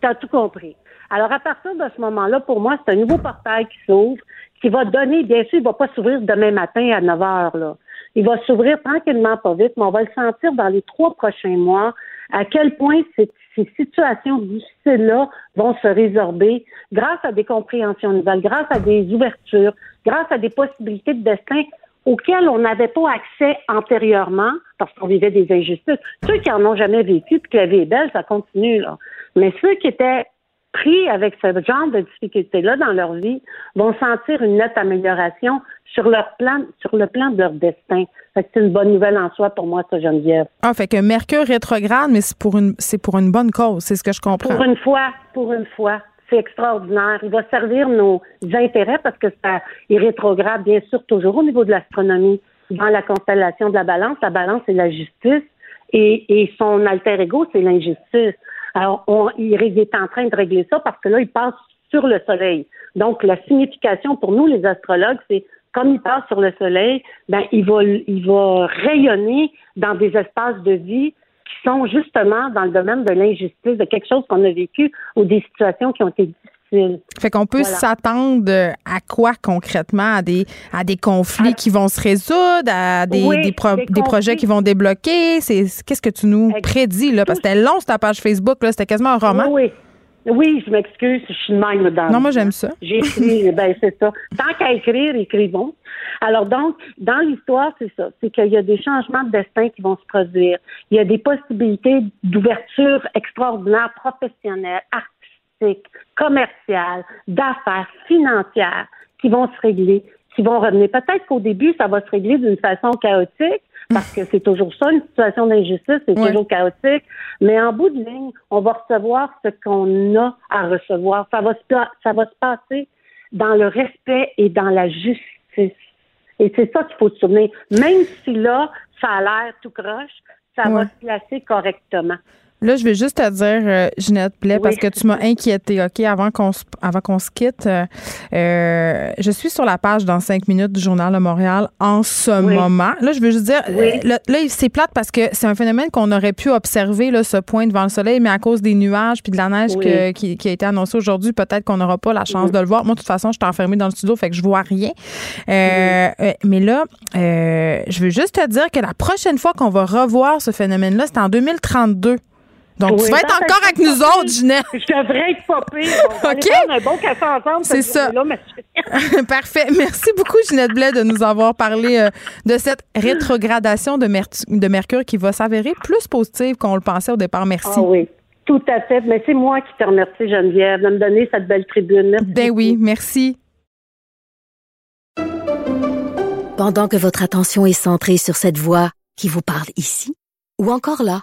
Speaker 11: Tu as tout compris. Alors, à partir de ce moment-là, pour moi, c'est un nouveau portail qui s'ouvre, qui va donner, bien sûr, il va pas s'ouvrir demain matin à 9 heures, là. Il va s'ouvrir tranquillement, pas vite, mais on va le sentir dans les trois prochains mois, à quel point ces, ces situations difficiles-là vont se résorber grâce à des compréhensions nouvelles, grâce à des ouvertures, grâce à des possibilités de destin auxquelles on n'avait pas accès antérieurement parce qu'on vivait des injustices. Ceux qui en ont jamais vécu, puis que la vie est belle, ça continue, là. Mais ceux qui étaient pris avec ce genre de difficultés-là dans leur vie vont sentir une nette amélioration sur leur plan, sur le plan de leur destin. Fait que c'est une bonne nouvelle en soi pour moi, ça, Geneviève.
Speaker 1: Ah, fait que Mercure rétrograde, mais c'est pour une, c'est pour une bonne cause, c'est ce que je comprends.
Speaker 11: Pour une fois, pour une fois, c'est extraordinaire. Il va servir nos intérêts parce que ça, il rétrograde bien sûr toujours au niveau de l'astronomie dans la constellation de la balance. La balance, c'est la justice et, et son alter ego, c'est l'injustice. Alors, on, il est en train de régler ça parce que là, il passe sur le soleil. Donc, la signification pour nous, les astrologues, c'est comme il passe sur le soleil, ben, il va, il va rayonner dans des espaces de vie qui sont justement dans le domaine de l'injustice, de quelque chose qu'on a vécu ou des situations qui ont été
Speaker 1: Fait qu'on peut
Speaker 11: Voilà.
Speaker 1: s'attendre à quoi concrètement? À des, à des conflits qui vont se résoudre, à des,
Speaker 11: Oui,
Speaker 1: des, pro-
Speaker 11: des
Speaker 1: des projets qui vont débloquer? Qu'est-ce que tu nous prédis, là? Parce que c'était long, sur ta page Facebook. C'était quasiment un roman.
Speaker 11: Oui, oui. Oui, je m'excuse, je suis de même dans
Speaker 1: Non, moi, j'aime ça. [laughs]
Speaker 11: J'ai écrit, ben c'est ça. Tant qu'à écrire, écrivons. Alors donc, dans l'histoire, c'est ça. C'est qu'il y a des changements de destin qui vont se produire. Il y a des possibilités d'ouverture extraordinaires, professionnelles, commerciales, d'affaires, financières, qui vont se régler, qui vont revenir. Peut-être qu'au début, ça va se régler d'une façon chaotique, parce que c'est toujours ça, une situation d'injustice, c'est
Speaker 1: Ouais.
Speaker 11: toujours chaotique. Mais en bout de ligne, on va recevoir ce qu'on a à recevoir. Ça va se, pa- ça va se passer dans le respect et dans la justice. Et c'est ça qu'il faut se souvenir. Même si là, ça a l'air tout croche, ça va se placer correctement.
Speaker 1: Là, je vais juste te dire, euh, Ginette Blais, parce que tu m'as inquiété, OK, avant qu'on se, avant qu'on se quitte. euh, euh, je suis sur la page dans cinq minutes du Journal de Montréal en ce moment. Là, je veux juste dire,
Speaker 11: Oui.
Speaker 1: euh, là, là, c'est plate parce que c'est un phénomène qu'on aurait pu observer, là, ce point devant le soleil, mais à cause des nuages puis de la neige
Speaker 11: Oui.
Speaker 1: que- qui, qui a été annoncée aujourd'hui, peut-être qu'on n'aura pas la chance de le voir. Moi, de toute façon, je suis enfermée dans le studio, fait que je vois rien. Euh, euh, mais là, euh, je veux juste te dire que la prochaine fois qu'on va revoir ce phénomène-là, c'est en 2032. Donc,
Speaker 11: Oui,
Speaker 1: tu vas être encore avec nous autres, Ginette.
Speaker 11: Je devrais être pas pire. On [laughs]
Speaker 1: OK.
Speaker 11: un bon café ensemble.
Speaker 1: C'est ça. [laughs] Parfait. Merci beaucoup, Ginette Blais, de nous avoir parlé euh, de cette rétrogradation de, Mer- de Mercure qui va s'avérer plus positive qu'on le pensait au départ. Merci.
Speaker 11: Ah oui, tout à fait. Mais c'est moi qui te remercie, Geneviève, de me donner cette belle tribune. Merci
Speaker 1: Ben oui, merci.
Speaker 2: Pendant que votre attention est centrée sur cette voix qui vous parle ici, ou encore là,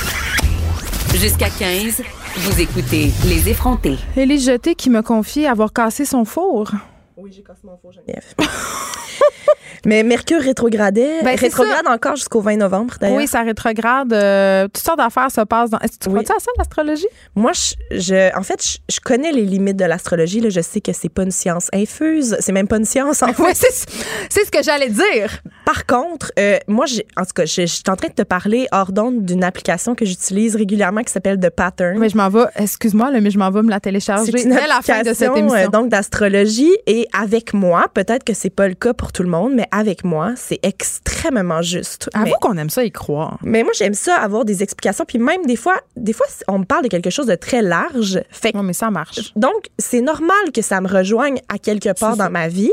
Speaker 5: Jusqu'à 15, vous écoutez Les effrontés.
Speaker 1: Élise Jeté qui me confie avoir cassé son four.
Speaker 12: Oui, j'ai cassé mon four, Geneviève. [laughs] Mais Mercure rétrogradait,
Speaker 1: Ben,
Speaker 12: rétrograde encore jusqu'au 20 novembre, d'ailleurs.
Speaker 1: Oui, ça rétrograde. euh, toutes sortes d'affaires se passent dans. Est-ce que tu
Speaker 12: Oui.
Speaker 1: crois-tu à ça, l'astrologie?
Speaker 12: Moi, je, je- en fait, je, je connais les limites de l'astrologie. là. Je sais que c'est pas une science infuse. C'est même pas une science, en [laughs] fait.
Speaker 1: Oui, c'est ce que j'allais dire.
Speaker 12: Par contre, euh, moi, en tout cas, je, suis en train de te parler hors d'onde d'une application que j'utilise régulièrement qui s'appelle The Pattern.
Speaker 1: Mais je m'en vais, excuse-moi, mais je m'en vais me la télécharger
Speaker 12: C'est une
Speaker 1: dès la fin de cette
Speaker 12: application,
Speaker 1: émission.
Speaker 12: euh, donc d'astrologie et avec moi, peut-être que c'est pas le cas pour tout le monde, mais avec moi, c'est extrêmement juste.
Speaker 1: Avoue qu'on aime ça y croire.
Speaker 12: Mais moi, j'aime ça avoir des explications. Puis même des fois, des fois, on me parle de quelque chose de très large. Fait
Speaker 1: Non, mais ça marche.
Speaker 12: donc, c'est normal que ça me rejoigne à quelque part dans ma vie.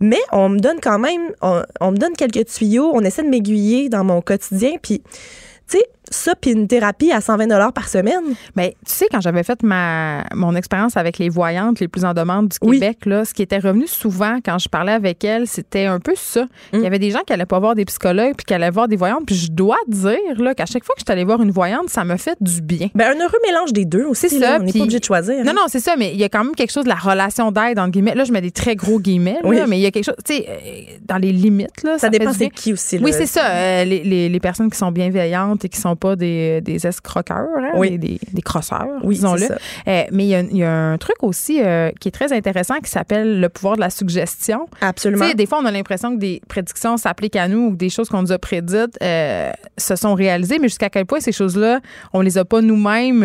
Speaker 12: Mais on me donne quand même, on, on me donne quelques tuyaux. On essaie de m'aiguiller dans mon quotidien. Puis, tu sais, ça, puis une thérapie à 120 par semaine?
Speaker 1: Mais tu sais, quand j'avais fait ma, mon expérience avec les voyantes les plus en demande du
Speaker 12: Oui.
Speaker 1: Québec, là, ce qui était revenu souvent quand je parlais avec elles, c'était un peu ça.
Speaker 12: Mm.
Speaker 1: Il y avait des gens qui allaient pas voir des psychologues puis qui allaient voir des voyantes. Puis je dois dire là, qu'à chaque fois que je suis allée voir une voyante, ça me fait du bien.
Speaker 12: Ben, un heureux mélange des deux aussi.
Speaker 1: C'est
Speaker 12: là.
Speaker 1: ça,
Speaker 12: On n'est pas obligé de choisir.
Speaker 1: Non,
Speaker 12: hein.
Speaker 1: non, c'est ça, mais il y a quand même quelque chose de la relation d'aide, entre guillemets. Là, je mets des très gros guillemets, là,
Speaker 12: Oui.
Speaker 1: mais il y a quelque chose, tu sais, euh, dans les limites, là.
Speaker 12: Ça
Speaker 1: fait
Speaker 12: dépend c'est qui aussi.
Speaker 1: Oui,
Speaker 12: là.
Speaker 1: c'est ça. euh, les, les, les personnes qui sont bienveillantes et qui sont pas des, des escroqueurs, hein,
Speaker 12: Oui.
Speaker 1: des, des, des crosseurs,
Speaker 12: Oui,
Speaker 1: disons-le. Euh, mais il y, a, il y a un truc aussi euh, qui est très intéressant qui s'appelle le pouvoir de la suggestion.
Speaker 12: Absolument.
Speaker 1: Tu sais, des fois, on a l'impression que des prédictions s'appliquent à nous ou que des choses qu'on nous a prédites euh, se sont réalisées, mais jusqu'à quel point ces choses-là, on les a pas nous-mêmes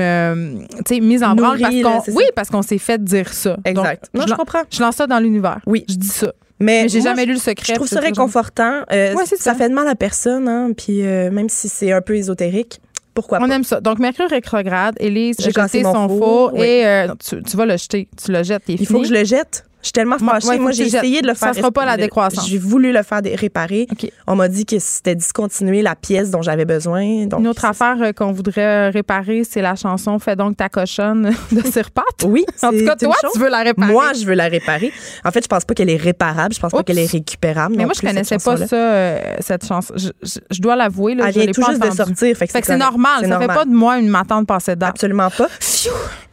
Speaker 1: mises en branle parce qu'on oui, parce qu'on s'est fait dire ça.
Speaker 12: Exact.
Speaker 1: Donc,
Speaker 12: Non, je
Speaker 1: lan-
Speaker 12: comprends.
Speaker 1: Je lance ça dans l'univers.
Speaker 12: Oui.
Speaker 1: Je dis ça.
Speaker 12: Mais,
Speaker 1: Mais j'ai jamais
Speaker 12: je-
Speaker 1: lu le secret.
Speaker 12: Je trouve ça réconfortant. Euh,
Speaker 1: Ouais,
Speaker 12: ça.
Speaker 1: ça.
Speaker 12: fait de mal à personne, hein, puis euh, même si c'est un peu ésotérique, pourquoi
Speaker 1: On
Speaker 12: pas?
Speaker 1: aime ça. Donc, Mercure rétrograde, Élise,
Speaker 12: cassé
Speaker 1: jeté son
Speaker 12: four oui.
Speaker 1: et euh, tu, tu vas le jeter. Tu le jettes.
Speaker 12: Il faut que je le jette? Je suis tellement fâchée.
Speaker 1: ouais,
Speaker 12: Moi, j'ai essayé de le
Speaker 1: Ça
Speaker 12: faire.
Speaker 1: sera pas la décroissance.
Speaker 12: J'ai voulu le faire réparer. On m'a dit que c'était discontinuer la pièce dont j'avais besoin. Donc,
Speaker 1: Une autre affaire euh, qu'on voudrait réparer, c'est la chanson Fais donc ta cochonne [laughs] de Sirpat.
Speaker 12: Oui.
Speaker 1: En tout cas, toi,
Speaker 12: chose.
Speaker 1: tu veux la réparer.
Speaker 12: Moi, je veux la réparer. En fait, je pense pas qu'elle est réparable. Je pense pas qu'elle est récupérable.
Speaker 1: Mais moi, je
Speaker 12: plus,
Speaker 1: connaissais pas ça, euh, cette chanson. Je, je- je dois l'avouer,
Speaker 12: Elle vient tout juste de sortir. Fait que
Speaker 1: c'est normal. Ça fait pas de moi une matante passée date.
Speaker 12: Absolument pas.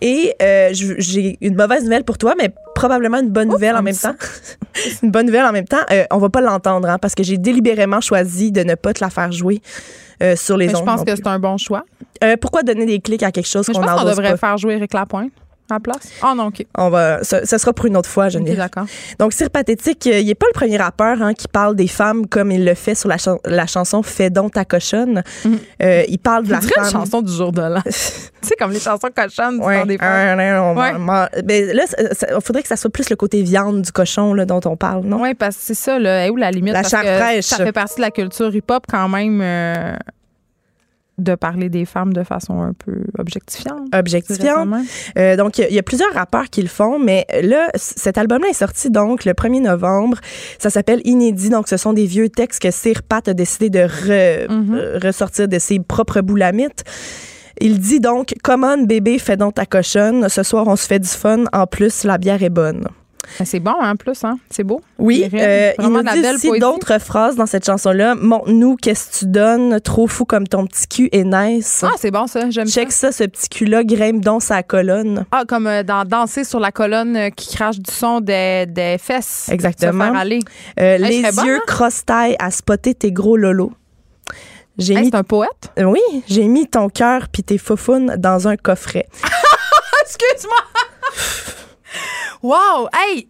Speaker 12: Et euh, j'ai une mauvaise nouvelle pour toi, mais probablement une bonne nouvelle en même temps. [laughs] une bonne nouvelle en même temps. Euh, on va pas l'entendre hein, parce que j'ai délibérément choisi de ne pas te la faire jouer euh, sur les
Speaker 1: Mais je
Speaker 12: ondes.
Speaker 1: pense que c'est un bon choix.
Speaker 12: Euh, pourquoi donner des clics à quelque chose
Speaker 1: je
Speaker 12: qu'on
Speaker 1: pense qu'on
Speaker 12: n'endose
Speaker 1: devrait
Speaker 12: pas?
Speaker 1: faire jouer Eric Lapointe la place? Ah non, OK.
Speaker 12: On va, ce, ce sera pour une autre fois, Geneviève.
Speaker 1: d'accord.
Speaker 12: Donc, Sir Pathétique, euh, il n'est pas le premier rappeur hein, qui parle des femmes comme il le fait sur la, chan- la chanson Fais donc ta cochonne. Euh, il parle de la femme.
Speaker 1: une chanson du jour de l'an. [laughs] tu sais, comme les chansons cochonnes du
Speaker 12: Ouais,
Speaker 1: temps des
Speaker 12: euh,
Speaker 1: Ouais.
Speaker 12: man- ben, là, il faudrait que ça soit plus le côté viande du cochon là, dont on parle, non?
Speaker 1: Oui, parce que c'est ça, là. Où la limite?
Speaker 12: La
Speaker 1: Parce
Speaker 12: chair
Speaker 1: que
Speaker 12: fraîche.
Speaker 1: Ça fait partie de la culture hip-hop quand même euh, de parler des femmes de façon un peu objectifiante.
Speaker 12: Objectifiante. Euh, donc, il y, a- il y a plusieurs rappeurs qui le font, mais là, cet album-là est sorti donc le 1er novembre. Ça s'appelle Inédit. Donc, ce sont des vieux textes que Sir Pat a décidé de re-
Speaker 1: Mhm.
Speaker 12: euh, ressortir de ses propres boulamites. Il dit donc, come on, bébé, fais donc ta cochonne. Ce soir, on se fait du fun. En plus, la bière est bonne.
Speaker 1: Ben, C'est bon, hein, en plus, hein? C'est beau.
Speaker 12: Oui,
Speaker 1: Il
Speaker 12: euh, il nous dit aussi d'autres phrases dans cette chanson-là. Montre-nous qu'est-ce que tu donnes. Trop fou comme ton petit cul est nice.
Speaker 1: Ah, c'est bon, ça. J'aime ça.
Speaker 12: Check ça, ce petit cul-là, grimpe dans sa colonne.
Speaker 1: Ah, comme euh, dans Danser sur la colonne euh, qui crache du son des, des fesses.
Speaker 12: Exactement.
Speaker 1: Se faire aller.
Speaker 12: Euh,
Speaker 1: Hey,
Speaker 12: les yeux
Speaker 1: hein?
Speaker 12: cross-taille à spotter tes gros lolos. J'ai
Speaker 1: Hey,
Speaker 12: mis
Speaker 1: c'est un poète?
Speaker 12: Oui, j'ai mis ton cœur puis tes faufounes dans un coffret. [laughs]
Speaker 1: Excuse-moi! [laughs] wow! Hey!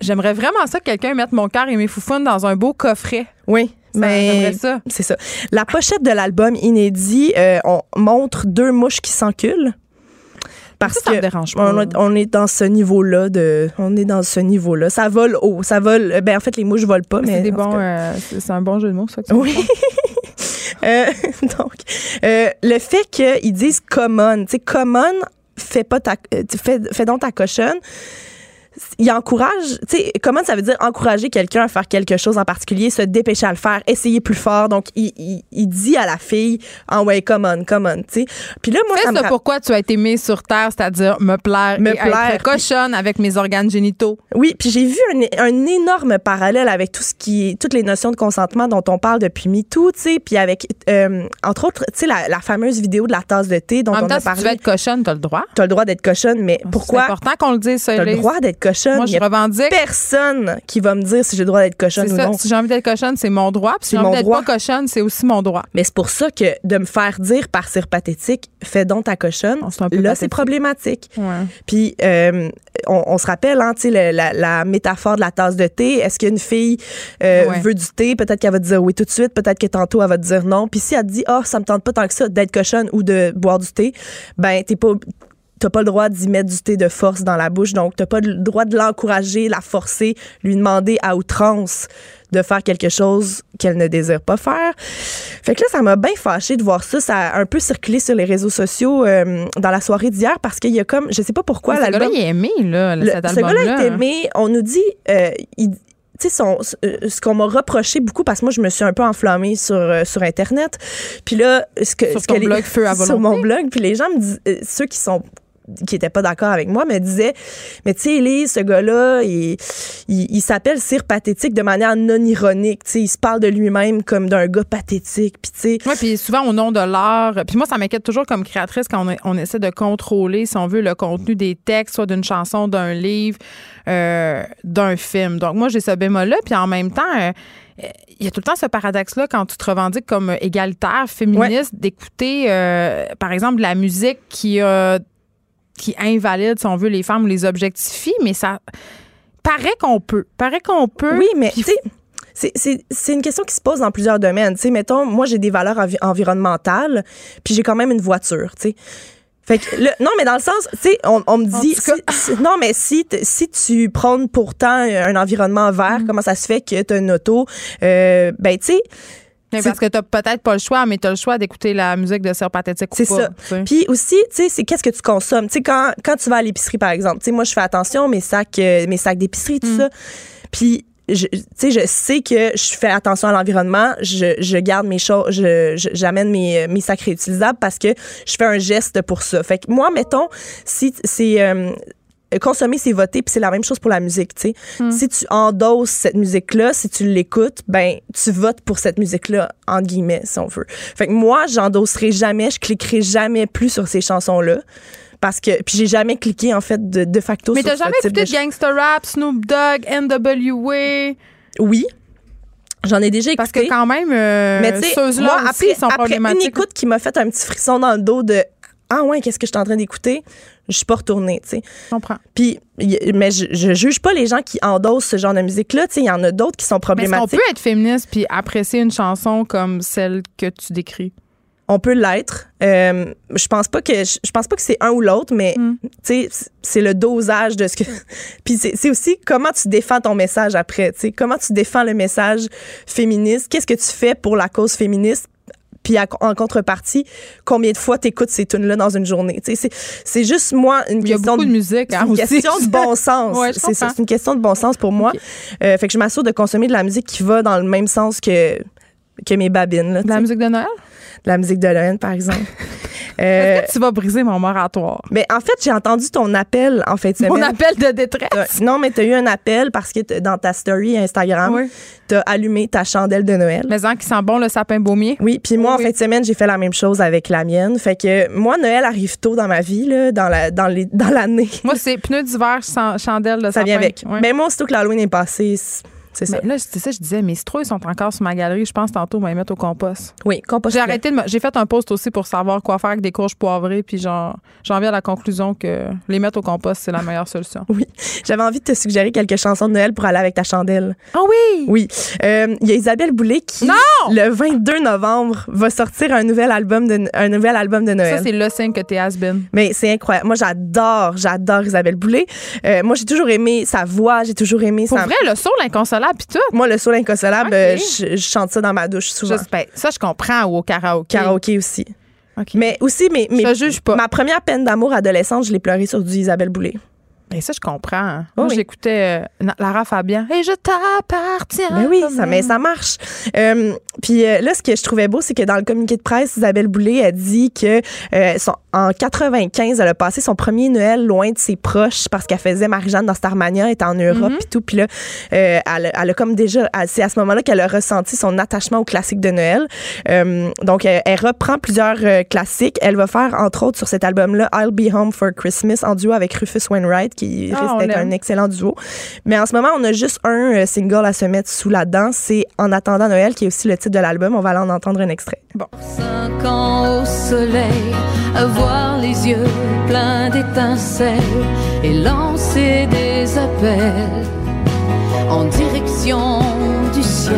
Speaker 1: J'aimerais vraiment ça que quelqu'un mette mon cœur et mes foufounes dans un beau coffret.
Speaker 12: Oui, mais
Speaker 1: ça.
Speaker 12: c'est ça. La pochette de l'album inédit, euh, on montre deux mouches qui s'enculent. Parce
Speaker 1: Ça, ça me dérange pas.
Speaker 12: on, est- on est dans ce niveau-là de, on est dans ce niveau-là. Ça vole haut, ça vole. Ben en fait, les mouches volent pas, mais
Speaker 1: C'est euh, c'est un bon jeu de mots, ça. que
Speaker 12: Oui. [laughs] Euh, donc, euh, le fait qu'ils disent common, tu sais, common, fais pas ta, euh, fais, fais donc ta cochonne. Il encourage, tu sais, comment ça veut dire encourager quelqu'un à faire quelque chose en particulier, se dépêcher à le faire, essayer plus fort? Donc, il, il, il dit à la fille, ah ouais, come on, come on, tu sais. Puis là, moi,
Speaker 1: Fais
Speaker 12: ça me
Speaker 1: ça
Speaker 12: ra-
Speaker 1: pourquoi tu as été mis sur Terre, c'est-à-dire me plaire
Speaker 12: Me
Speaker 1: et
Speaker 12: plaire,
Speaker 1: être cochonne avec mes organes génitaux.
Speaker 12: Oui, puis j'ai vu un, un énorme parallèle avec tout ce qui est, toutes les notions de consentement dont on parle depuis MeToo, tu sais, puis avec, euh, entre autres, tu sais, la, la fameuse vidéo de la tasse de thé dont
Speaker 1: En
Speaker 12: on
Speaker 1: même temps,
Speaker 12: a
Speaker 1: si tu
Speaker 12: parlé.
Speaker 1: veux être cochonne, t'as le droit.
Speaker 12: T'as le droit d'être cochonne, mais
Speaker 1: C'est
Speaker 12: pourquoi
Speaker 1: important qu'on le dise, ça,
Speaker 12: t'as le droit d'être cochonne?
Speaker 1: Moi, je revendique.
Speaker 12: personne qui va me dire si j'ai le droit d'être cochonne ou
Speaker 1: ça.
Speaker 12: non.
Speaker 1: Si j'ai envie d'être cochonne, c'est mon droit. Puis si j'ai envie d'être pas cochonne, c'est aussi mon droit.
Speaker 12: Mais c'est pour ça que de me faire dire par cire pathétique, fais donc ta cochonne,
Speaker 1: Oh,
Speaker 12: là, c'est problématique.
Speaker 1: Ouais.
Speaker 12: Puis, euh, on, on se rappelle, hein, tu sais, le- la, la métaphore de la tasse de thé. Est-ce qu'une fille euh,
Speaker 1: Ouais.
Speaker 12: veut du thé? Peut-être qu'elle va te dire oui tout de suite. Peut-être que tantôt, elle va te dire non. Puis si elle te dit, ah, ça me tente pas tant que ça d'être cochonne ou de boire du thé, ben, t'es pas t'as pas le droit d'y mettre du thé de force dans la bouche, donc t'as pas le droit de l'encourager, la forcer, lui demander à outrance de faire quelque chose qu'elle ne désire pas faire. Fait que là, ça m'a bien fâché de voir ça. Ça a un peu circulé sur les réseaux sociaux euh, dans la soirée d'hier parce qu'il y a comme, je sais pas pourquoi,
Speaker 1: ce gars-là, il est aimé, là,
Speaker 12: Le-
Speaker 1: cet
Speaker 12: ce gars-là est aimé. On nous dit, euh, il- tu sais, son- euh, ce qu'on m'a reproché beaucoup, parce que moi, je me suis un peu enflammée sur, euh, sur Internet. Puis là, ce que.
Speaker 1: Sur
Speaker 12: ce
Speaker 1: ton
Speaker 12: que les-
Speaker 1: blog Feu à [laughs]
Speaker 12: Sur mon blog. Puis les gens me disent, euh, ceux qui sont qui étaient pas d'accord avec moi me disaient mais tu sais Elise ce gars-là il, il, il s'appelle Cire pathétique de manière non ironique tu sais il se parle de lui-même comme d'un gars pathétique puis tu sais
Speaker 1: Oui, puis souvent au nom de l'art. Puis moi, ça m'inquiète toujours comme créatrice quand on, on essaie de contrôler, si on veut, le contenu des textes, soit d'une chanson, d'un livre, euh, d'un film. Donc moi, j'ai ce bémol-là. Puis en même temps, euh, il y a tout le temps ce paradoxe-là quand tu te revendiques comme égalitaire, féministe, d'écouter, euh, par exemple, de la musique qui a qui invalide, si on veut, les femmes ou les objectifie, mais ça paraît qu'on peut. Paraît qu'on peut.
Speaker 12: Oui, mais tu sais, c'est- une question qui se pose dans plusieurs domaines. Tu sais, mettons, moi, j'ai des valeurs envi- environnementales, puis j'ai quand même une voiture, tu sais. Fait que, le- non, mais dans le sens, tu sais, on, on me dit, si- si- non, mais si, si tu prônes pourtant un environnement vert,
Speaker 1: Mm.
Speaker 12: comment ça se fait que tu as une auto? Euh, ben, tu sais,
Speaker 1: Mais
Speaker 12: c'est-
Speaker 1: parce que t'as peut-être pas le choix, mais t'as le choix d'écouter la musique de Sœur Pathétique ou
Speaker 12: C'est
Speaker 1: pas,
Speaker 12: ça.
Speaker 1: tu sais.
Speaker 12: Puis aussi, tu sais, c'est qu'est-ce que tu consommes? Tu sais, quand, quand tu vas à l'épicerie, par exemple, tu sais, moi, je fais attention, mes sacs, euh, mes sacs d'épicerie, tout ça. Puis, je- tu sais, je sais que je fais attention à l'environnement, je, je garde mes choses, j'amène mes, mes sacs réutilisables parce que je fais un geste pour ça. Fait que moi, mettons, si c'est... euh, consommer, c'est voter, puis c'est la même chose pour la musique, tu sais. Si tu endosses cette musique-là, si tu l'écoutes, ben tu votes pour cette musique-là, entre guillemets, si on veut. Fait que moi, j'endosserai jamais, je cliquerai jamais plus sur ces chansons-là. Parce que, puis j'ai jamais cliqué, en fait, de, de facto
Speaker 1: Mais
Speaker 12: sur
Speaker 1: t'as jamais écouté
Speaker 12: de
Speaker 1: gangster rap, Snoop Dogg, NWA?
Speaker 12: Oui. J'en ai déjà
Speaker 1: Parce
Speaker 12: écouté.
Speaker 1: que quand même, euh,
Speaker 12: Mais moi,
Speaker 1: aussi
Speaker 12: après,
Speaker 1: sont
Speaker 12: après une écoute qui m'a fait un petit frisson dans le dos de Ah ouais, qu'est-ce que je suis en train d'écouter? Je suis pas retournée, tu sais.
Speaker 1: Je comprends.
Speaker 12: Puis, mais je, je juge pas les gens qui endossent ce genre de musique-là. Tu sais, il y en a d'autres qui sont
Speaker 1: Mais est-ce qu'on
Speaker 12: problématiques.
Speaker 1: peut être féministe puis apprécier une chanson comme celle que tu décris?
Speaker 12: On peut l'être. Euh, je pense pas que je, pense pas que c'est un ou l'autre, mais
Speaker 1: Mm.
Speaker 12: tu sais, c'est le dosage de ce que. [laughs] Puis c'est c'est aussi comment tu défends ton message après. Tu sais, comment tu défends le message féministe? Qu'est-ce que tu fais pour la cause féministe? Puis à- en contrepartie, combien de fois t'écoutes ces tunes-là dans une journée? Tu sais, c'est c'est juste moi une
Speaker 1: Il y a
Speaker 12: question
Speaker 1: beaucoup de musique,
Speaker 12: C'est
Speaker 1: hein,
Speaker 12: une
Speaker 1: aussi.
Speaker 12: question de bon [laughs] sens.
Speaker 1: Ouais,
Speaker 12: c'est ça,
Speaker 1: comprends.
Speaker 12: c'est une question de bon sens pour moi. Euh, fait que je m'assure de consommer de la musique qui va dans le même sens que, que mes babines. Là,
Speaker 1: De la musique de Noël?
Speaker 12: La musique de Lorraine, par exemple. Euh, [laughs]
Speaker 1: Est-ce que tu vas briser mon moratoire?
Speaker 12: mais en fait, j'ai entendu ton appel en fin de semaine.
Speaker 1: Mon appel de détresse?
Speaker 12: Non, mais tu as eu un appel parce que dans ta story Instagram,
Speaker 1: Oui.
Speaker 12: tu as allumé ta chandelle de Noël.
Speaker 1: Mais en qui sent bon le sapin baumier?
Speaker 12: Oui, puis moi,
Speaker 1: Oui.
Speaker 12: en fin de semaine, j'ai fait la même chose avec la mienne. Fait que moi, Noël arrive tôt dans ma vie, là, dans la dans les dans l'année.
Speaker 1: Moi, c'est pneus d'hiver, sans- chandelle de
Speaker 12: Ça
Speaker 1: sapin.
Speaker 12: vient avec. Mais moi, aussitôt que l'Halloween est passé, c'est ça.
Speaker 1: Là, c'est ça, je disais, mes citrouilles sont encore sur ma galerie. Je pense tantôt, on va les mettre au compost.
Speaker 12: Oui, compost.
Speaker 1: J'ai arrêté de J'ai fait un post aussi pour savoir quoi faire avec des courges poivrées, puis j'en viens à la conclusion que les mettre au compost, c'est la meilleure solution.
Speaker 12: Oui. J'avais envie de te suggérer quelques chansons de Noël pour aller avec ta chandelle.
Speaker 1: Ah oui!
Speaker 12: Oui. Euh, Il y a Isabelle Boulay qui, le 22 novembre, va sortir un nouvel album de, un nouvel album de Noël.
Speaker 1: Ça, c'est le signe que t'es has-been.
Speaker 12: Mais c'est incroyable. Moi, j'adore, j'adore Isabelle Boulay. Euh, moi, j'ai toujours aimé sa voix, j'ai toujours aimé
Speaker 1: Pour
Speaker 12: sa...
Speaker 1: vrai, le saut, l'inconsolable, puis tout.
Speaker 12: Moi, le soul inconsolable, euh, je, je chante ça dans ma douche souvent.
Speaker 1: Ben, ça, je comprends, ou au karaoké.
Speaker 12: Karaoké aussi. Mais aussi,
Speaker 1: Je te juge pas.
Speaker 12: ma première peine d'amour adolescente, je l'ai pleurée sur du Isabelle Boulay.
Speaker 1: Ben, ça, je comprends. Moi,
Speaker 12: oui.
Speaker 1: j'écoutais euh, Lara Fabian. Et je t'appartiens.
Speaker 12: Ben oui, ça, mais
Speaker 1: un-
Speaker 12: ça marche. Euh, puis euh, là, ce que je trouvais beau, c'est que dans le communiqué de presse, Isabelle Boulay a dit que son- en 95, elle a passé son premier Noël loin de ses proches parce qu'elle faisait Marie-Jeanne dans Starmania, elle était en Europe et tout. Puis là, elle, a- elle a comme déjà, elle- c'est à ce moment-là qu'elle a ressenti son attachement aux classiques de Noël. Donc, euh, elle reprend plusieurs classiques. Elle va faire, entre autres, sur cet album-là, I'll Be Home for Christmas en duo avec Rufus Wainwright, qui
Speaker 1: Ah,
Speaker 12: risque d'être un excellent duo. Mais en ce moment, on a juste un euh, single à se mettre sous la dent. C'est En attendant Noël, qui est aussi le titre de l'album. On va aller en entendre un extrait.
Speaker 13: Cinq ans au soleil, avoir les yeux pleins d'étincelles et lancer des appels en direction du ciel.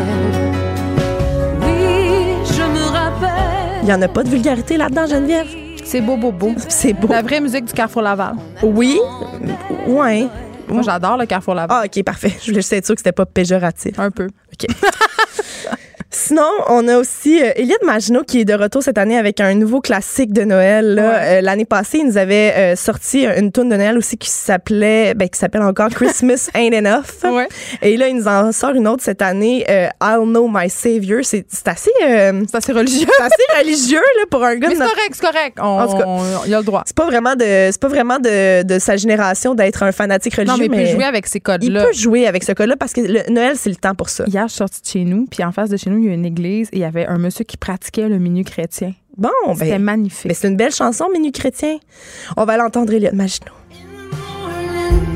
Speaker 13: Oui, je me rappelle.
Speaker 12: Il n'y en a pas de vulgarité là-dedans, Geneviève?
Speaker 1: C'est beau, beau, beau.
Speaker 12: C'est beau.
Speaker 1: La vraie musique du Carrefour Laval.
Speaker 12: Oui? Ouais.
Speaker 1: Moi, j'adore le Carrefour Laval.
Speaker 12: Ah, OK, parfait. [laughs] Je voulais juste être sûre que c'était pas péjoratif.
Speaker 1: Un peu.
Speaker 12: OK. [laughs] Sinon, on a aussi euh, Eliade Maginot qui est de retour cette année avec un nouveau classique de Noël. là.
Speaker 1: Ouais.
Speaker 12: Euh, L'année passée, il nous avait euh, sorti une tune de Noël aussi qui s'appelait, ben, qui s'appelle encore [laughs] Christmas Ain't Enough.
Speaker 1: Ouais.
Speaker 12: Et là, il nous en sort une autre cette année, euh, I'll Know My Savior. C'est c'est assez, euh,
Speaker 1: C'est assez religieux.
Speaker 12: c'est assez religieux là pour un gars.
Speaker 1: Mais c'est correct, c'est correct. On,
Speaker 12: En tout cas,
Speaker 1: il a le droit.
Speaker 12: C'est pas vraiment de, c'est pas vraiment de, de sa génération d'être un fanatique religieux,
Speaker 1: Non, mais il peut jouer avec ces
Speaker 12: il
Speaker 1: codes-là.
Speaker 12: peut jouer avec ce cas-là parce que le Noël, c'est le temps pour ça.
Speaker 1: Hier, je suis sortie de chez nous, puis en face de chez nous, il y a une église et il y avait un monsieur qui pratiquait le minuit chrétien.
Speaker 12: Bon,
Speaker 1: C'était
Speaker 12: ben,
Speaker 1: magnifique.
Speaker 12: mais c'est une belle chanson, Menu chrétien. On va l'entendre, Eliade Maginot.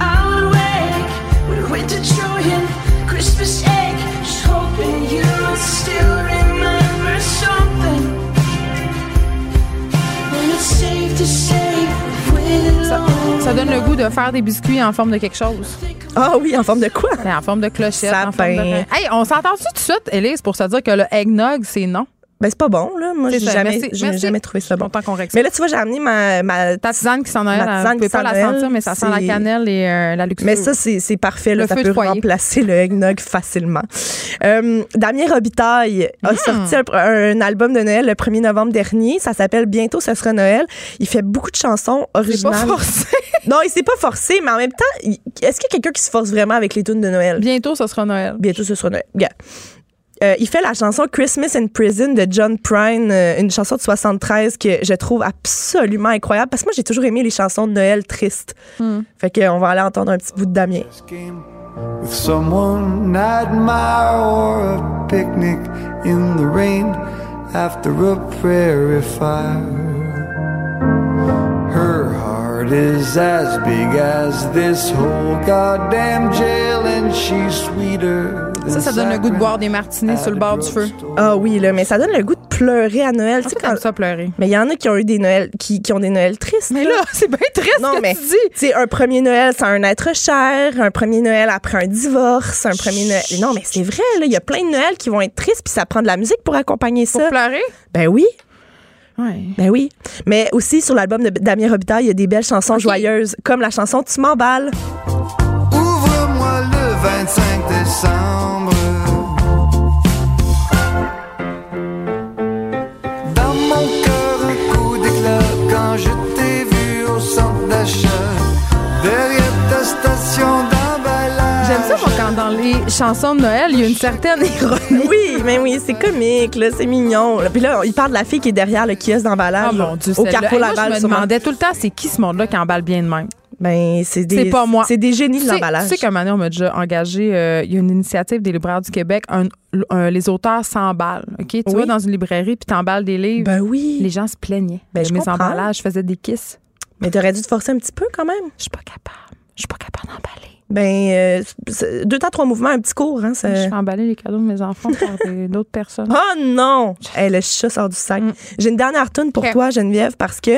Speaker 13: I would wake with winter Trojan, Christmas egg, just hoping you would still remember something. And it's safe to say, with
Speaker 1: Ça, ça donne le goût de faire des biscuits en forme de quelque chose.
Speaker 12: Ah oui, en forme de quoi?
Speaker 1: Ben, en forme de clochette.
Speaker 12: Sapin.
Speaker 1: En forme de... Hey, on s'entend-tu tout de suite, Élise, pour se dire que le eggnog, c'est non?
Speaker 12: Ben, c'est pas bon, là. Moi, j'ai jamais,
Speaker 1: Merci. Merci.
Speaker 12: jamais trouvé ça bon.
Speaker 1: Qu'on.
Speaker 12: Mais là, tu vois, j'ai amené ma, ma
Speaker 1: Ta tisane qui s'en
Speaker 12: Ma
Speaker 1: Noël,
Speaker 12: tisane qui
Speaker 1: pas
Speaker 12: sent
Speaker 1: la sentir, mais ça sent la cannelle et euh, la luxure.
Speaker 12: Mais ça, c'est c'est parfait. Là,
Speaker 1: Le
Speaker 12: ça peut remplacer le eggnog facilement. Euh, Damien Robitaille a
Speaker 1: Hmm.
Speaker 12: sorti un, un album de Noël le 1er novembre dernier. Ça s'appelle Bientôt, ce sera Noël. Il fait beaucoup de chansons
Speaker 1: c'est pas
Speaker 12: originales.
Speaker 1: forcé. [laughs]
Speaker 12: non, il s'est pas forcé, mais en même temps, est-ce qu'il y a quelqu'un qui se force vraiment avec les tunes de Noël?
Speaker 1: Bientôt, ce sera Noël.
Speaker 12: Bientôt, ce sera Noël. Yeah. Euh, il fait la chanson Christmas in Prison de John Prine, euh, une chanson de 73 que je trouve absolument incroyable parce que moi j'ai toujours aimé les chansons de Noël tristes.
Speaker 1: Hmm.
Speaker 12: Fait qu'on va aller entendre un petit bout de Damien.
Speaker 14: with someone I admire or a picnic in the rain after a prairie fire. Her heart is as big as this whole goddamn jail and she's sweeter.
Speaker 1: Ça, ça donne le goût de boire des martinis sur le bord du feu.
Speaker 12: Ah oui là, mais ça donne le goût de pleurer à Noël. Tu sais,
Speaker 1: Comme
Speaker 12: quand-
Speaker 1: ça, pleurer.
Speaker 12: Mais il y en a qui ont eu des Noëls qui, qui ont des Noëls tristes.
Speaker 1: Mais là, c'est bien triste
Speaker 12: non
Speaker 1: que
Speaker 12: mais
Speaker 1: tu dis.
Speaker 12: tu sais un premier Noël c'est un être cher, un premier Noël après un divorce, un premier Noël. Non mais c'est vrai là, il y a plein de Noëls qui vont être tristes puis ça prend de la musique pour accompagner
Speaker 1: Pour
Speaker 12: ça.
Speaker 1: pleurer?
Speaker 12: Ben oui.
Speaker 1: Ouais.
Speaker 12: Ben oui. Mais aussi, sur l'album de Damien Robitaille, il y a des belles chansons joyeuses, comme la chanson Tu m'emballes.
Speaker 14: Ouvre-moi le 25 décembre. Dans mon cœur, un coup d'éclat quand je t'ai vu au centre d'achat. Derrière ta station d'emballage.
Speaker 1: J'aime ça, moi, quand dans les chansons de Noël, il y a une certaine [laughs] ironie.
Speaker 12: Oui, mais oui, c'est comique, là, c'est mignon. là. Puis là, il parle de la fille qui est derrière le kiosque d'emballage
Speaker 1: Oh mon Dieu,
Speaker 12: au. Carrefour Laval.
Speaker 1: je me demandais tout le temps, c'est qui ce monde-là qui emballe bien de même?
Speaker 12: Ben, c'est des.
Speaker 1: Pas moi.
Speaker 12: C'est des génies de l'emballage.
Speaker 1: Tu sais donné, on m'a déjà engagé, euh, il y a une initiative des libraires du Québec, un- un- les auteurs s'emballent. OK? Tu
Speaker 12: Oui.
Speaker 1: vas dans une librairie puis t'emballes des livres.
Speaker 12: Ben oui.
Speaker 1: Les gens se plaignaient.
Speaker 12: Ben, je
Speaker 1: mes
Speaker 12: comprends.
Speaker 1: emballages, je faisais des kisses.
Speaker 12: Mais t'aurais dû te forcer un petit peu quand même.
Speaker 1: Je suis pas capable. Je suis pas capable d'emballer.
Speaker 12: Ben, euh, deux temps, trois mouvements, un petit cours, hein. ça-
Speaker 1: Je fais emballer les cadeaux de mes enfants par [laughs] d'autres personnes.
Speaker 12: Oh non! Hey, le chat sort du sac. J'ai une dernière toune pour
Speaker 1: Mm.
Speaker 12: Toi, Geneviève, parce que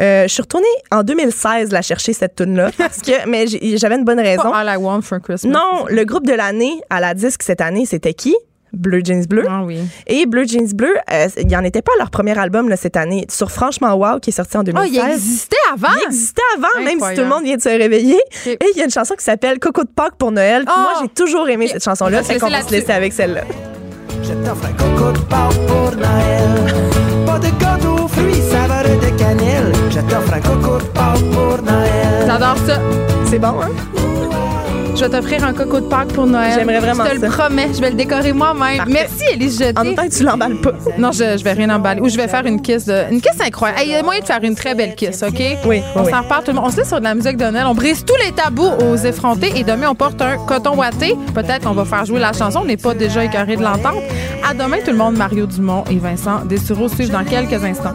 Speaker 12: euh, je suis retournée en 2016 la chercher, cette toune-là. [laughs] Parce que, mais j'avais une bonne raison.
Speaker 1: Pas All I Want for Christmas.
Speaker 12: Non, le groupe de l'année à la disque cette année, c'était qui? Bleu Jeans Bleu.
Speaker 1: Ah oui.
Speaker 12: Et Bleu Jeans Bleu, euh, il n'y en était pas à leur premier album là, cette année. Sur Franchement Wow, qui est sorti en
Speaker 1: Oh,
Speaker 12: 2016.
Speaker 1: il existait avant?
Speaker 12: Il existait avant, même si tout le monde vient de se réveiller. Et il y a une chanson qui s'appelle Coco de Pâques pour Noël.
Speaker 1: Oh!
Speaker 12: Moi, j'ai toujours aimé cette chanson-là. Fait qu'on va se laisser avec celle-là.
Speaker 14: Je t'offre un coco de Pâques pour Noël. Pas de gâteau aux fruits, saveur de cannelle. Je t'offre un coco de Pâques pour Noël.
Speaker 1: J'adore ça.
Speaker 12: C'est bon, hein?
Speaker 1: Je vais t'offrir un coco de Pâques pour Noël.
Speaker 12: J'aimerais vraiment
Speaker 1: Je te
Speaker 12: ça.
Speaker 1: le promets. Je vais le décorer moi-même.
Speaker 12: Parfait.
Speaker 1: Merci, Élise Jeté.
Speaker 12: En même temps tu l'emballes pas. [laughs]
Speaker 1: Non, je, je vais rien emballer. Ou je vais faire une kiss de. Une kiss incroyable. Il y a moyen de faire une très belle kiss, OK?
Speaker 12: Oui,
Speaker 1: On
Speaker 12: oui.
Speaker 1: s'en reparle tout le monde. On se laisse sur de la musique de Noël. On brise tous les tabous aux effrontés et demain, on porte un coton ouaté. Peut-être qu'on va faire jouer la chanson. On n'est pas déjà écœuré de l'entendre. À demain, tout le monde. Mario Dumont et Vincent Dessureau suivent dans quelques instants.